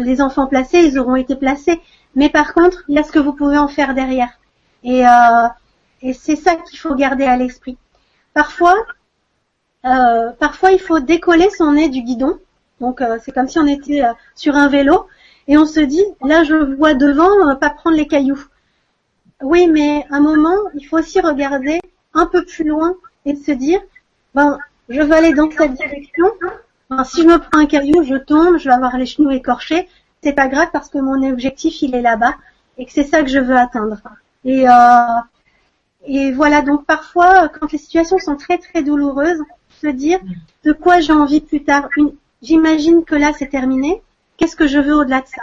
les enfants placés, ils auront été placés, mais par contre, il y a ce que vous pouvez en faire derrière. Et et c'est ça qu'il faut garder à l'esprit. Parfois, parfois il faut décoller son nez du guidon. Donc c'est comme si on était sur un vélo et on se dit, là je vois devant, euh, pas prendre les cailloux. Oui, mais à un moment, il faut aussi regarder un peu plus loin et se dire, ben, je vais aller dans cette direction. Ben, si je me prends un caillou, je tombe, je vais avoir les genoux écorchés. C'est pas grave parce que mon objectif il est là-bas et que c'est ça que je veux atteindre. Euh, et voilà donc parfois quand les situations sont très très douloureuses, se dire de quoi j'ai envie plus tard. J'imagine que là c'est terminé. Qu'est-ce que je veux au-delà de ça?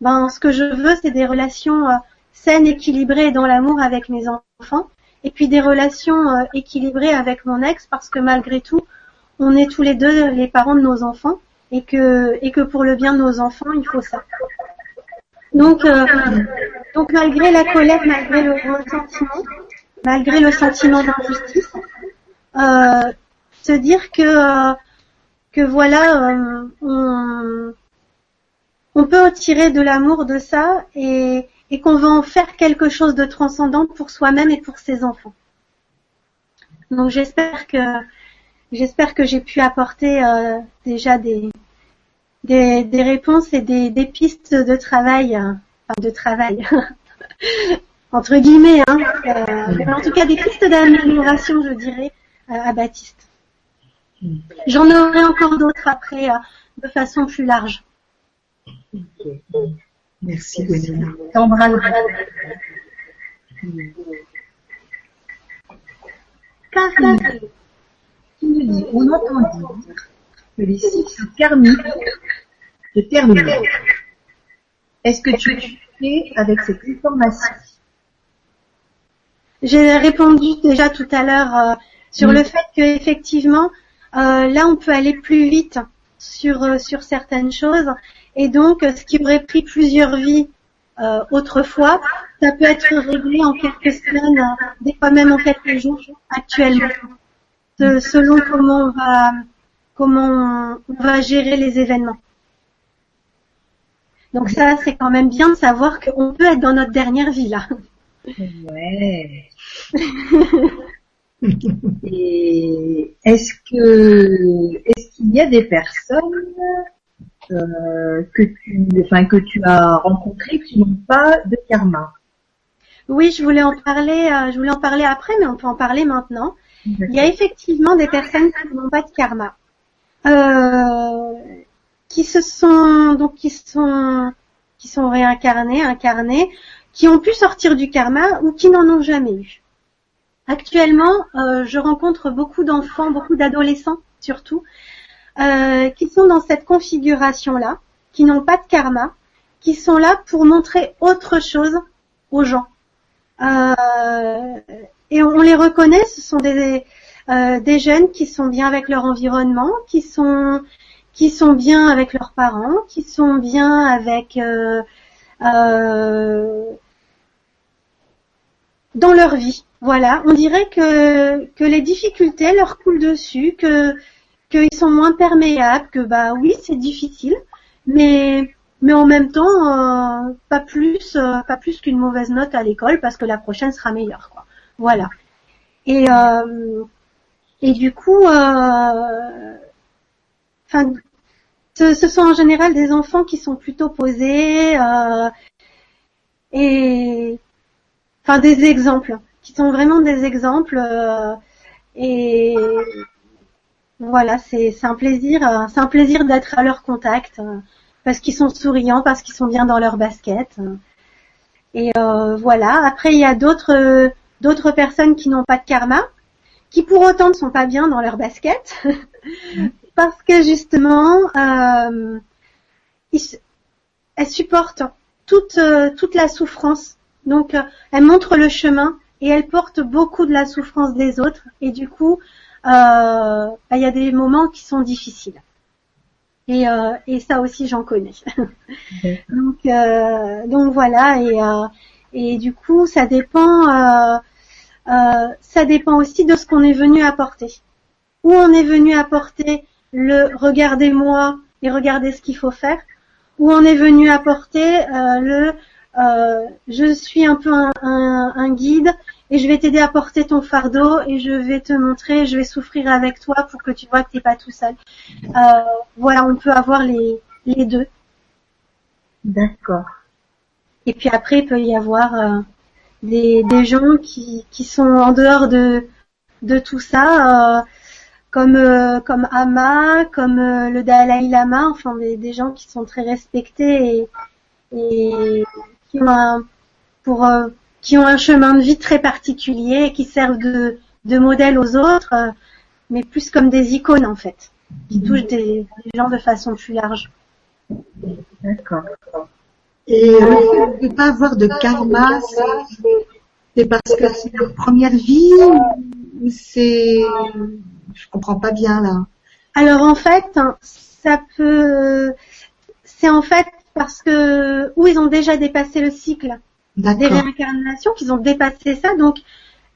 Ben, ce que je veux, c'est des relations euh, saines, équilibrées dans l'amour avec mes enfants, et puis des relations euh, équilibrées avec mon ex, parce que malgré tout, on est tous les deux les parents de nos enfants, et que et que pour le bien de nos enfants, il faut ça. Donc, euh, donc malgré la colère, malgré le ressentiment, malgré le sentiment d'injustice, se dire que que voilà, on, on peut tirer de l'amour de ça et, qu'on va en faire quelque chose de transcendant pour soi-même et pour ses enfants. Donc j'espère que j'espère que j'ai pu apporter euh, déjà des, des, réponses et des, pistes de travail, euh, enfin de travail <laughs> entre guillemets, hein, euh, en tout cas des pistes d'amélioration, je dirais, à Baptiste. J'en aurai encore d'autres après de façon plus large. Merci, Gwénola. T'embrasse. tu me dis, on entend dire que les cycles karmiques se terminent. Est-ce que tu es avec cette information? J'ai répondu déjà tout à l'heure euh, sur le fait que effectivement, euh, là, on peut aller plus vite sur euh, sur certaines choses et donc, ce qui aurait pris plusieurs vies autrefois, ça peut être réglé en quelques semaines, des fois même en quelques jours actuellement, selon comment on va comment on va gérer les événements. Donc ça, c'est quand même bien de savoir qu'on peut être dans notre dernière vie là. Ouais. <laughs> Et est-ce que est-ce qu'il y a des personnes euh, que tu, enfin que tu as rencontré qui n'ont pas de karma? Oui, je voulais en parler, euh, je voulais en parler après, mais on peut en parler maintenant. Il y a effectivement des personnes qui n'ont pas de karma, euh, qui se sont donc qui sont qui sont réincarnées, incarnées, qui ont pu sortir du karma ou qui n'en ont jamais eu. Actuellement, je rencontre beaucoup d'enfants, beaucoup d'adolescents surtout, euh, qui sont dans cette configuration-là, qui n'ont pas de karma, qui sont là pour montrer autre chose aux gens. Euh, et on les reconnaît, ce sont des, euh, jeunes qui sont bien avec leur environnement, qui sont qui sont bien avec leurs parents, qui sont bien avec euh, euh, dans leur vie. Voilà, on dirait que que les difficultés leur coulent dessus, que qu'ils sont moins perméables, que bah oui c'est difficile, mais mais en même temps euh, pas plus euh, pas plus qu'une mauvaise note à l'école parce que la prochaine sera meilleure quoi. Voilà. Et euh, Et du coup, enfin, ce, ce sont en général des enfants qui sont plutôt posés et enfin des exemples, qui sont vraiment des exemples. euh, et voilà, c'est un plaisir, euh, c'est un plaisir d'être à leur contact euh, parce qu'ils sont souriants, parce qu'ils sont bien dans leur basket. Et voilà. Après, il y a d'autres d'autres personnes qui n'ont pas de karma, qui pour autant ne sont pas bien dans leur basket, <laughs> parce que justement, elles supportent toute la souffrance. Donc, elles montrent le chemin et elles portent beaucoup de la souffrance des autres. Et du coup, euh, bah, il y a des moments qui sont difficiles. Et, euh, et ça aussi, j'en connais. <laughs> donc, euh, donc voilà. Et, euh, et du coup, ça dépend. euh, euh, ça dépend aussi de ce qu'on est venu apporter. Où on est venu apporter le regardez-moi et regardez ce qu'il faut faire. Où on est venu apporter le je suis un peu un- un guide et je vais t'aider à porter ton fardeau et je vais te montrer, je vais souffrir avec toi pour que tu vois que t'es pas tout seul. Euh, voilà, on peut avoir les, les deux. D'accord. Et puis après, il peut y avoir euh, des, des gens qui, qui sont en dehors de, de tout ça, euh, comme euh, comme Ama, comme euh, le Dalai Lama, enfin des, des gens qui sont très respectés et, et qui ont un pour euh, qui ont un chemin de vie très particulier et qui servent de, de modèle aux autres, euh, mais plus comme des icônes en fait, qui touchent des, des gens de façon plus large. D'accord. Et de ne pas avoir de karma, c'est- c'est parce que c'est leur première vie ou c'est... Je comprends pas bien là. Alors en fait, hein, ça peut, c'est en fait parce que ou ils ont déjà dépassé le cycle des réincarnations, qu'ils ont dépassé ça, donc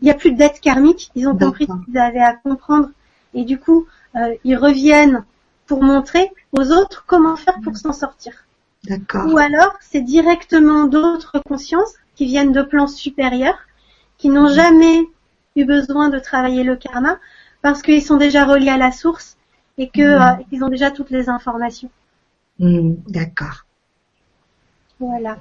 il n'y a plus de dette karmique. Ils ont compris ce qu'ils avaient à comprendre et du coup euh, ils reviennent pour montrer aux autres comment faire pour s'en sortir. D'accord. Ou alors c'est directement d'autres consciences qui viennent de plans supérieurs, qui n'ont jamais eu besoin de travailler le karma parce qu'ils sont déjà reliés à la source et que Mhm. euh, qu'ils ont déjà toutes les informations. Hmm, D'accord. Voilà.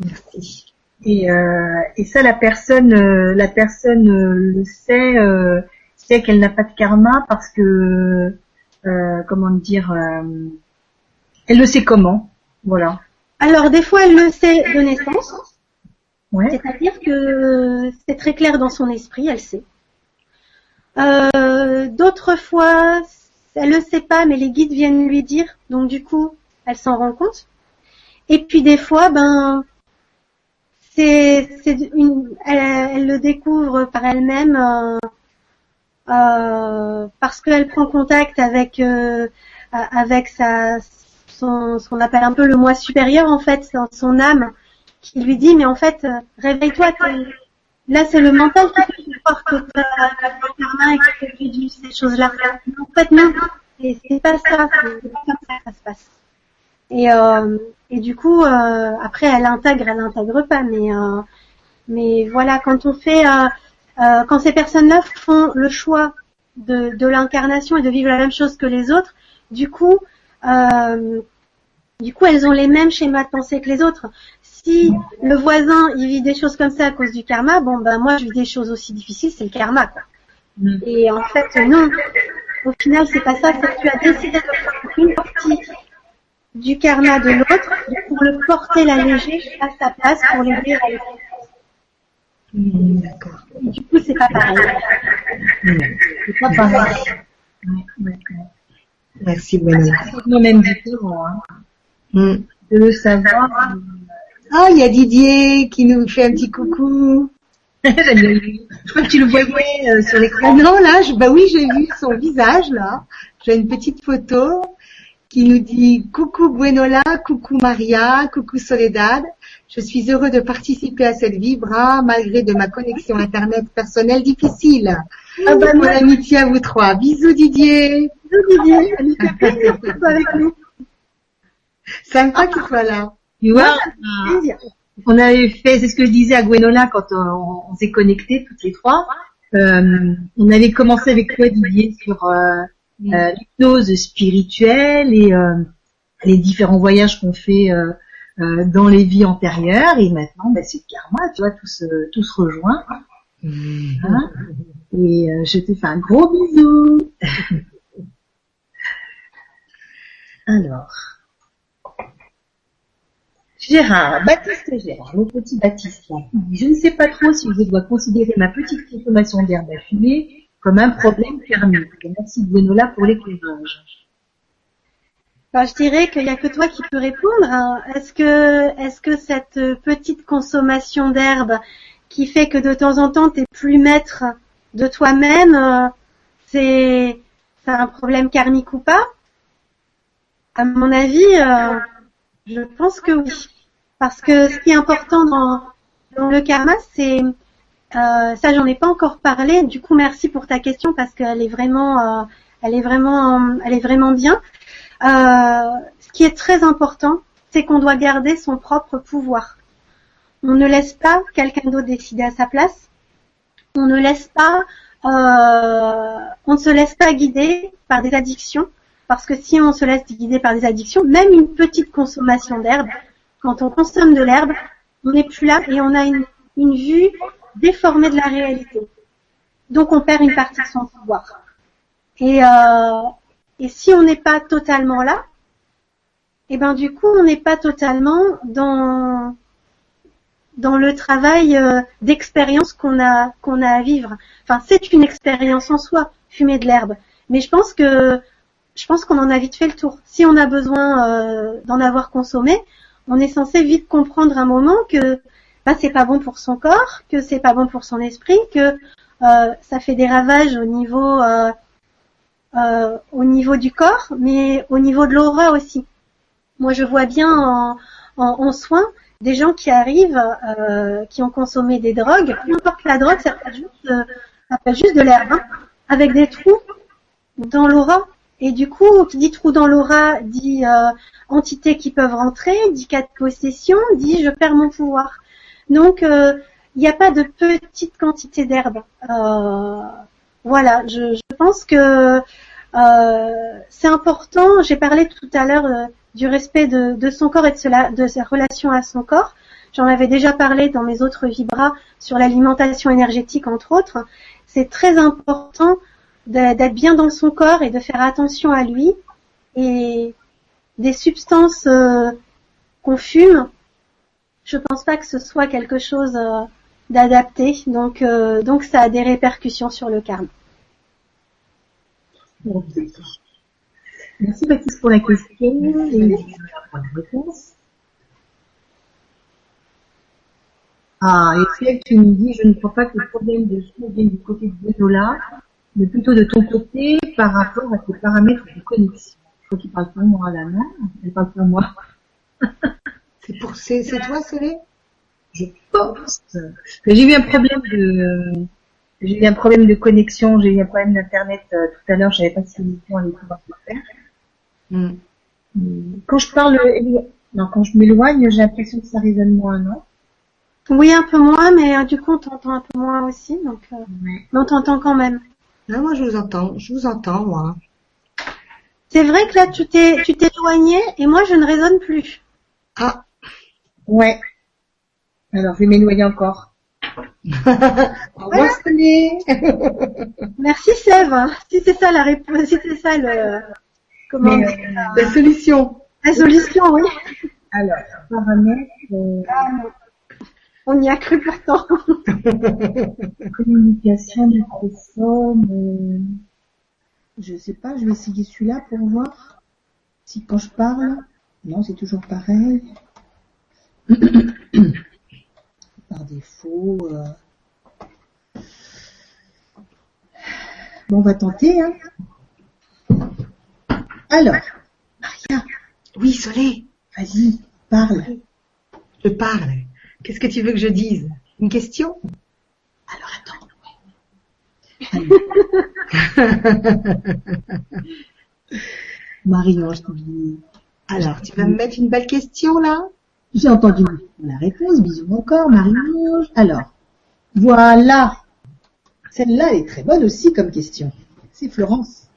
Merci. Et, euh, et ça, la personne, euh, la personne euh, le sait, euh, sait qu'elle n'a pas de karma parce que, euh, comment dire, euh, elle le sait comment, voilà. Alors des fois elle le sait de naissance, Ouais. c'est-à-dire que c'est très clair dans son esprit, elle sait. Euh, D'autres fois elle le sait pas, mais les guides viennent lui dire, donc du coup elle s'en rend compte. Et puis des fois, ben c'est une elle, elle le découvre par elle-même euh, euh, parce qu'elle prend contact avec euh, avec sa son ce qu'on appelle un peu le moi supérieur en fait, son- son âme qui lui dit mais en fait euh, réveille-toi, là c'est le mental qui te t'as t'as le karma et tu fais du- ces choses-là. En fait non, c'est pas ça, c'est pas comme ça que ça se passe. Et euh, et du coup euh, après elle intègre, elle intègre pas, mais euh, mais voilà quand on fait euh, euh, quand ces personnes-là font le choix de, de l'incarnation et de vivre la même chose que les autres, du coup, euh, du coup, elles ont les mêmes schémas de pensée que les autres. Si le voisin il vit des choses comme ça à cause du karma, bon ben moi je vis des choses aussi difficiles, c'est le karma quoi. Mm. Et en fait non, au final c'est pas ça, c'est que tu as décidé de prendre une partie du karma de l'autre pour le porter l'alléger à sa place pour l'aider à le Hmm, D'accord. Du coup c'est pas pareil. C'est pas pareil. Ouais. Merci Gwenola. C'est quand même différent, hein. Hmm. De le savoir. Ah, il y a Didier qui nous fait un petit coucou. J'aime <laughs> bien. Je crois que tu le voyais euh, sur Ah l'écran. non, là, je, bah oui, j'ai vu son visage, là. J'ai une petite photo qui nous dit coucou Gwenola, coucou Maria, coucou Soledad. Je suis heureux de participer à cette vibra malgré de ma connexion internet personnelle difficile. Ah bah, Bonne moi, amitié à vous trois. Bisous Didier. bisous Didier, nous. <laughs> Sympa qu'il soit là. Tu vois, Plaisir. on avait fait, c'est ce que je disais à Gwenola quand on, on s'est connectés toutes les trois. Euh, on avait commencé avec toi Didier sur euh, euh, l'hypnose spirituelle et euh, les différents voyages qu'on fait euh, euh, dans les vies antérieures et maintenant bah, c'est le karma, tu vois, tout se, tout se rejoint. Hein et euh, je te fais un gros bisou. <laughs> Alors, Gérard, Baptiste Gérard, le petit Baptiste, là, je ne sais pas trop si je dois considérer ma petite consommation d'herbe à fumer comme un problème karmique. Merci Gwenola pour l'éclairage. Bah, je dirais qu'il n'y a que toi qui peux répondre. hein. Est-ce que, est-ce que cette petite consommation d'herbe qui fait que de temps en temps tu plus maître de toi-même, euh, c'est, c'est un problème karmique ou pas? À mon avis, euh, je pense que oui. Parce que ce qui est important dans, dans le karma, c'est euh, ça, j'en ai pas encore parlé. Du coup, merci pour ta question parce qu'elle est vraiment, euh, elle est vraiment, elle est vraiment bien. Euh, ce qui est très important, c'est qu'on doit garder son propre pouvoir. On ne laisse pas quelqu'un d'autre décider à sa place. On ne laisse pas, euh, on ne se laisse pas guider par des addictions, parce que si on se laisse guider par des addictions, même une petite consommation d'herbe, quand on consomme de l'herbe, on n'est plus là et on a une, une vue déformée de la réalité. Donc on perd une partie de son pouvoir. Et, euh, et si on n'est pas totalement là, et ben du coup on n'est pas totalement dans dans le travail euh, d'expérience qu'on a qu'on a à vivre. Enfin c'est une expérience en soi, fumer de l'herbe. Mais je pense que je pense qu'on en a vite fait le tour. Si on a besoin euh, d'en avoir consommé, on est censé vite comprendre un moment que bah, c'est pas bon pour son corps, que c'est pas bon pour son esprit, que euh, ça fait des ravages au niveau euh, euh, au niveau du corps, mais au niveau de l'aura aussi. Moi, je vois bien en, en, en soins des gens qui arrivent, euh, qui ont consommé des drogues, peu importe la drogue, ça peut être juste, de l'herbe, hein, avec des trous dans l'aura. Et du coup, qui dit trou dans l'aura, dit euh, entités qui peuvent rentrer, dit cas de possession, dit je perds mon pouvoir. Donc, il n'y a pas de petite quantité d'herbe. Euh, voilà, je, pense que euh, c'est important. J'ai parlé tout à l'heure euh, du respect de, son corps et de, cela, de sa relation à son corps. J'en avais déjà parlé dans mes autres vibras sur l'alimentation énergétique, entre autres. C'est très important d'être bien dans son corps et de faire attention à lui. Et des substances euh, qu'on fume, je pense pas que ce soit quelque chose euh, d'adapté. Donc, euh, donc ça a des répercussions sur le karma. Merci Baptiste pour la question et pour la. Ah, tu nous dis, je ne crois pas que le problème de son vienne du côté de Benola, mais plutôt de ton côté par rapport à tes paramètres de connexion. Je crois qu'il parle pour moi là, non? Elle parle pour moi. <laughs> c'est pour, c'est, c'est toi, Célé Je pense j'ai eu un problème de, j'ai eu un problème de connexion, j'ai eu un problème d'internet euh, tout à l'heure, je savais pas si l'émission allait pouvoir se faire. Mm. Quand je parle, non, quand je m'éloigne, j'ai l'impression que ça résonne moins, non? Oui, un peu moins, mais euh, du coup on t'entend un peu moins aussi, donc euh, ouais. mais on t'entend quand même. Non, moi je vous entends, je vous entends moi. C'est vrai que là tu t'es tu t'es éloigné et moi je ne résonne plus. Ah. Ouais. Alors je vais m'éloigner encore. <laughs> voilà. Merci Sève. Si c'est ça la réponse, si c'est ça le comment Mais, euh, la... solution. La solution, oui. Alors, paramètres. Euh... Ah, on y a cru pourtant. <laughs> Communication. Euh... Je sais pas, je vais essayer celui-là pour voir si quand je parle. Non, c'est toujours pareil. <coughs> Par défaut. Euh... Bon, on va tenter. Hein. Alors, Maria. Oui, Soleil. Vas-y, parle. Je parle. Qu'est-ce que tu veux que je dise? Une question? Alors attends. <laughs> <laughs> Marie-Ange, alors tu vas me mettre une belle question là? J'ai entendu la réponse, bisous encore, Marie-Ange. Alors, voilà. Celle-là, elle est très bonne aussi comme question. C'est Florence.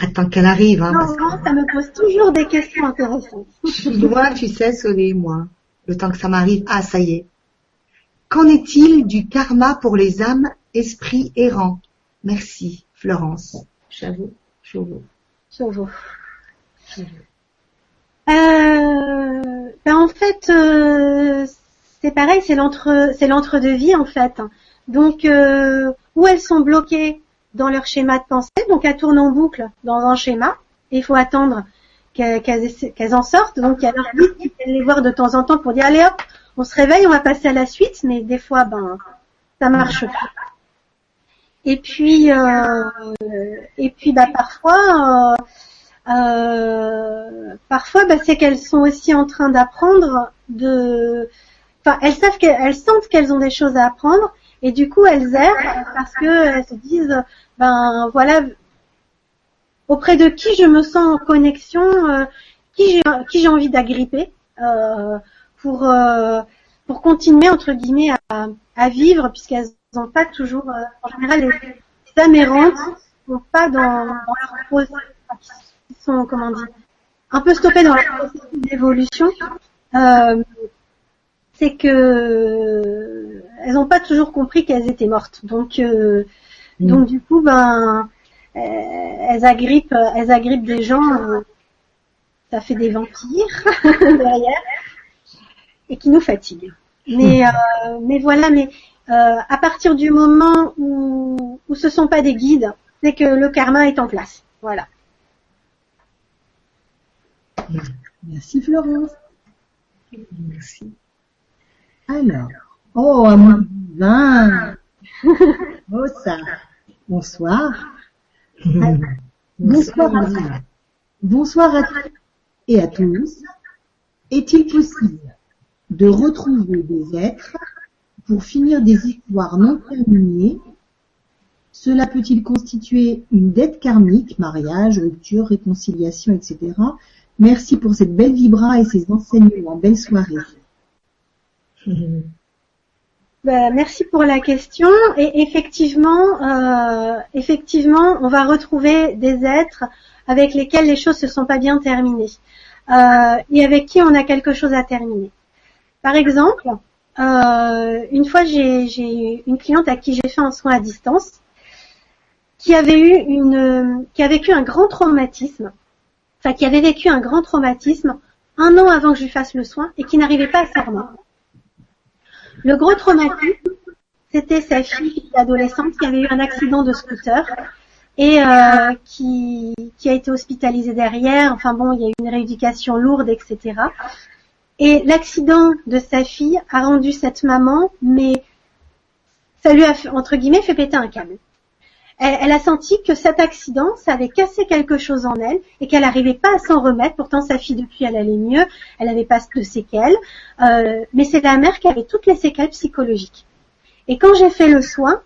Attends qu'elle arrive, hein, parce Non, ça me pose toujours des questions intéressantes. <laughs> je suis loin, tu sais, Solé, moi. Le temps que ça m'arrive. Ah, ça y est. Qu'en est-il du karma pour les âmes, esprits errants? Merci, Florence. J'avoue, j'avoue. sur vous. Euh, ben en fait, euh, c'est pareil, c'est l'entre, c'est l'entre-deux vie en fait. Donc, euh, où elles sont bloquées dans leur schéma de pensée, donc elles tournent en boucle dans un schéma, et il faut attendre qu'elles, en sortent. Donc, il y a leur guide qui les voir de temps en temps pour dire allez hop, on se réveille, on va passer à la suite, mais des fois, ben, ça marche pas. Et puis, euh, et puis, bah parfois. euh, euh, parfois, bah, c'est qu'elles sont aussi en train d'apprendre de, enfin, elles savent qu'elles elles sentent qu'elles ont des choses à apprendre et du coup elles errent parce que elles se disent, ben voilà, auprès de qui je me sens en connexion, euh, qui j'ai qui j'ai envie d'agripper euh, pour euh, pour continuer entre guillemets à, à vivre puisqu'elles n'ont pas toujours, euh, en général, les, les âmes errantes sont pas dans, dans leur qui sont, comment dire, un peu stoppés dans leur processus d'évolution, euh, c'est que elles n'ont pas toujours compris qu'elles étaient mortes. Donc, euh, Mm. donc du coup, ben, euh, elles agrippent, elles agrippent des gens. euh, ça fait des vampires <laughs> derrière et qui nous fatiguent. Mais, euh, mais voilà, mais euh, à partir du moment où, où ce sont pas des guides, c'est que le karma est en place. Voilà. Merci Florence. Merci. Alors, oh, à moins 20. Oh, ça. Bonsoir. <laughs> Bonsoir à tous. Bonsoir à tous et à tous. Est-il possible de retrouver des êtres pour finir des histoires non terminées? Cela peut-il constituer une dette karmique, mariage, rupture, réconciliation, etc. Merci pour cette belle vibra et ces enseignements. Belle soirée. <laughs> Ben, merci pour la question. Et effectivement, euh, effectivement, on va retrouver des êtres avec lesquels les choses se sont pas bien terminées euh, et avec qui on a quelque chose à terminer. Par exemple, euh, une fois j'ai j'ai une cliente à qui j'ai fait un soin à distance qui avait eu une qui a vécu un grand traumatisme, qui avait vécu un grand traumatisme un an avant que je lui fasse le soin et qui n'arrivait pas à s'en remettre. Le gros traumatisme, c'était sa fille adolescente qui avait eu un accident de scooter et euh, qui, qui a été hospitalisée derrière. Enfin bon, il y a eu une rééducation lourde, etc. Et l'accident de sa fille a rendu cette maman, mais ça lui a entre guillemets fait péter un câble. Elle, elle a senti que cet accident, ça avait cassé quelque chose en elle et qu'elle n'arrivait pas à s'en remettre. Pourtant, sa fille depuis, elle allait mieux, elle n'avait pas de séquelles. Euh, mais c'est la mère qui avait toutes les séquelles psychologiques. Et quand j'ai fait le soin,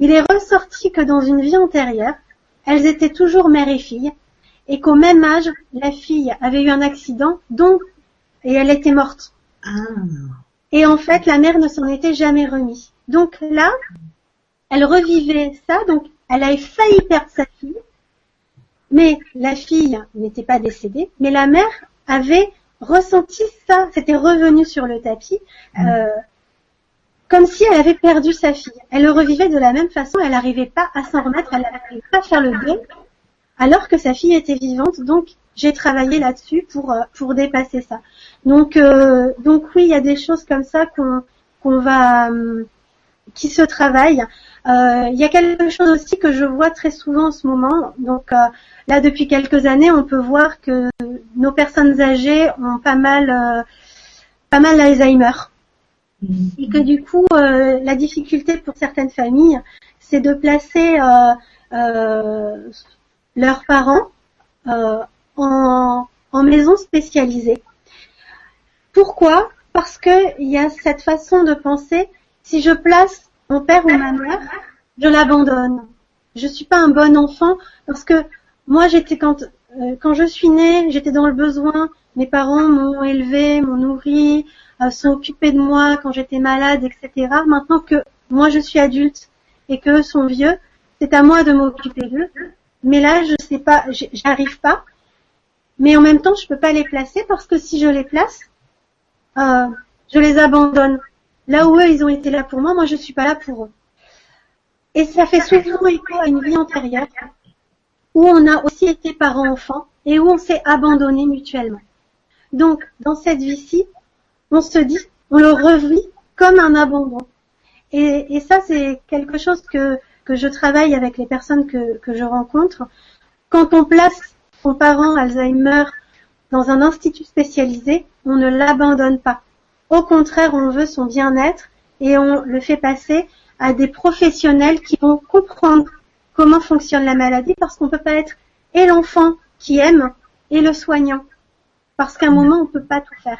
il est ressorti que dans une vie antérieure, elles étaient toujours mère et fille, et qu'au même âge, la fille avait eu un accident, donc, et elle était morte. Ah, Et en fait, la mère ne s'en était jamais remise. Donc là, elle revivait ça, donc elle avait failli perdre sa fille, mais la fille n'était pas décédée, mais la mère avait ressenti ça, c'était revenu sur le tapis, euh, comme si elle avait perdu sa fille. Elle le revivait de la même façon, elle n'arrivait pas à s'en remettre, elle n'arrivait pas à faire le deuil, alors que sa fille était vivante. Donc j'ai travaillé là-dessus pour euh, pour dépasser ça. Donc euh, donc oui, il y a des choses comme ça qu'on qu'on va hum, qui se travaillent. Euh, il y a quelque chose aussi que je vois très souvent en ce moment. Donc euh, là, depuis quelques années, on peut voir que nos personnes âgées ont pas mal, euh, pas mal d'Alzheimer. Et que du coup, euh, la difficulté pour certaines familles, c'est de placer euh, euh, leurs parents euh, en, en maison spécialisée. Pourquoi? Parce que il y a cette façon de penser. Si je place mon père ou ma mère, je l'abandonne. Je suis pas un bon enfant parce que moi j'étais quand euh, quand je suis née, j'étais dans le besoin. Mes parents m'ont élevé, m'ont nourri, euh, sont occupés de moi quand j'étais malade, etc. Maintenant que moi je suis adulte et qu'eux sont vieux, c'est à moi de m'occuper d'eux. Mais là, je sais pas, j'arrive pas. Mais en même temps, je peux pas les placer parce que si je les place, euh, je les abandonne. Là où eux, ils ont été là pour moi, moi je suis pas là pour eux. Et ça fait souvent écho à une vie antérieure où on a aussi été parents-enfants et où on s'est abandonné mutuellement. Donc, dans cette vie-ci, on se dit, on le revit comme un abandon. Et, ça, c'est quelque chose que, que je travaille avec les personnes que, que je rencontre. Quand on place son parent Alzheimer dans un institut spécialisé, on ne l'abandonne pas. Au contraire, on veut son bien-être et on le fait passer à des professionnels qui vont comprendre comment fonctionne la maladie parce qu'on peut pas être et l'enfant qui aime et le soignant. Parce qu'à un moment, on peut pas tout faire.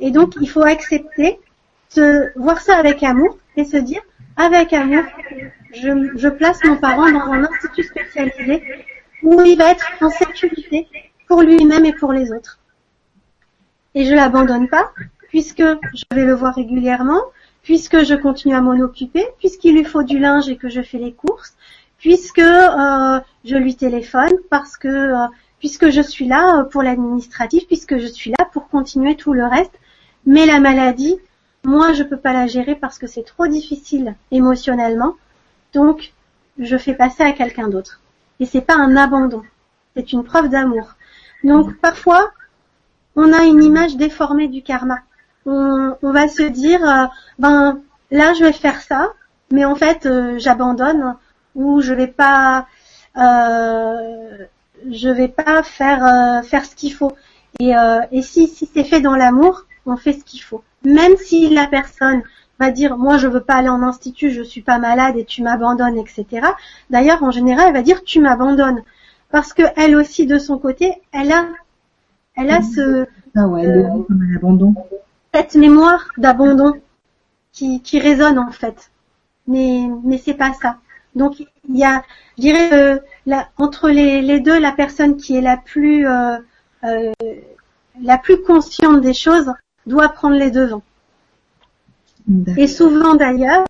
Et donc, il faut accepter, de voir ça avec amour et se dire, avec amour, je, je place mon parent dans un institut spécialisé où il va être en sécurité pour lui-même et pour les autres. Et je l'abandonne pas, puisque je vais le voir régulièrement, puisque je continue à m'en occuper, puisqu'il lui faut du linge et que je fais les courses, puisque euh, je lui téléphone, parce que euh, puisque je suis là euh, pour l'administratif, puisque je suis là pour continuer tout le reste. Mais la maladie, moi, je peux pas la gérer parce que c'est trop difficile émotionnellement. Donc, je fais passer à quelqu'un d'autre. Et c'est pas un abandon. C'est une preuve d'amour. Donc, parfois, on a une image déformée du karma. On, va se dire, ben, là, je vais faire ça, mais en fait, j'abandonne ou je vais pas euh, je vais pas faire euh, faire ce qu'il faut. Et, euh, et si, si c'est fait dans l'amour, on fait ce qu'il faut. Même si la personne va dire moi je veux pas aller en institut, je suis pas malade et tu m'abandonnes, etc. D'ailleurs en général elle va dire tu m'abandonnes parce que elle aussi de son côté elle a elle a ce ah ouais, euh, comme un abandon. Cette mémoire d'abandon qui, qui résonne en fait. Mais mais c'est pas ça. Donc il y a, je dirais, euh, entre les, deux, la personne qui est la plus euh, euh, la plus consciente des choses doit prendre les devants. Et souvent d'ailleurs,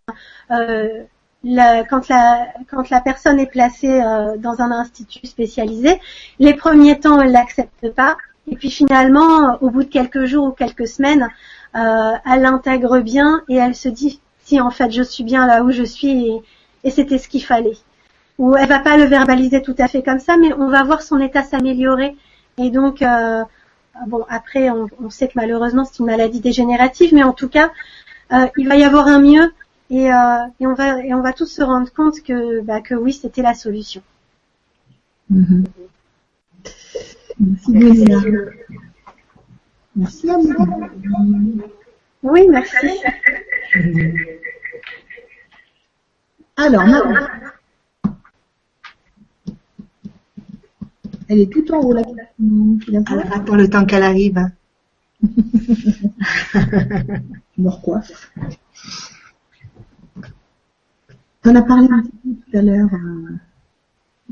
quand la quand la personne est placée dans un institut spécialisé, les premiers temps elle l'accepte pas, et puis finalement, au bout de quelques jours ou quelques semaines, elle l'intègre bien et elle se dit si en fait je suis bien là où je suis et, et c'était ce qu'il fallait. Ou elle va pas le verbaliser tout à fait comme ça, mais on va voir son état s'améliorer. Et donc, euh, bon, après, on, sait que malheureusement c'est une maladie dégénérative, mais en tout cas, euh, il va y avoir un mieux et, euh, et, on va et on va tous se rendre compte que bah, que oui, c'était la solution. Mm-hmm. Merci, Merci à vous. Oui, merci. Alors, Elle est tout en haut là. Alors, attends le temps qu'elle arrive. Je me recoiffe. Tu en as parlé un petit peu tout à l'heure,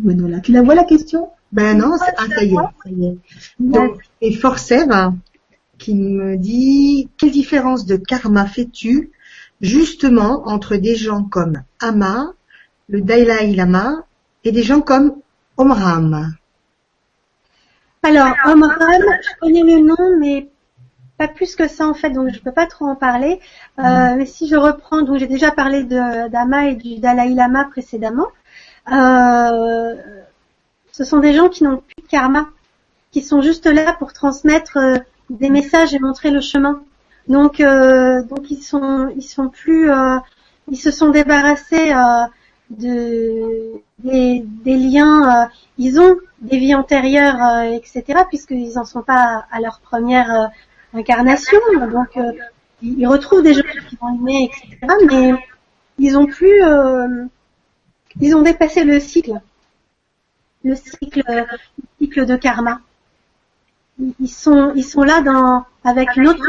euh, Tu la vois la question? Ben non, ah, ça y est, ça y est. Donc, et Forcev qui me dit quelle différence de karma fais-tu justement entre des gens comme Ama, le Dalai Lama et des gens comme Omram? Alors, Omram, je connais le nom, mais pas plus que ça en fait, donc je peux pas trop en parler. Euh, mm. mais si je reprends, donc j'ai déjà parlé d'Ama et du Dalai Lama précédemment. Euh, ce sont des gens qui n'ont plus de karma, qui sont juste là pour transmettre euh, des messages et montrer le chemin. Donc, euh, donc ils sont, ils sont plus, euh, ils se sont débarrassés de des, liens. ils ont des vies antérieures, etc. Puisqu'ils en sont pas à leur première incarnation. Donc, ils retrouvent des gens qui vont aimer, etc. Mais ils ont plus, ils ont dépassé le cycle, le cycle, le cycle de karma. Ils sont, là dans avec une autre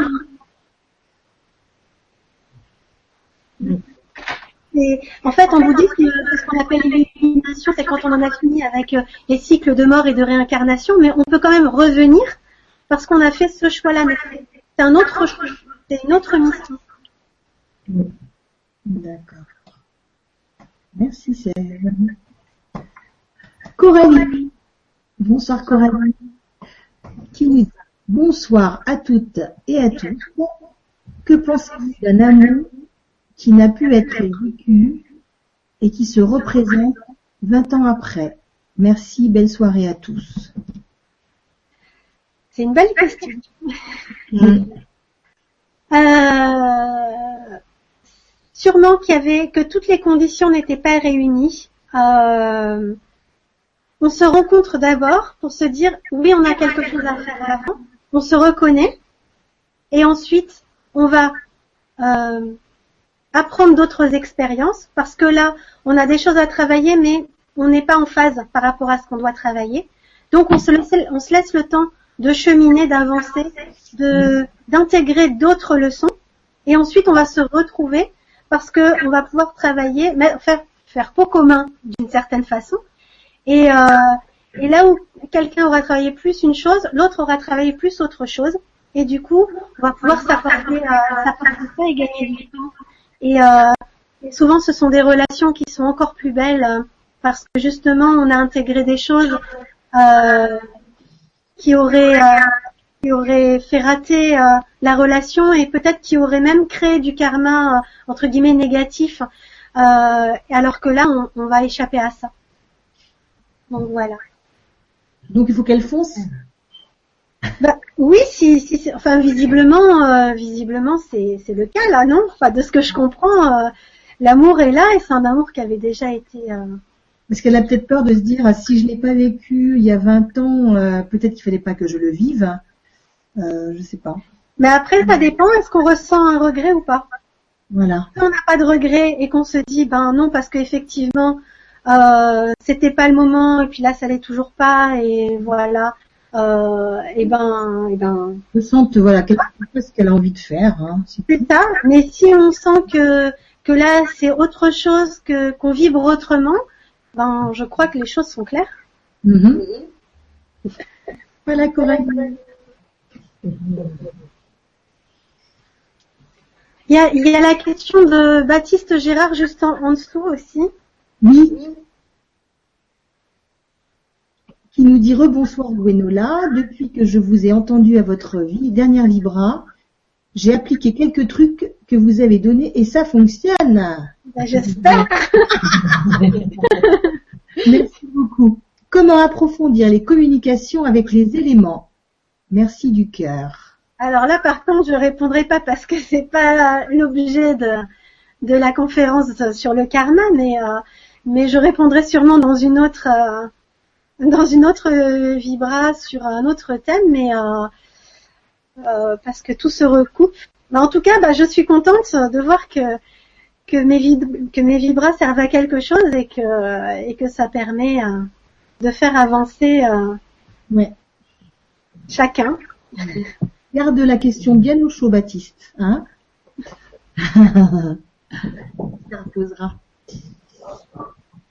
en fait, en bouddhisme, ce qu'on appelle l'illumination, c'est quand on en a fini avec euh, les cycles de mort et de réincarnation, mais on peut quand même revenir parce qu'on a fait ce choix-là. C'est un autre choix, c'est une autre mission. D'accord. Merci Serge. Coralie. Bonsoir Coralie. Qui nous dit bonsoir à toutes et à tous. Que pensez-vous d'un amour qui n'a pu être vécu et qui se représente 20 ans après? Merci, belle soirée à tous. C'est une belle question. Euh, sûrement qu'il y avait que toutes les conditions n'étaient pas réunies. Euh, on se rencontre d'abord pour se dire oui, on a quelque chose à faire avant. On se reconnaît et ensuite on va euh, apprendre d'autres expériences parce que là, on a des choses à travailler, mais on n'est pas en phase par rapport à ce qu'on doit travailler. Donc on se laisse, le temps de cheminer, d'avancer, d'intégrer d'autres leçons, et ensuite on va se retrouver parce que on va pouvoir travailler, mais faire faire pot commun d'une certaine façon. Et, euh, et là où quelqu'un aura travaillé plus une chose, l'autre aura travaillé plus autre chose, et du coup on va pouvoir s'apporter euh, et gagner du temps. Et euh, souvent ce sont des relations qui sont encore plus belles euh, parce que justement on a intégré des choses euh, qui auraient euh, qui auraient fait rater la relation et peut-être qui auraient même créé du karma entre guillemets négatif alors que là on, on va échapper à ça. Donc voilà. Donc il faut qu'elle fonce? Bah, oui, si, si, enfin visiblement, euh, visiblement c'est c'est le cas là, non? Enfin de ce que je comprends, euh, l'amour est là et c'est un amour qui avait déjà été. euh, Parce qu'elle a peut-être peur de se dire, ah, si je l'ai pas vécu il y a 20 ans, peut-être qu'il fallait pas que je le vive. Je sais pas. Mais après ça dépend, est-ce qu'on ressent un regret ou pas? Voilà. Si on n'a pas de regret et qu'on se dit ben non parce qu'effectivement euh, c'était pas le moment et puis là ça l'est toujours pas et voilà euh, et ben et ben Je sens voilà quelque chose ce qu'elle a envie de faire. Hein. C'est- ça. Mais si on sent que que là c'est autre chose que qu'on vibre autrement, ben je crois que les choses sont claires. Mhm. Voilà Coralie. Il y a, il y a la question de Baptiste Gérard juste en, en dessous aussi. Oui. Qui nous dit rebonsoir Gwenola. Depuis que je vous ai entendu à votre vie, dernière Libra, j'ai appliqué quelques trucs que vous avez donnés et ça fonctionne. Ben, J'espère. <laughs> Merci beaucoup. Comment approfondir les communications avec les éléments? Merci du cœur. Alors là, par contre, je répondrai pas parce que c'est pas l'objet de, de la conférence sur le karma, mais, euh, mais je répondrai sûrement dans une autre, euh, dans une autre euh, vibra sur un autre thème, mais euh, parce que tout se recoupe. Mais en tout cas, bah, je suis contente de voir que que mes vib- que mes vibras servent à quelque chose et que et que ça permet euh, de faire avancer euh, Ouais. chacun. <laughs> Garde la question bien au chaud, Baptiste. Hein <laughs> Ça reposera.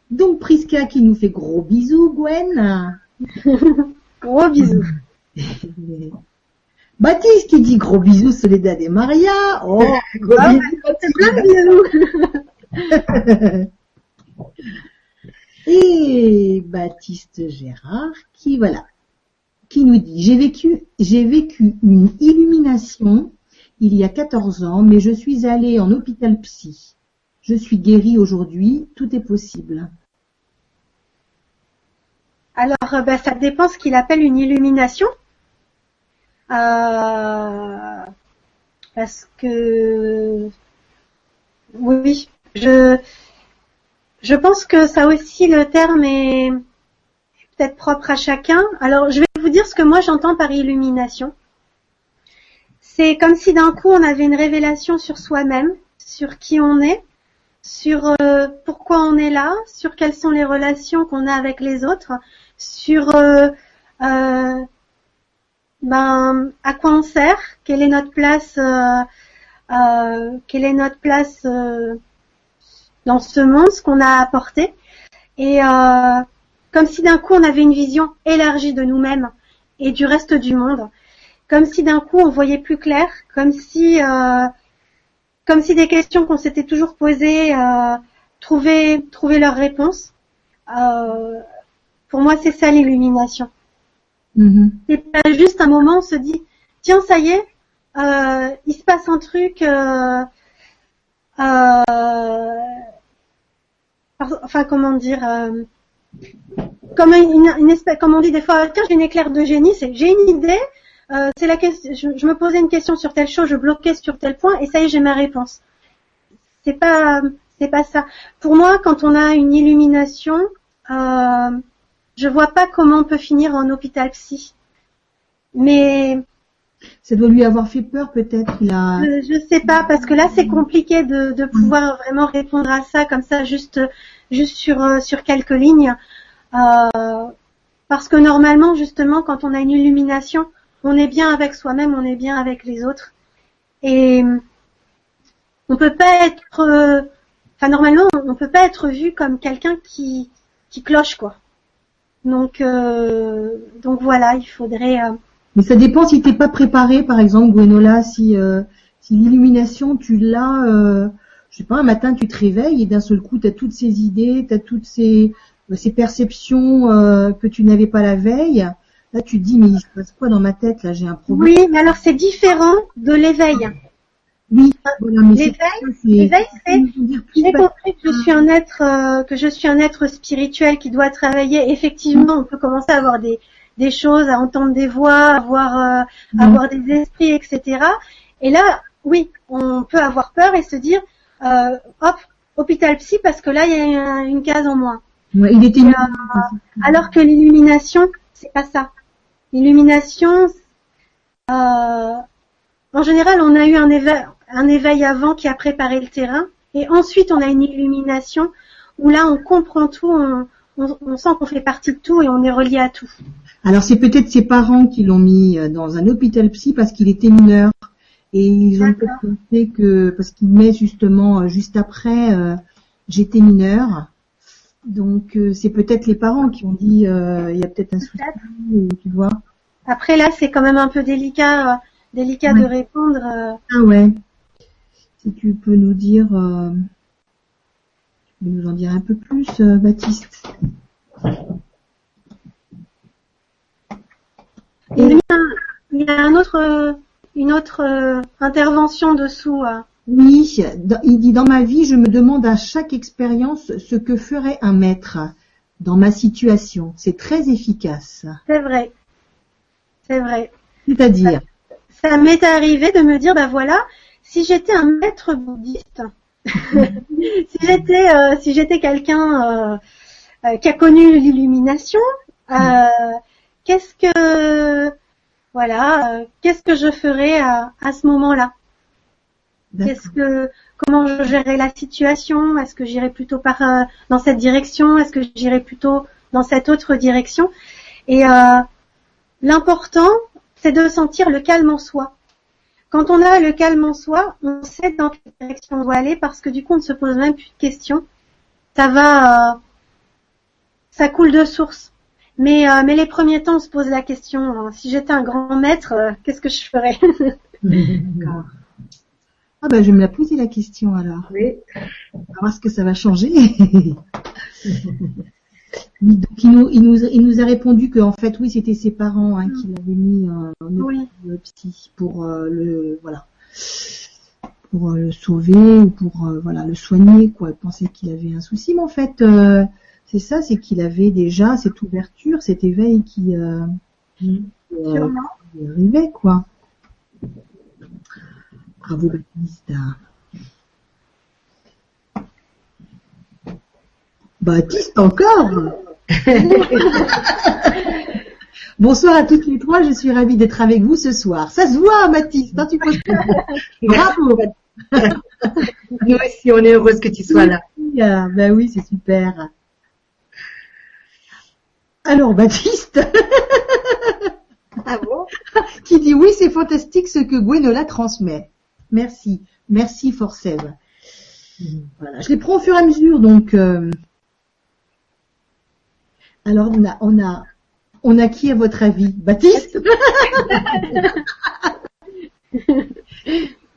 Donc Priska qui nous fait gros bisous, Gwen. <laughs> Gros bisous. <laughs> Baptiste qui dit gros bisous Soledad et Maria. Oh, <laughs> gros Ah, bisous. Bisous. Et Baptiste Gérard qui voilà qui nous dit j'ai vécu j'ai vécu une illumination il y a 14 ans mais je suis allée en hôpital psy. Je suis guérie aujourd'hui, tout est possible. Alors, euh, ben, ça dépend ce qu'il appelle une illumination. Euh, parce que oui, je je pense que ça aussi le terme est peut-être propre à chacun. Alors, je vais vous dire ce que moi j'entends par illumination. C'est comme si d'un coup on avait une révélation sur soi-même, sur qui on est, sur euh, pourquoi on est là, sur quelles sont les relations qu'on a avec les autres, sur euh, euh, ben à quoi on sert, quelle est notre place, quelle est notre place dans ce monde, ce qu'on a à apporter, et comme si d'un coup on avait une vision élargie de nous-mêmes et du reste du monde, comme si d'un coup on voyait plus clair, comme si comme si des questions qu'on s'était toujours posées euh, trouver trouver leur réponse. Euh, pour moi, c'est ça l'illumination. Mhm. C'est pas juste un moment, on se dit, tiens, ça y est, euh, il se passe un truc. euh, euh, enfin, comment dire euh, comme une, une espèce, comme on dit des fois, tiens, j'ai une éclair de génie, c'est j'ai une idée, euh, c'est la question, je, je me posais une question sur telle chose, je bloquais sur tel point, et ça y est, j'ai ma réponse. C'est pas, c'est pas ça. Pour moi, quand on a une illumination, euh, je vois pas comment on peut finir en hôpital psy. Mais Ça doit lui avoir fait peur peut-être. Il a. je, je sais pas parce que là c'est compliqué de, de pouvoir vraiment répondre à ça comme ça juste juste sur euh, sur quelques lignes Euh, parce que normalement justement quand on a une illumination on est bien avec soi-même on est bien avec les autres et on peut pas être euh, enfin normalement on peut pas être vu comme quelqu'un qui qui cloche quoi donc euh, donc voilà il faudrait euh, Mais ça dépend si t'es pas préparé, par exemple, Gwenola, si euh, si l'illumination tu l'as, je sais pas, un matin tu te réveilles et d'un seul coup tu as toutes ces idées, tu as toutes ces ces perceptions que tu n'avais pas la veille. Là tu te dis mais il se passe quoi dans ma tête là? J'ai un problème. oui mais alors c'est différent de l'éveil Oui, voilà, mais c'est- L'éveil, c'est- l'éveil, c'est- J'ai compris que je suis un être, euh, que je suis un être spirituel qui doit travailler. Effectivement, on peut commencer à avoir des, des choses, à entendre des voix, à voir, euh, avoir des esprits, etc. Et là, oui, on peut avoir peur et se dire, euh, hop, hôpital psy parce que là, il y a un- une case en moins. Ouais, il était euh, alors que l'illumination, c'est pas ça. L'illumination, euh, en général, on a eu un éveil, un éveil avant qui a préparé le terrain, et ensuite on a une illumination où là on comprend tout, on, on- on sent qu'on fait partie de tout et on est relié à tout. Alors c'est peut-être ses parents qui l'ont mis euh, dans un hôpital psy parce qu'il était mineur. Et ils ont peut-être pensé que, parce qu'il met justement euh, juste après, euh, j'étais mineur. Donc euh, c'est peut-être les parents qui ont dit, euh, il y a peut-être un souci, ou tu vois. Après là, c'est quand même un peu délicat, euh, délicat Ouais. de répondre. euh, Ah ouais. Si tu peux nous dire, euh, tu peux nous en dire un peu plus, euh, Baptiste. Il y a, un- il y a un autre, euh, une autre euh, intervention dessous. Oui, dans- il dit dans ma vie, je me demande à chaque expérience ce que ferait un maître dans ma situation. C'est très efficace. C'est vrai, c'est vrai. C'est-à-dire, ça m'est arrivé de me dire, bah voilà, si j'étais un maître bouddhiste, <laughs> si j'étais euh, si j'étais quelqu'un euh, euh, qui a connu l'illumination, qu'est-ce que voilà, qu'est-ce que je ferais à, à ce moment-là? Qu'est-ce que comment je gérerais la situation? Est-ce que j'irais plutôt par euh, dans cette direction? Est-ce que j'irais plutôt dans cette autre direction? Et euh, l'important, c'est de sentir le calme en soi. Quand on a le calme en soi, on sait dans quelle direction on doit aller parce que du coup on ne se pose même plus de questions. Ça va, euh, ça coule de source. Mais, euh, mais les premiers temps, on se pose la question, euh, si j'étais un grand maître, euh, qu'est-ce que je ferais? <laughs> <laughs> D'accord. Ah ben je vais me la poser la question alors. Oui. On va voir ce que ça va changer. <laughs> Donc il nous, il nous, il nous a répondu que en fait oui c'était ses parents hein, qui l'avaient mis euh, en Oui. hôpital psy pour euh, le voilà pour euh, le sauver ou pour euh, voilà le soigner quoi. Il pensait qu'il avait un souci, mais en fait euh, c'est ça, c'est qu'il avait déjà cette ouverture, cet éveil qui, euh, euh, Sûrement. qui arrivait quoi. Bravo Baptiste. Baptiste encore <laughs> Bonsoir à toutes les trois, je suis ravie d'être avec vous ce soir. Ça se voit Baptiste, hein, tu poses Bravo Nous aussi, on est heureuse que tu sois là. Ah, Ben oui, c'est super. Alors Baptiste, Ah bon? <laughs> qui dit oui, c'est fantastique ce que Gwenola transmet. Merci, merci Forcev. Voilà, je les prends au fur et à mesure, donc. euh, Alors on a, on a, on a qui à votre avis, Baptiste?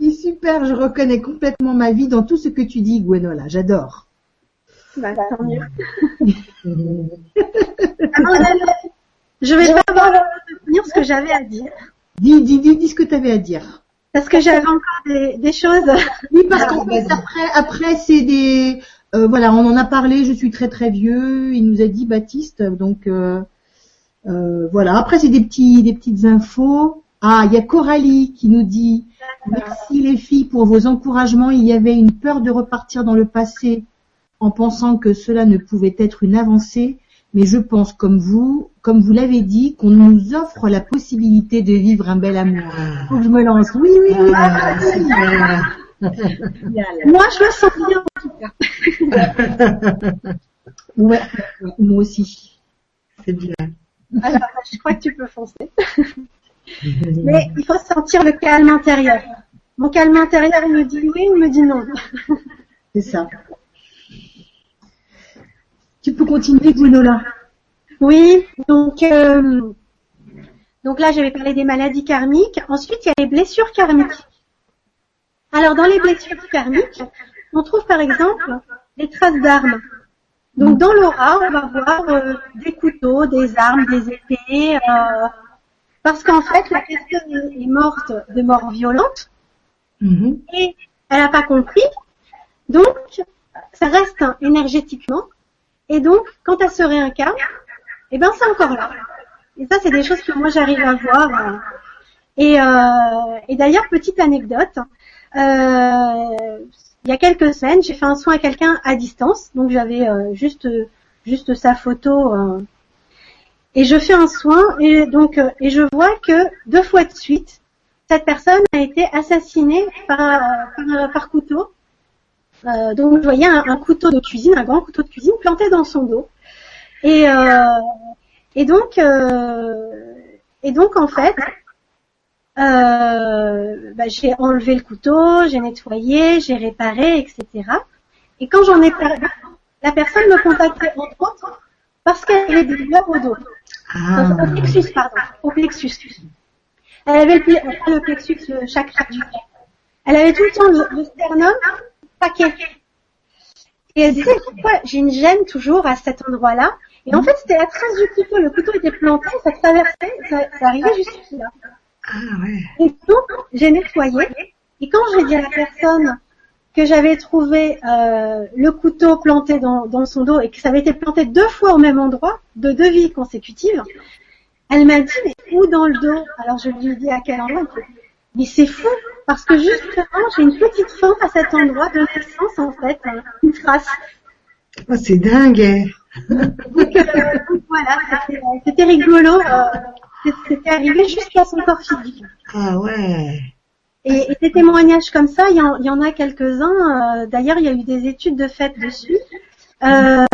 Il super, je reconnais complètement ma vie dans tout ce que tu dis, Gwenola. J'adore. Bah, tant mieux. <laughs> je vais pas avoir de dire ce que j'avais à dire. Dis, dis, dis, dis ce que tu avais à dire. Parce que j'avais encore des, des choses. <laughs> Oui, parce qu'en fait, après, après, c'est des, euh, voilà, on en a parlé. Je suis très très vieux. Il nous a dit Baptiste. Donc euh, euh, voilà. Après, c'est des petits, des petites infos. Ah, il y a Coralie qui nous dit merci les filles pour vos encouragements. Il y avait une peur de repartir dans le passé en pensant que cela ne pouvait être une avancée. Mais je pense, comme vous, comme vous l'avez dit, qu'on nous offre la possibilité de vivre un bel amour. Faut que je me lance. Oui, oui, oui. Ah, super. Moi, je me sens bien en tout cas. <laughs> Ouais, moi aussi. C'est bien. Alors, je crois que tu peux foncer. <laughs> Mais il faut sentir le calme intérieur. Mon calme intérieur, il me dit oui, il me dit non. C'est ça. Tu peux continuer, Gwenola. Oui, donc euh, donc là j'avais parlé des maladies karmiques. Ensuite il y a les blessures karmiques. Alors dans les blessures karmiques, on trouve par exemple les traces d'armes. Donc dans l'aura, on va voir euh, des couteaux, des armes, des épées, euh, parce qu'en fait la personne est morte de mort violente Mhm. et elle n'a pas compris. Donc ça reste énergétiquement. Et donc quand elle se réincarne, eh ben c'est encore là. Et ça, c'est des choses que moi j'arrive à voir. Et, euh, et d'ailleurs, petite anecdote, euh, il y a quelques semaines, j'ai fait un soin à quelqu'un à distance, donc j'avais euh, juste juste sa photo. euh, et je fais un soin et donc euh, et je vois que deux fois de suite, cette personne a été assassinée par, par couteau. Euh, donc je voyais un, un couteau de cuisine, un grand couteau de cuisine planté dans son dos. Et euh, et donc, euh, et donc en fait, euh, bah, j'ai enlevé le couteau, j'ai nettoyé, j'ai réparé, etc. Et quand j'en ai parlé, la personne me contactait entre autres parce qu'elle avait des douleurs au dos, Ah, au plexus, pardon, au plexus. Elle avait le, plexus, le chakra du cœur. Elle avait tout le temps le, le sternum paquet. Et elle disait pourquoi j'ai une gêne toujours à cet endroit-là? Et en fait, c'était la trace du couteau. Le couteau était planté, ça traversait, ça, ça arrivait jusque là. ah ouais. Et donc, j'ai nettoyé. Et quand j'ai dit à la personne que j'avais trouvé euh, le couteau planté dans, dans son dos et que ça avait été planté deux fois au même endroit, de deux vies consécutives, elle m'a dit, mais où dans le dos? Alors je lui ai dit à quel endroit? Elle Mais c'est fou, parce que justement, j'ai une petite fente à cet endroit de naissance, en fait, hein, une trace. Oh, c'est dingue. hein. Donc, euh, donc voilà, c'était- c'était rigolo. euh, c'était arrivé jusqu'à son corps physique. Ah ouais. Et, et des témoignages comme ça, il y en, il y en a quelques-uns. euh, D'ailleurs, il y a eu des études de fait dessus. Euh,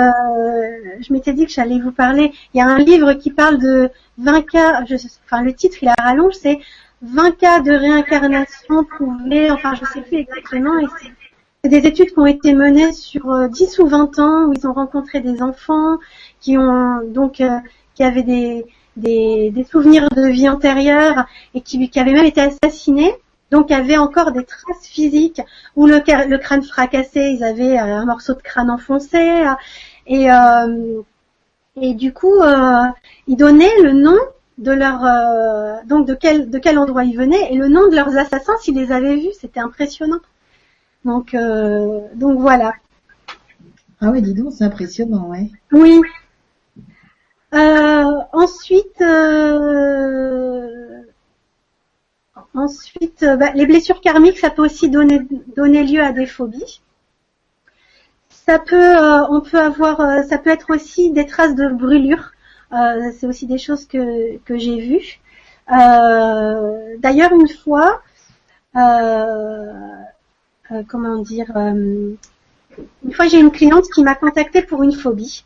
je m'étais dit que j'allais vous parler. Il y a un livre qui parle de 20 cas. Je, enfin, le titre, il a rallonge, c'est 20 cas de réincarnation prouvés. Enfin, je sais plus exactement. Et c'est des études qui ont été menées sur euh, 10 ou 20 ans où ils ont rencontré des enfants qui ont donc euh, qui avaient des, des, des souvenirs de vie antérieure et qui, qui avaient même été assassinés donc avaient encore des traces physiques où le, le crâne fracassé, ils avaient euh, un morceau de crâne enfoncé euh, et euh, et du coup euh, ils donnaient le nom de leur euh, donc de quel de quel endroit ils venaient et le nom de leurs assassins s'ils les avaient vus, c'était impressionnant. Donc euh, donc voilà. Ah ouais, dis donc, c'est impressionnant, ouais. Oui. Euh, ensuite, euh, ensuite, bah, les blessures karmiques, ça peut aussi donner, donner lieu à des phobies. Ça peut, euh, on peut avoir, ça peut être aussi des traces de brûlure. Euh, c'est aussi des choses que que j'ai vues. Euh, D'ailleurs, une fois, euh, comment dire, une fois j'ai une cliente qui m'a contactée pour une phobie.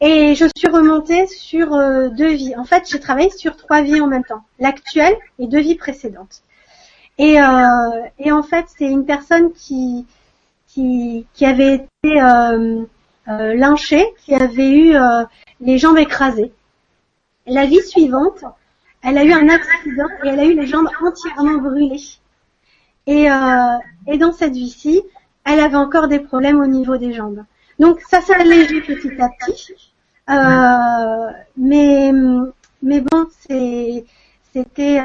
Et je suis remontée sur deux vies. En fait, j'ai travaillé sur trois vies en même temps. L'actuelle et deux vies précédentes. Et, et en fait, c'est une personne qui, qui, qui avait été euh, qui avait eu euh, les jambes écrasées. La vie suivante, elle a eu un accident et elle a eu les jambes entièrement brûlées. Et, euh, dans cette vie-ci, elle avait encore des problèmes au niveau des jambes. Donc ça s'est allégé petit à petit. Euh, mais mais bon, c'était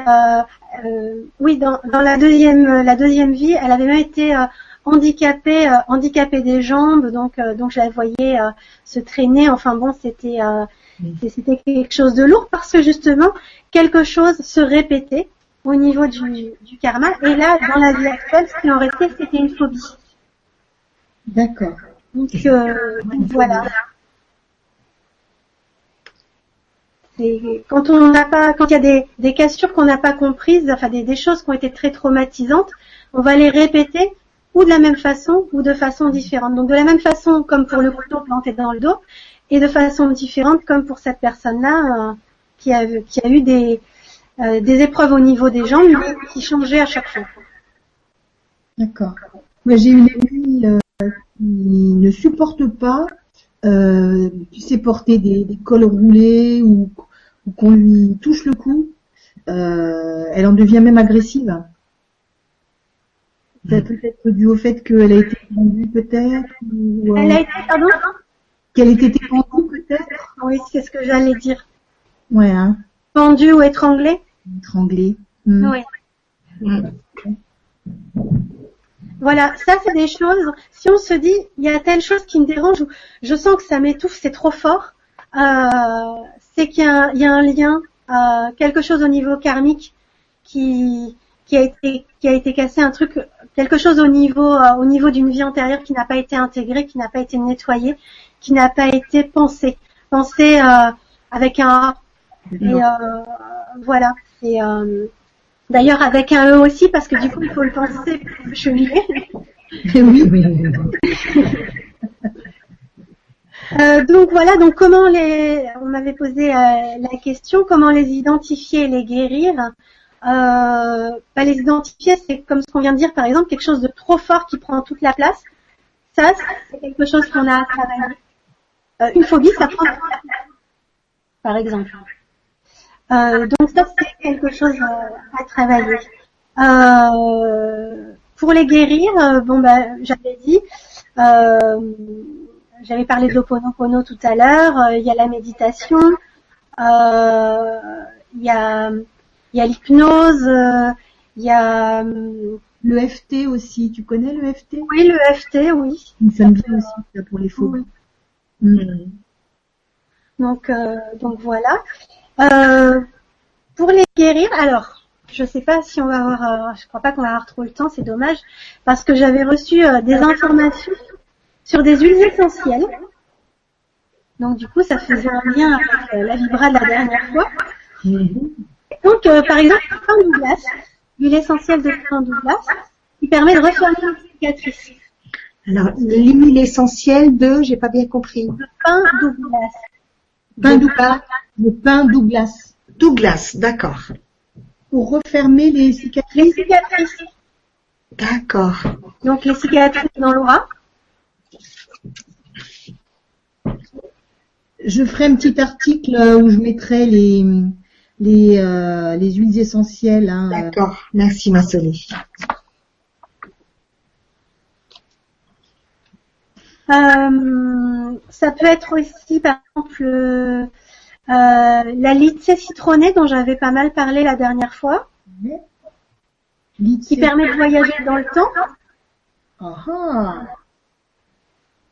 oui dans, dans la deuxième la deuxième vie, elle avait même été handicapée euh, handicapée des jambes, donc euh, donc je la voyais euh, se traîner. Enfin bon, c'était c'était quelque chose de lourd parce que justement quelque chose se répétait au niveau du, du karma. Et là, dans la vie actuelle, ce qui en restait, c'était une phobie. D'accord. Donc, euh, voilà. Et quand on n'a pas, quand il y a des, des cassures qu'on n'a pas comprises, enfin des, des choses qui ont été très traumatisantes, on va les répéter ou de la même façon ou de façon différente. Donc de la même façon comme pour le couteau planté dans le dos, et de façon différente comme pour cette personne-là euh, qui a eu des euh, des épreuves au niveau des jambes qui changeaient à chaque fois. D'accord. J'ai une amie euh, qui ne supporte pas, tu sais, porter des, cols roulés ou, ou qu'on lui touche le cou. Elle en devient même agressive. C'est peut-être dû au fait qu'elle a été pendue peut-être ou euh, Elle a été pardon qu'elle ait été pendue peut-être? Oui, c'est ce que j'allais dire. Ouais, hein, Pendue ou étranglée? Étranglée. Hmm. Oui. Voilà, ça c'est des choses. Si on se dit, il y a telle chose qui me dérange, ou je sens que ça m'étouffe, c'est trop fort, euh, c'est qu'il y, a un- il y a un lien, euh, quelque chose au niveau karmique qui qui a été qui a été cassé, un truc, quelque chose au niveau euh, au niveau d'une vie antérieure qui n'a pas été intégrée, qui n'a pas été nettoyée, qui n'a pas été pensée, pensée euh, avec un A. Et euh, voilà, euh, d'ailleurs avec un E aussi parce que du coup il faut le penser pour le cheminer. <laughs> oui. Euh, donc voilà, donc comment les, on m'avait posé euh, la question, comment les identifier et les guérir? Euh, les identifier, c'est comme ce qu'on vient de dire, par exemple, quelque chose de trop fort qui prend toute la place. Ça, c'est quelque chose qu'on a à travailler. Euh, une phobie, ça prend toute la place, par exemple. Euh, donc ça, c'est quelque chose euh, à travailler. Euh, pour les guérir, euh, bon bah, j'avais dit, j'avais parlé de l'Ho'oponopono tout à l'heure. Il y a la méditation, il y a, y a l'hypnose, euh, il y a, euh, Le FT aussi, tu connais le FT oui, le FT, oui. Ça me bien aussi ça, pour les phobies. Oui. Hmm. Donc, euh, donc voilà. Euh, pour les guérir, alors, je sais pas si on va avoir, euh, je crois pas qu'on va avoir trop le temps, c'est dommage, parce que j'avais reçu euh, des informations sur des huiles essentielles. Donc du coup, ça faisait un lien avec euh, la vibra de la dernière fois. Mhm. Donc, euh, par exemple, le pain Douglas, l'huile essentielle de pain Douglas, qui permet de refermer les cicatrices. Alors, l'huile essentielle de, j'ai pas bien compris. Le pain Douglas. Pain De Douglas. Le pain Douglas. Douglas, d'accord. Pour refermer les Les cicatrices. cicatrices. D'accord. Donc les cicatrices dans l'aura. Je ferai un petit article où je mettrai les les euh, les huiles essentielles. Hein, euh, D'accord. Merci, Massoli. Euh, ça peut être aussi, par exemple, euh, euh, la lycée citronnée dont j'avais pas mal parlé la dernière fois, qui permet de voyager dans le temps. Ah, ah.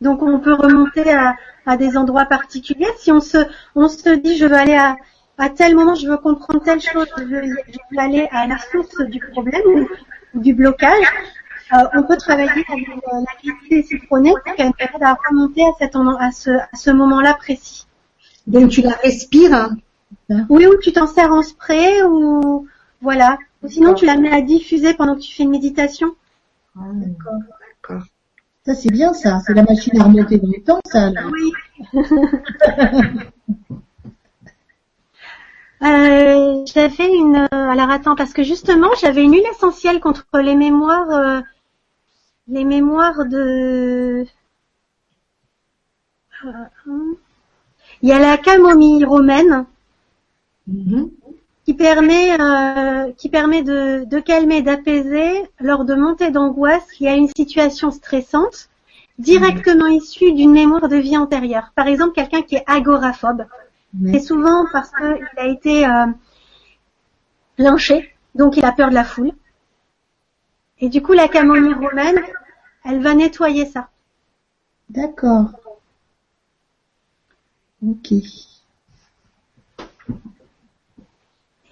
Donc on peut remonter à, à des endroits particuliers. Si on se, on se dit je veux aller à, à tel moment, je veux comprendre telle chose, je veux, je veux aller à la source du problème ou, ou du blocage, euh, on peut travailler avec euh, la lycée citronnée pour qu'elle permette à remonter à, à ce, à ce moment-là précis. Donc, tu la respires. hein? Oui, ou tu t'en sers en spray ou voilà. Ou sinon tu la mets à diffuser pendant que tu fais une méditation. Ah, D'accord. Ça c'est bien ça. C'est la machine à remonter dans le temps ça. là. Oui. <laughs> Euh, j'avais une. euh, alors attends, parce que justement, j'avais une huile essentielle contre les mémoires, euh, les mémoires de. Euh. Il y a la camomille romaine Mhm. qui permet, euh, qui permet de, de calmer, d'apaiser lors de montées d'angoisse. Il y a une situation stressante. directement issus d'une mémoire de vie antérieure. Par exemple, quelqu'un qui est agoraphobe, c'est souvent parce qu'il a été euh, lynché, donc il a peur de la foule. Et du coup, la camomille romaine, elle va nettoyer ça. D'accord. Ok.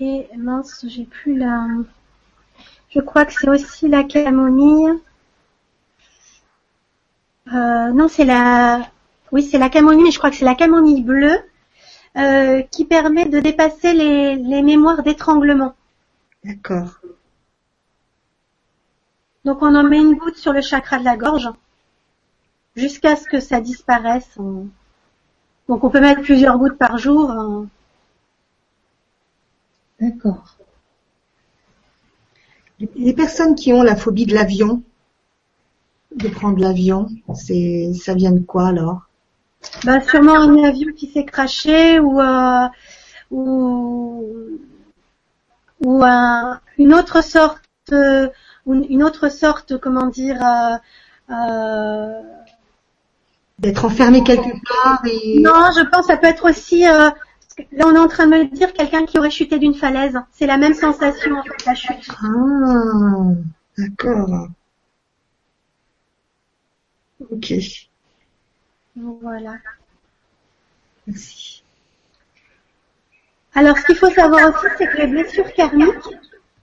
Et mince, j'ai plus la. Je crois que c'est aussi la camomille. Euh, non, c'est la. Oui, c'est la camomille, mais je crois que c'est la camomille bleue euh, qui permet de dépasser les, les mémoires d'étranglement. D'accord. Donc on en met une goutte sur le chakra de la gorge jusqu'à ce que ça disparaisse. Donc on peut mettre plusieurs gouttes par jour. hein. D'accord. Les personnes qui ont la phobie de l'avion, de prendre l'avion, c'est ça vient de quoi alors? Bah, sûrement un avion qui s'est craché ou euh, ou ou un- une autre sorte euh, une autre sorte comment dire euh, D'être enfermé quelque part et non je pense que ça peut être aussi euh, là on est en train de me dire quelqu'un qui aurait chuté d'une falaise. C'est la même sensation en fait la chute. Ah, d'accord. Ok, voilà merci. alors ce qu'il faut savoir aussi c'est que les blessures karmiques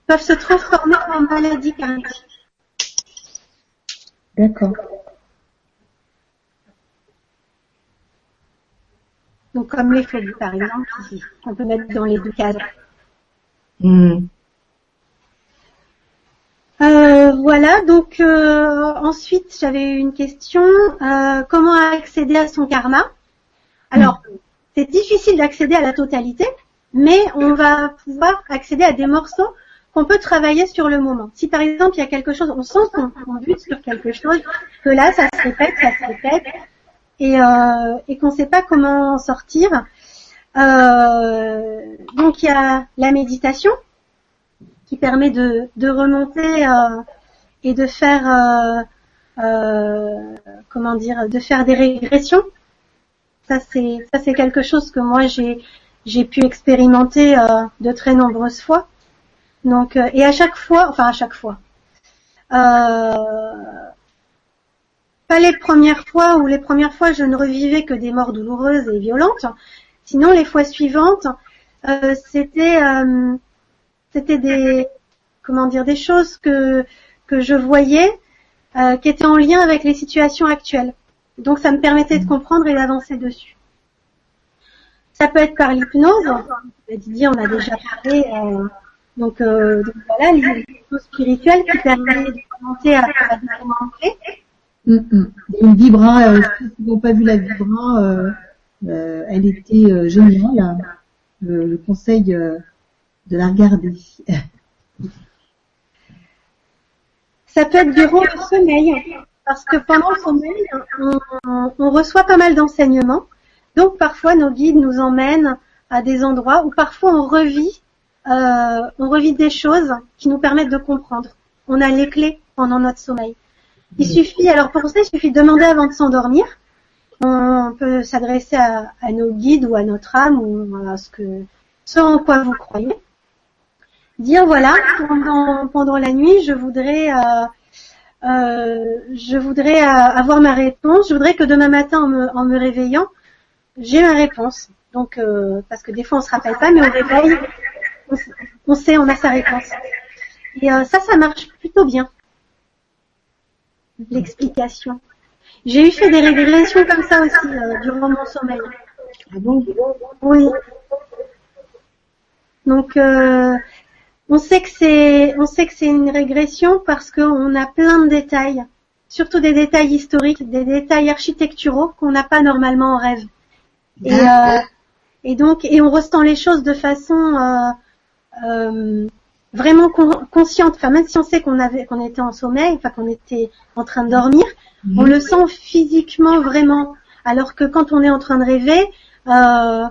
peuvent se transformer en maladies karmiques D'accord. donc comme les phobies par exemple qui- qu'on peut mettre dans les deux cases Hmm. Euh, voilà, donc euh, ensuite j'avais une question. Euh, comment accéder à son karma? Alors, c'est difficile d'accéder à la totalité, mais on va pouvoir accéder à des morceaux qu'on peut travailler sur le moment. Si par exemple il y a quelque chose, on sent qu'on bute sur quelque chose, que là ça se répète, ça se répète, et, et qu'on ne sait pas comment en sortir. Donc il y a la méditation qui permet de, de remonter euh, et de faire euh, euh, comment dire de faire des régressions ça c'est ça c'est quelque chose que moi j'ai j'ai pu expérimenter de très nombreuses fois. Donc et à chaque fois enfin à chaque fois pas les premières fois où les premières fois je ne revivais que des morts douloureuses et violentes. Sinon les fois suivantes c'était c'était des comment dire des choses que que je voyais euh, qui étaient en lien avec les situations actuelles. Donc ça me permettait de comprendre et d'avancer dessus. Ça peut être par l'hypnose. Didier en a déjà parlé. euh, donc, euh, donc voilà, l'hypnose spirituelle qui permet de commenter à. Hum, hum. Et Une vibra, euh, ceux qui n'ont pas vu la vibra, euh, euh, elle était euh, géniale. Le, conseil de la regarder. Ça peut être durant le sommeil, parce que pendant le sommeil, on, on- on reçoit pas mal d'enseignements. Donc parfois nos guides nous emmènent à des endroits où parfois on revit, euh, on revit des choses qui nous permettent de comprendre. On a les clés pendant notre sommeil. Il suffit, alors pour ça, il suffit de demander avant de s'endormir. On peut s'adresser à, à nos guides ou à notre âme ou à ce que, ce en quoi vous croyez dire voilà pendant pendant la nuit je voudrais euh, euh, je voudrais euh, avoir ma réponse. Je voudrais que demain matin en me, en me réveillant j'ai ma réponse. Donc euh, parce que des fois on se rappelle pas mais au réveil on, sait on a sa réponse. Et ça ça marche plutôt bien. L'explication. J'ai eu fait des régressions comme ça aussi durant mon sommeil. Ah bon? Oui. Donc euh, on sait que c'est on sait que c'est une régression parce qu'on a plein de détails, surtout des détails historiques, des détails architecturaux qu'on n'a pas normalement en rêve. Et, euh, et donc et on ressent les choses de façon euh, euh, vraiment con- consciente. Enfin même si on sait qu'on avait qu'on était en sommeil, enfin qu'on était en train de dormir, on le sent physiquement vraiment. Alors que quand on est en train de rêver, euh,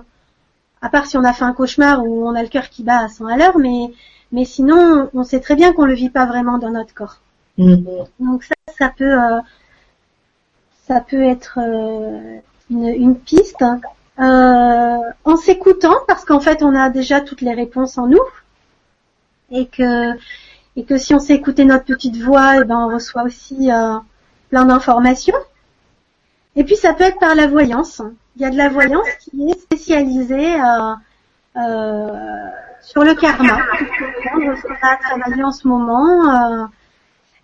à part si on a fait un cauchemar où on a le cœur qui bat à 100 à l'heure, mais mais sinon on sait très bien qu'on le vit pas vraiment dans notre corps. Hmm. Donc ça, ça peut euh, ça peut être euh, une, une piste. Euh, en s'écoutant, parce qu'en fait, on a déjà toutes les réponses en nous, et que et que si on sait écouter notre petite voix, eh ben on reçoit aussi euh, plein d'informations. Et puis ça peut être par la voyance. Il y a de la voyance qui est spécialisée euh, euh, sur le karma, ce qu'on a travaillé en ce moment. euh,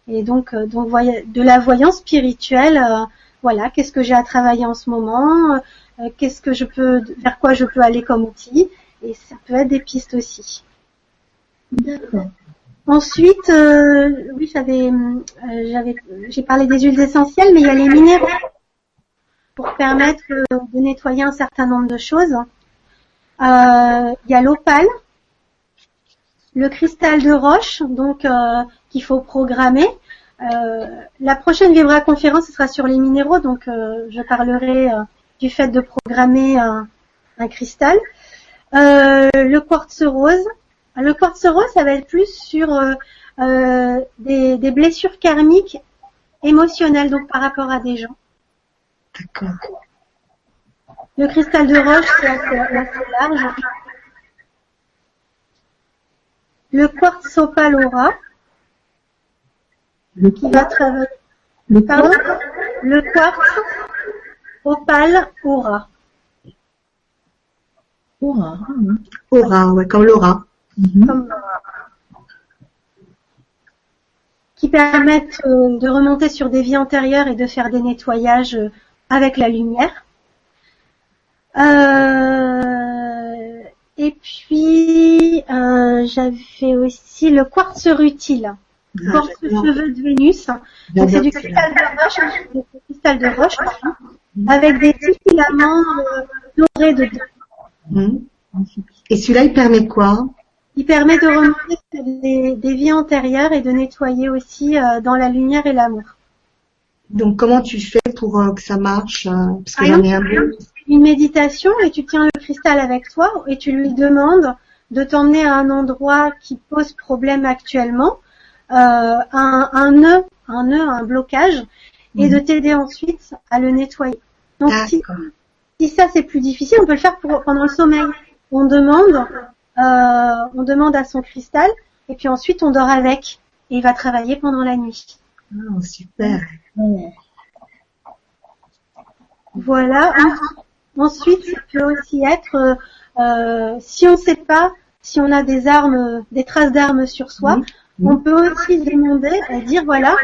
et donc, euh, donc de la voyance spirituelle. euh, voilà, qu'est-ce que j'ai à travailler en ce moment euh, Qu'est-ce que je peux, vers quoi je peux aller comme outil Et ça peut être des pistes aussi. D'accord. Ensuite, euh, oui, j'avais, euh, j'avais, j'ai parlé des huiles essentielles, mais il y a les minéraux pour permettre euh, de nettoyer un certain nombre de choses. Euh, il y a l'opale, le cristal de roche, donc euh, qu'il faut programmer. Euh, la prochaine Vibra conférence ce sera sur les minéraux, donc euh, je parlerai euh, du fait de programmer un, un cristal. Euh, le quartz rose, le quartz rose, ça va être plus sur euh, euh, des, des blessures karmiques émotionnelles, donc par rapport à des gens. D'accord. Le cristal de roche, c'est assez, assez large. Le quartz opale aura, Le qui? Va travailler. Le Pardon? Quoi Le quartz opale aura. Aura. hein. Aura, ouais, comme Laura. Mhm. qui permettent euh, de remonter sur des vies antérieures et de faire des nettoyages euh, avec la lumière. Euh, et puis euh, j'avais aussi le quartz rutile, Ah, quartz cheveux de Vénus. Donc c'est du J'adore cristal de roche, du cristal de roche, pardon, avec des petits filaments euh, dorés dedans. Mhm. Et celui-là, il permet quoi? Il permet de remonter des, des vies antérieures et de nettoyer aussi euh, dans la lumière et l'amour. Donc, comment tu fais pour que ça marche Parce que Par j'en ai un peu. Une méditation et tu tiens le cristal avec toi et tu lui demandes de t'emmener à un endroit qui pose problème actuellement, euh, un, un nœud, un nœud, un blocage, et Mhm. de t'aider ensuite à le nettoyer. Donc si, si ça c'est plus difficile, on peut le faire pour, pendant le sommeil. On demande, euh, on demande à son cristal et puis ensuite on dort avec et il va travailler pendant la nuit. Ah, super. Voilà. Ensuite, ça peut aussi être euh, euh, si on ne sait pas si on a des armes, des traces d'armes sur soi, Mhm. on peut aussi demander et dire voilà,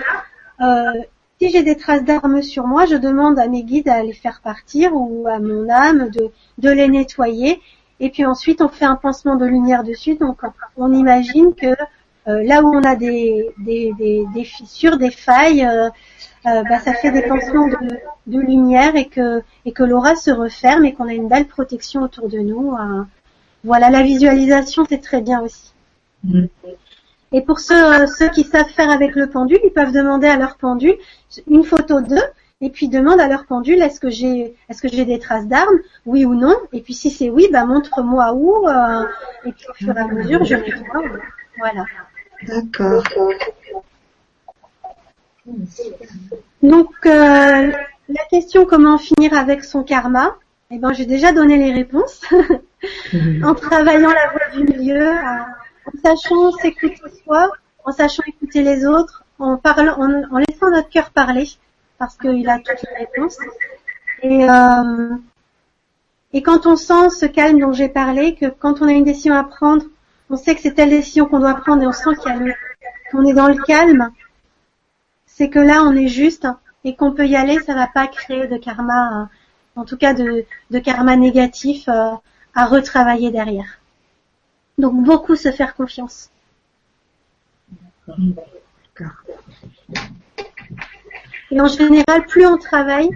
euh, si j'ai des traces d'armes sur moi, je demande à mes guides à les faire partir ou à mon âme de, de les nettoyer. Et puis ensuite, on fait un pansement de lumière dessus. Donc, on imagine que euh, là où on a des, des, des, des fissures, des failles, euh, euh, bah, ça fait des pansements de, de lumière et que, et que l'aura se referme et qu'on a une belle protection autour de nous. euh. Voilà, la visualisation, c'est très bien aussi. Mhm. Et pour ceux, euh, ceux qui savent faire avec le pendule, ils peuvent demander à leur pendule une photo d'eux et puis demande à leur pendule est-ce que j'ai est-ce que j'ai des traces d'armes, oui ou non? Et puis si c'est oui, bah montre-moi où. euh, et puis au fur et à mesure, je nettoie. Voilà. D'accord. Donc euh, la question comment finir avec son karma, eh ben j'ai déjà donné les réponses <laughs> en travaillant la voie du milieu, en, en sachant s'écouter soi, en sachant écouter les autres, en parlant, en, en laissant notre cœur parler parce qu'il a toutes les réponses. Et euh, et quand on sent ce calme dont j'ai parlé, que quand on a une décision à prendre, on sait que c'est telle décision qu'on doit prendre et on sent qu'il y a le, qu'on est dans le calme, c'est que là on est juste et qu'on peut y aller, ça va pas créer de karma, euh, en tout cas de, de karma négatif euh, à retravailler derrière. Donc beaucoup se faire confiance. Et en général, plus on travaille,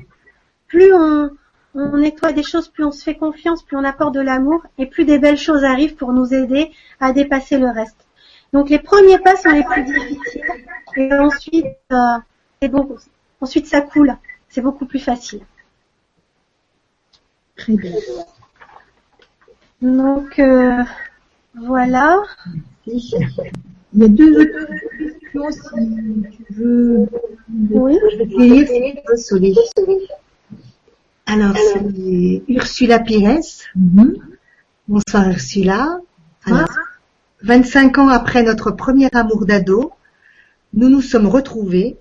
plus on, on nettoie des choses, plus on se fait confiance, plus on apporte de l'amour et plus des belles choses arrivent pour nous aider à dépasser le reste. Donc les premiers pas sont les plus difficiles et ensuite, euh, c'est bon, ensuite ça coule, c'est beaucoup plus facile. Très bien. Donc euh, voilà. Il y a deux autres questions si tu veux. Oui. Je vais te. Alors, c'est Ursula Pires. Mhm. Bonsoir Ursula. Alors, 25 ans après notre premier amour d'ado, nous nous sommes retrouvés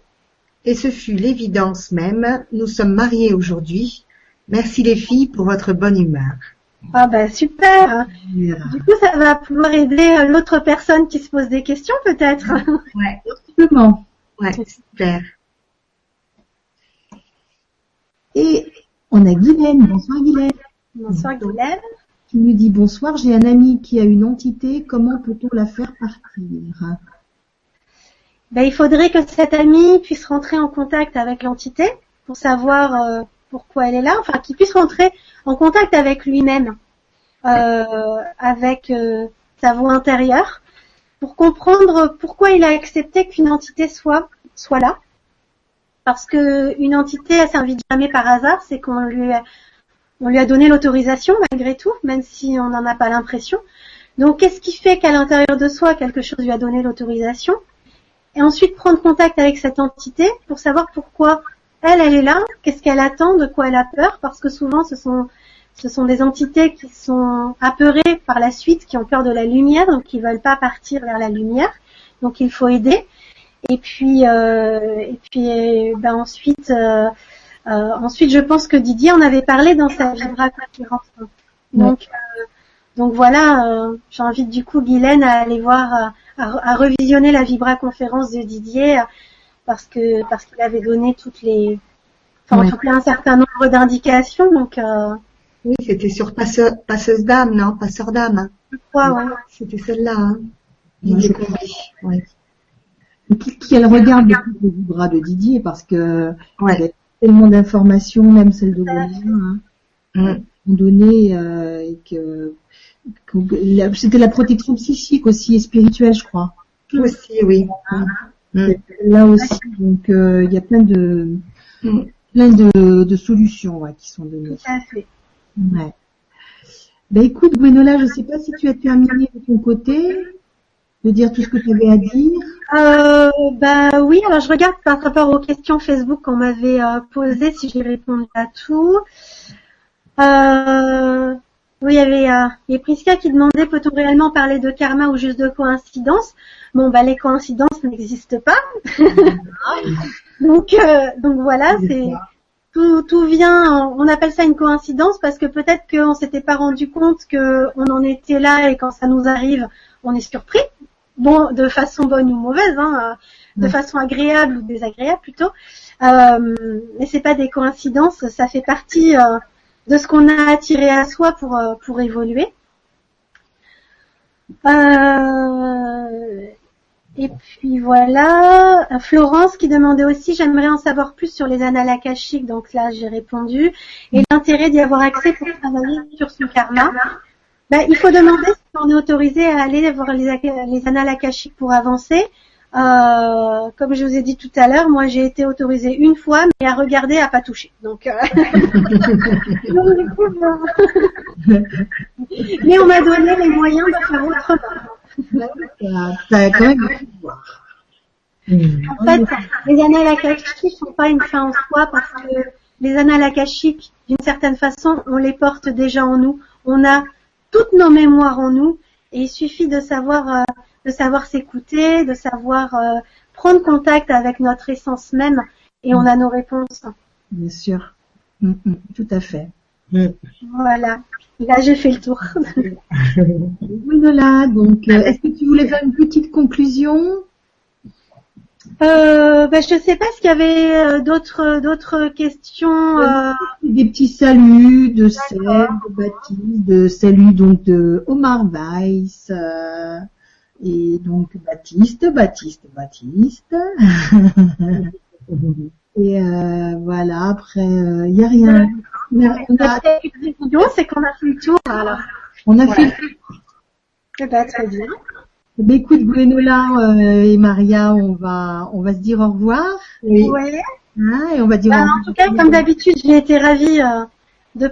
et ce fut l'évidence même. Nous sommes mariés aujourd'hui. Merci les filles pour votre bonne humeur. Ah bah super. Du coup, ça va pouvoir aider euh, l'autre personne qui se pose des questions peut-être. Ouais, <laughs> Simplement. ouais, super. Et on a Guylaine. Bonsoir Guylaine. Bonsoir Guylaine. Tu nous dis bonsoir, j'ai un ami qui a une entité, comment peut-on la faire partir? Ben, il faudrait que cet ami puisse rentrer en contact avec l'entité pour savoir euh, pourquoi elle est là, enfin qu'il puisse rentrer en contact avec lui-même, euh, avec euh, sa voix intérieure, pour comprendre pourquoi il a accepté qu'une entité soit soit là. Parce que une entité, elle s'invite jamais par hasard, c'est qu'on lui a, donné l'autorisation malgré tout, même si on n'en a pas l'impression. Donc, qu'est-ce qui fait qu'à l'intérieur de soi, quelque chose lui a donné l'autorisation? Et ensuite, prendre contact avec cette entité pour savoir pourquoi elle, elle est là, qu'est-ce qu'elle attend, de quoi elle a peur, parce que souvent, ce sont, ce sont des entités qui sont apeurées par la suite, qui ont peur de la lumière, donc qui veulent pas partir vers la lumière. Donc, il faut aider. Et puis, euh, et puis, euh, ben ensuite, euh, euh, ensuite, je pense que Didier en avait parlé dans sa Vibra conférence. Donc, euh, donc voilà, euh, j'invite du coup Guylaine à aller voir, à, à revisionner la Vibra conférence de Didier, parce que parce qu'il avait donné toutes les, enfin Ouais. en tout cas un certain nombre d'indications. Donc, euh, Oui, c'était sur passeur, passeuse d'âme, non? Passeur d'âme. hein. je crois, ouais. C'était celle-là. Hein. Ouais, J'ai je- compris. Ouais. Qui, qui elle regarde le bras de Didier parce que il y a tellement d'informations, même celles de Gwendoline, hein, Mm. ont donné euh, et que, c'était la protection psychique aussi et spirituelle, je crois. Aussi, oui. Mm. Là aussi, donc euh, il y a plein de Mm. plein de, de solutions ouais, qui sont données. Tout à fait. Ouais. Ben écoute, Gwenola, je sais pas si tu as terminé de ton côté de dire tout ce que tu avais à dire. Euh, bah oui, alors je regarde par rapport aux questions Facebook qu'on m'avait euh, posées, si j'ai répondu à tout. Euh, oui, il y avait euh, il y a Prisca qui demandait peut-on réellement parler de karma ou juste de coïncidence? Bon, bah les coïncidences n'existent pas. <laughs> donc, donc voilà, c'est tout, tout vient. On appelle ça une coïncidence parce que peut-être qu'on s'était pas rendu compte que on en était là et quand ça nous arrive, on est surpris. Bon, de façon bonne ou mauvaise, hein, euh, de façon agréable ou désagréable plutôt. Euh, mais c'est pas des coïncidences, ça fait partie euh, de ce qu'on a attiré à soi pour euh, pour évoluer. Euh, et puis voilà, Florence qui demandait aussi, j'aimerais en savoir plus sur les annales akashiques, donc là j'ai répondu, et l'intérêt d'y avoir accès pour travailler sur son karma. Ben, il faut demander on est autorisé à aller voir les, les annales akashiques pour avancer. Euh, comme je vous ai dit tout à l'heure, moi j'ai été autorisée une fois, mais à regarder, à pas toucher. Donc, euh, <laughs> <laughs> mais on m'a donné les moyens de faire autrement. T'as quand même. En fait, les annales akashiques sont pas une fin en soi parce que les annales akashiques, d'une certaine façon, on les porte déjà en nous. On a toutes nos mémoires en nous et il suffit de savoir, euh, de savoir s'écouter, de savoir euh, prendre contact avec notre essence même et on a nos réponses. Bien sûr. Mm, mm, tout à fait. Voilà. Là, j'ai fait le tour. <laughs> Gwenola, donc, euh, est-ce que tu voulais faire une petite conclusion? Euh, ben, je sais pas s'il y avait euh, d'autres d'autres questions. euh, Des petits saluts de Seb, de Baptiste, de salut donc de Omar Weiss, euh, et donc Baptiste, Baptiste, Baptiste. <laughs> et euh, voilà, après, il n'y a rien. On a, on a, c'est qu'on a fait le tour. Alors, on a fait eh ben, très bien. Eh ben, écoute, Gwenola euh, et Maria, on va, on va se dire au revoir. Oui. Hein, et on va dire Bah, au en tout cas, comme d'habitude, j'ai été ravie euh, de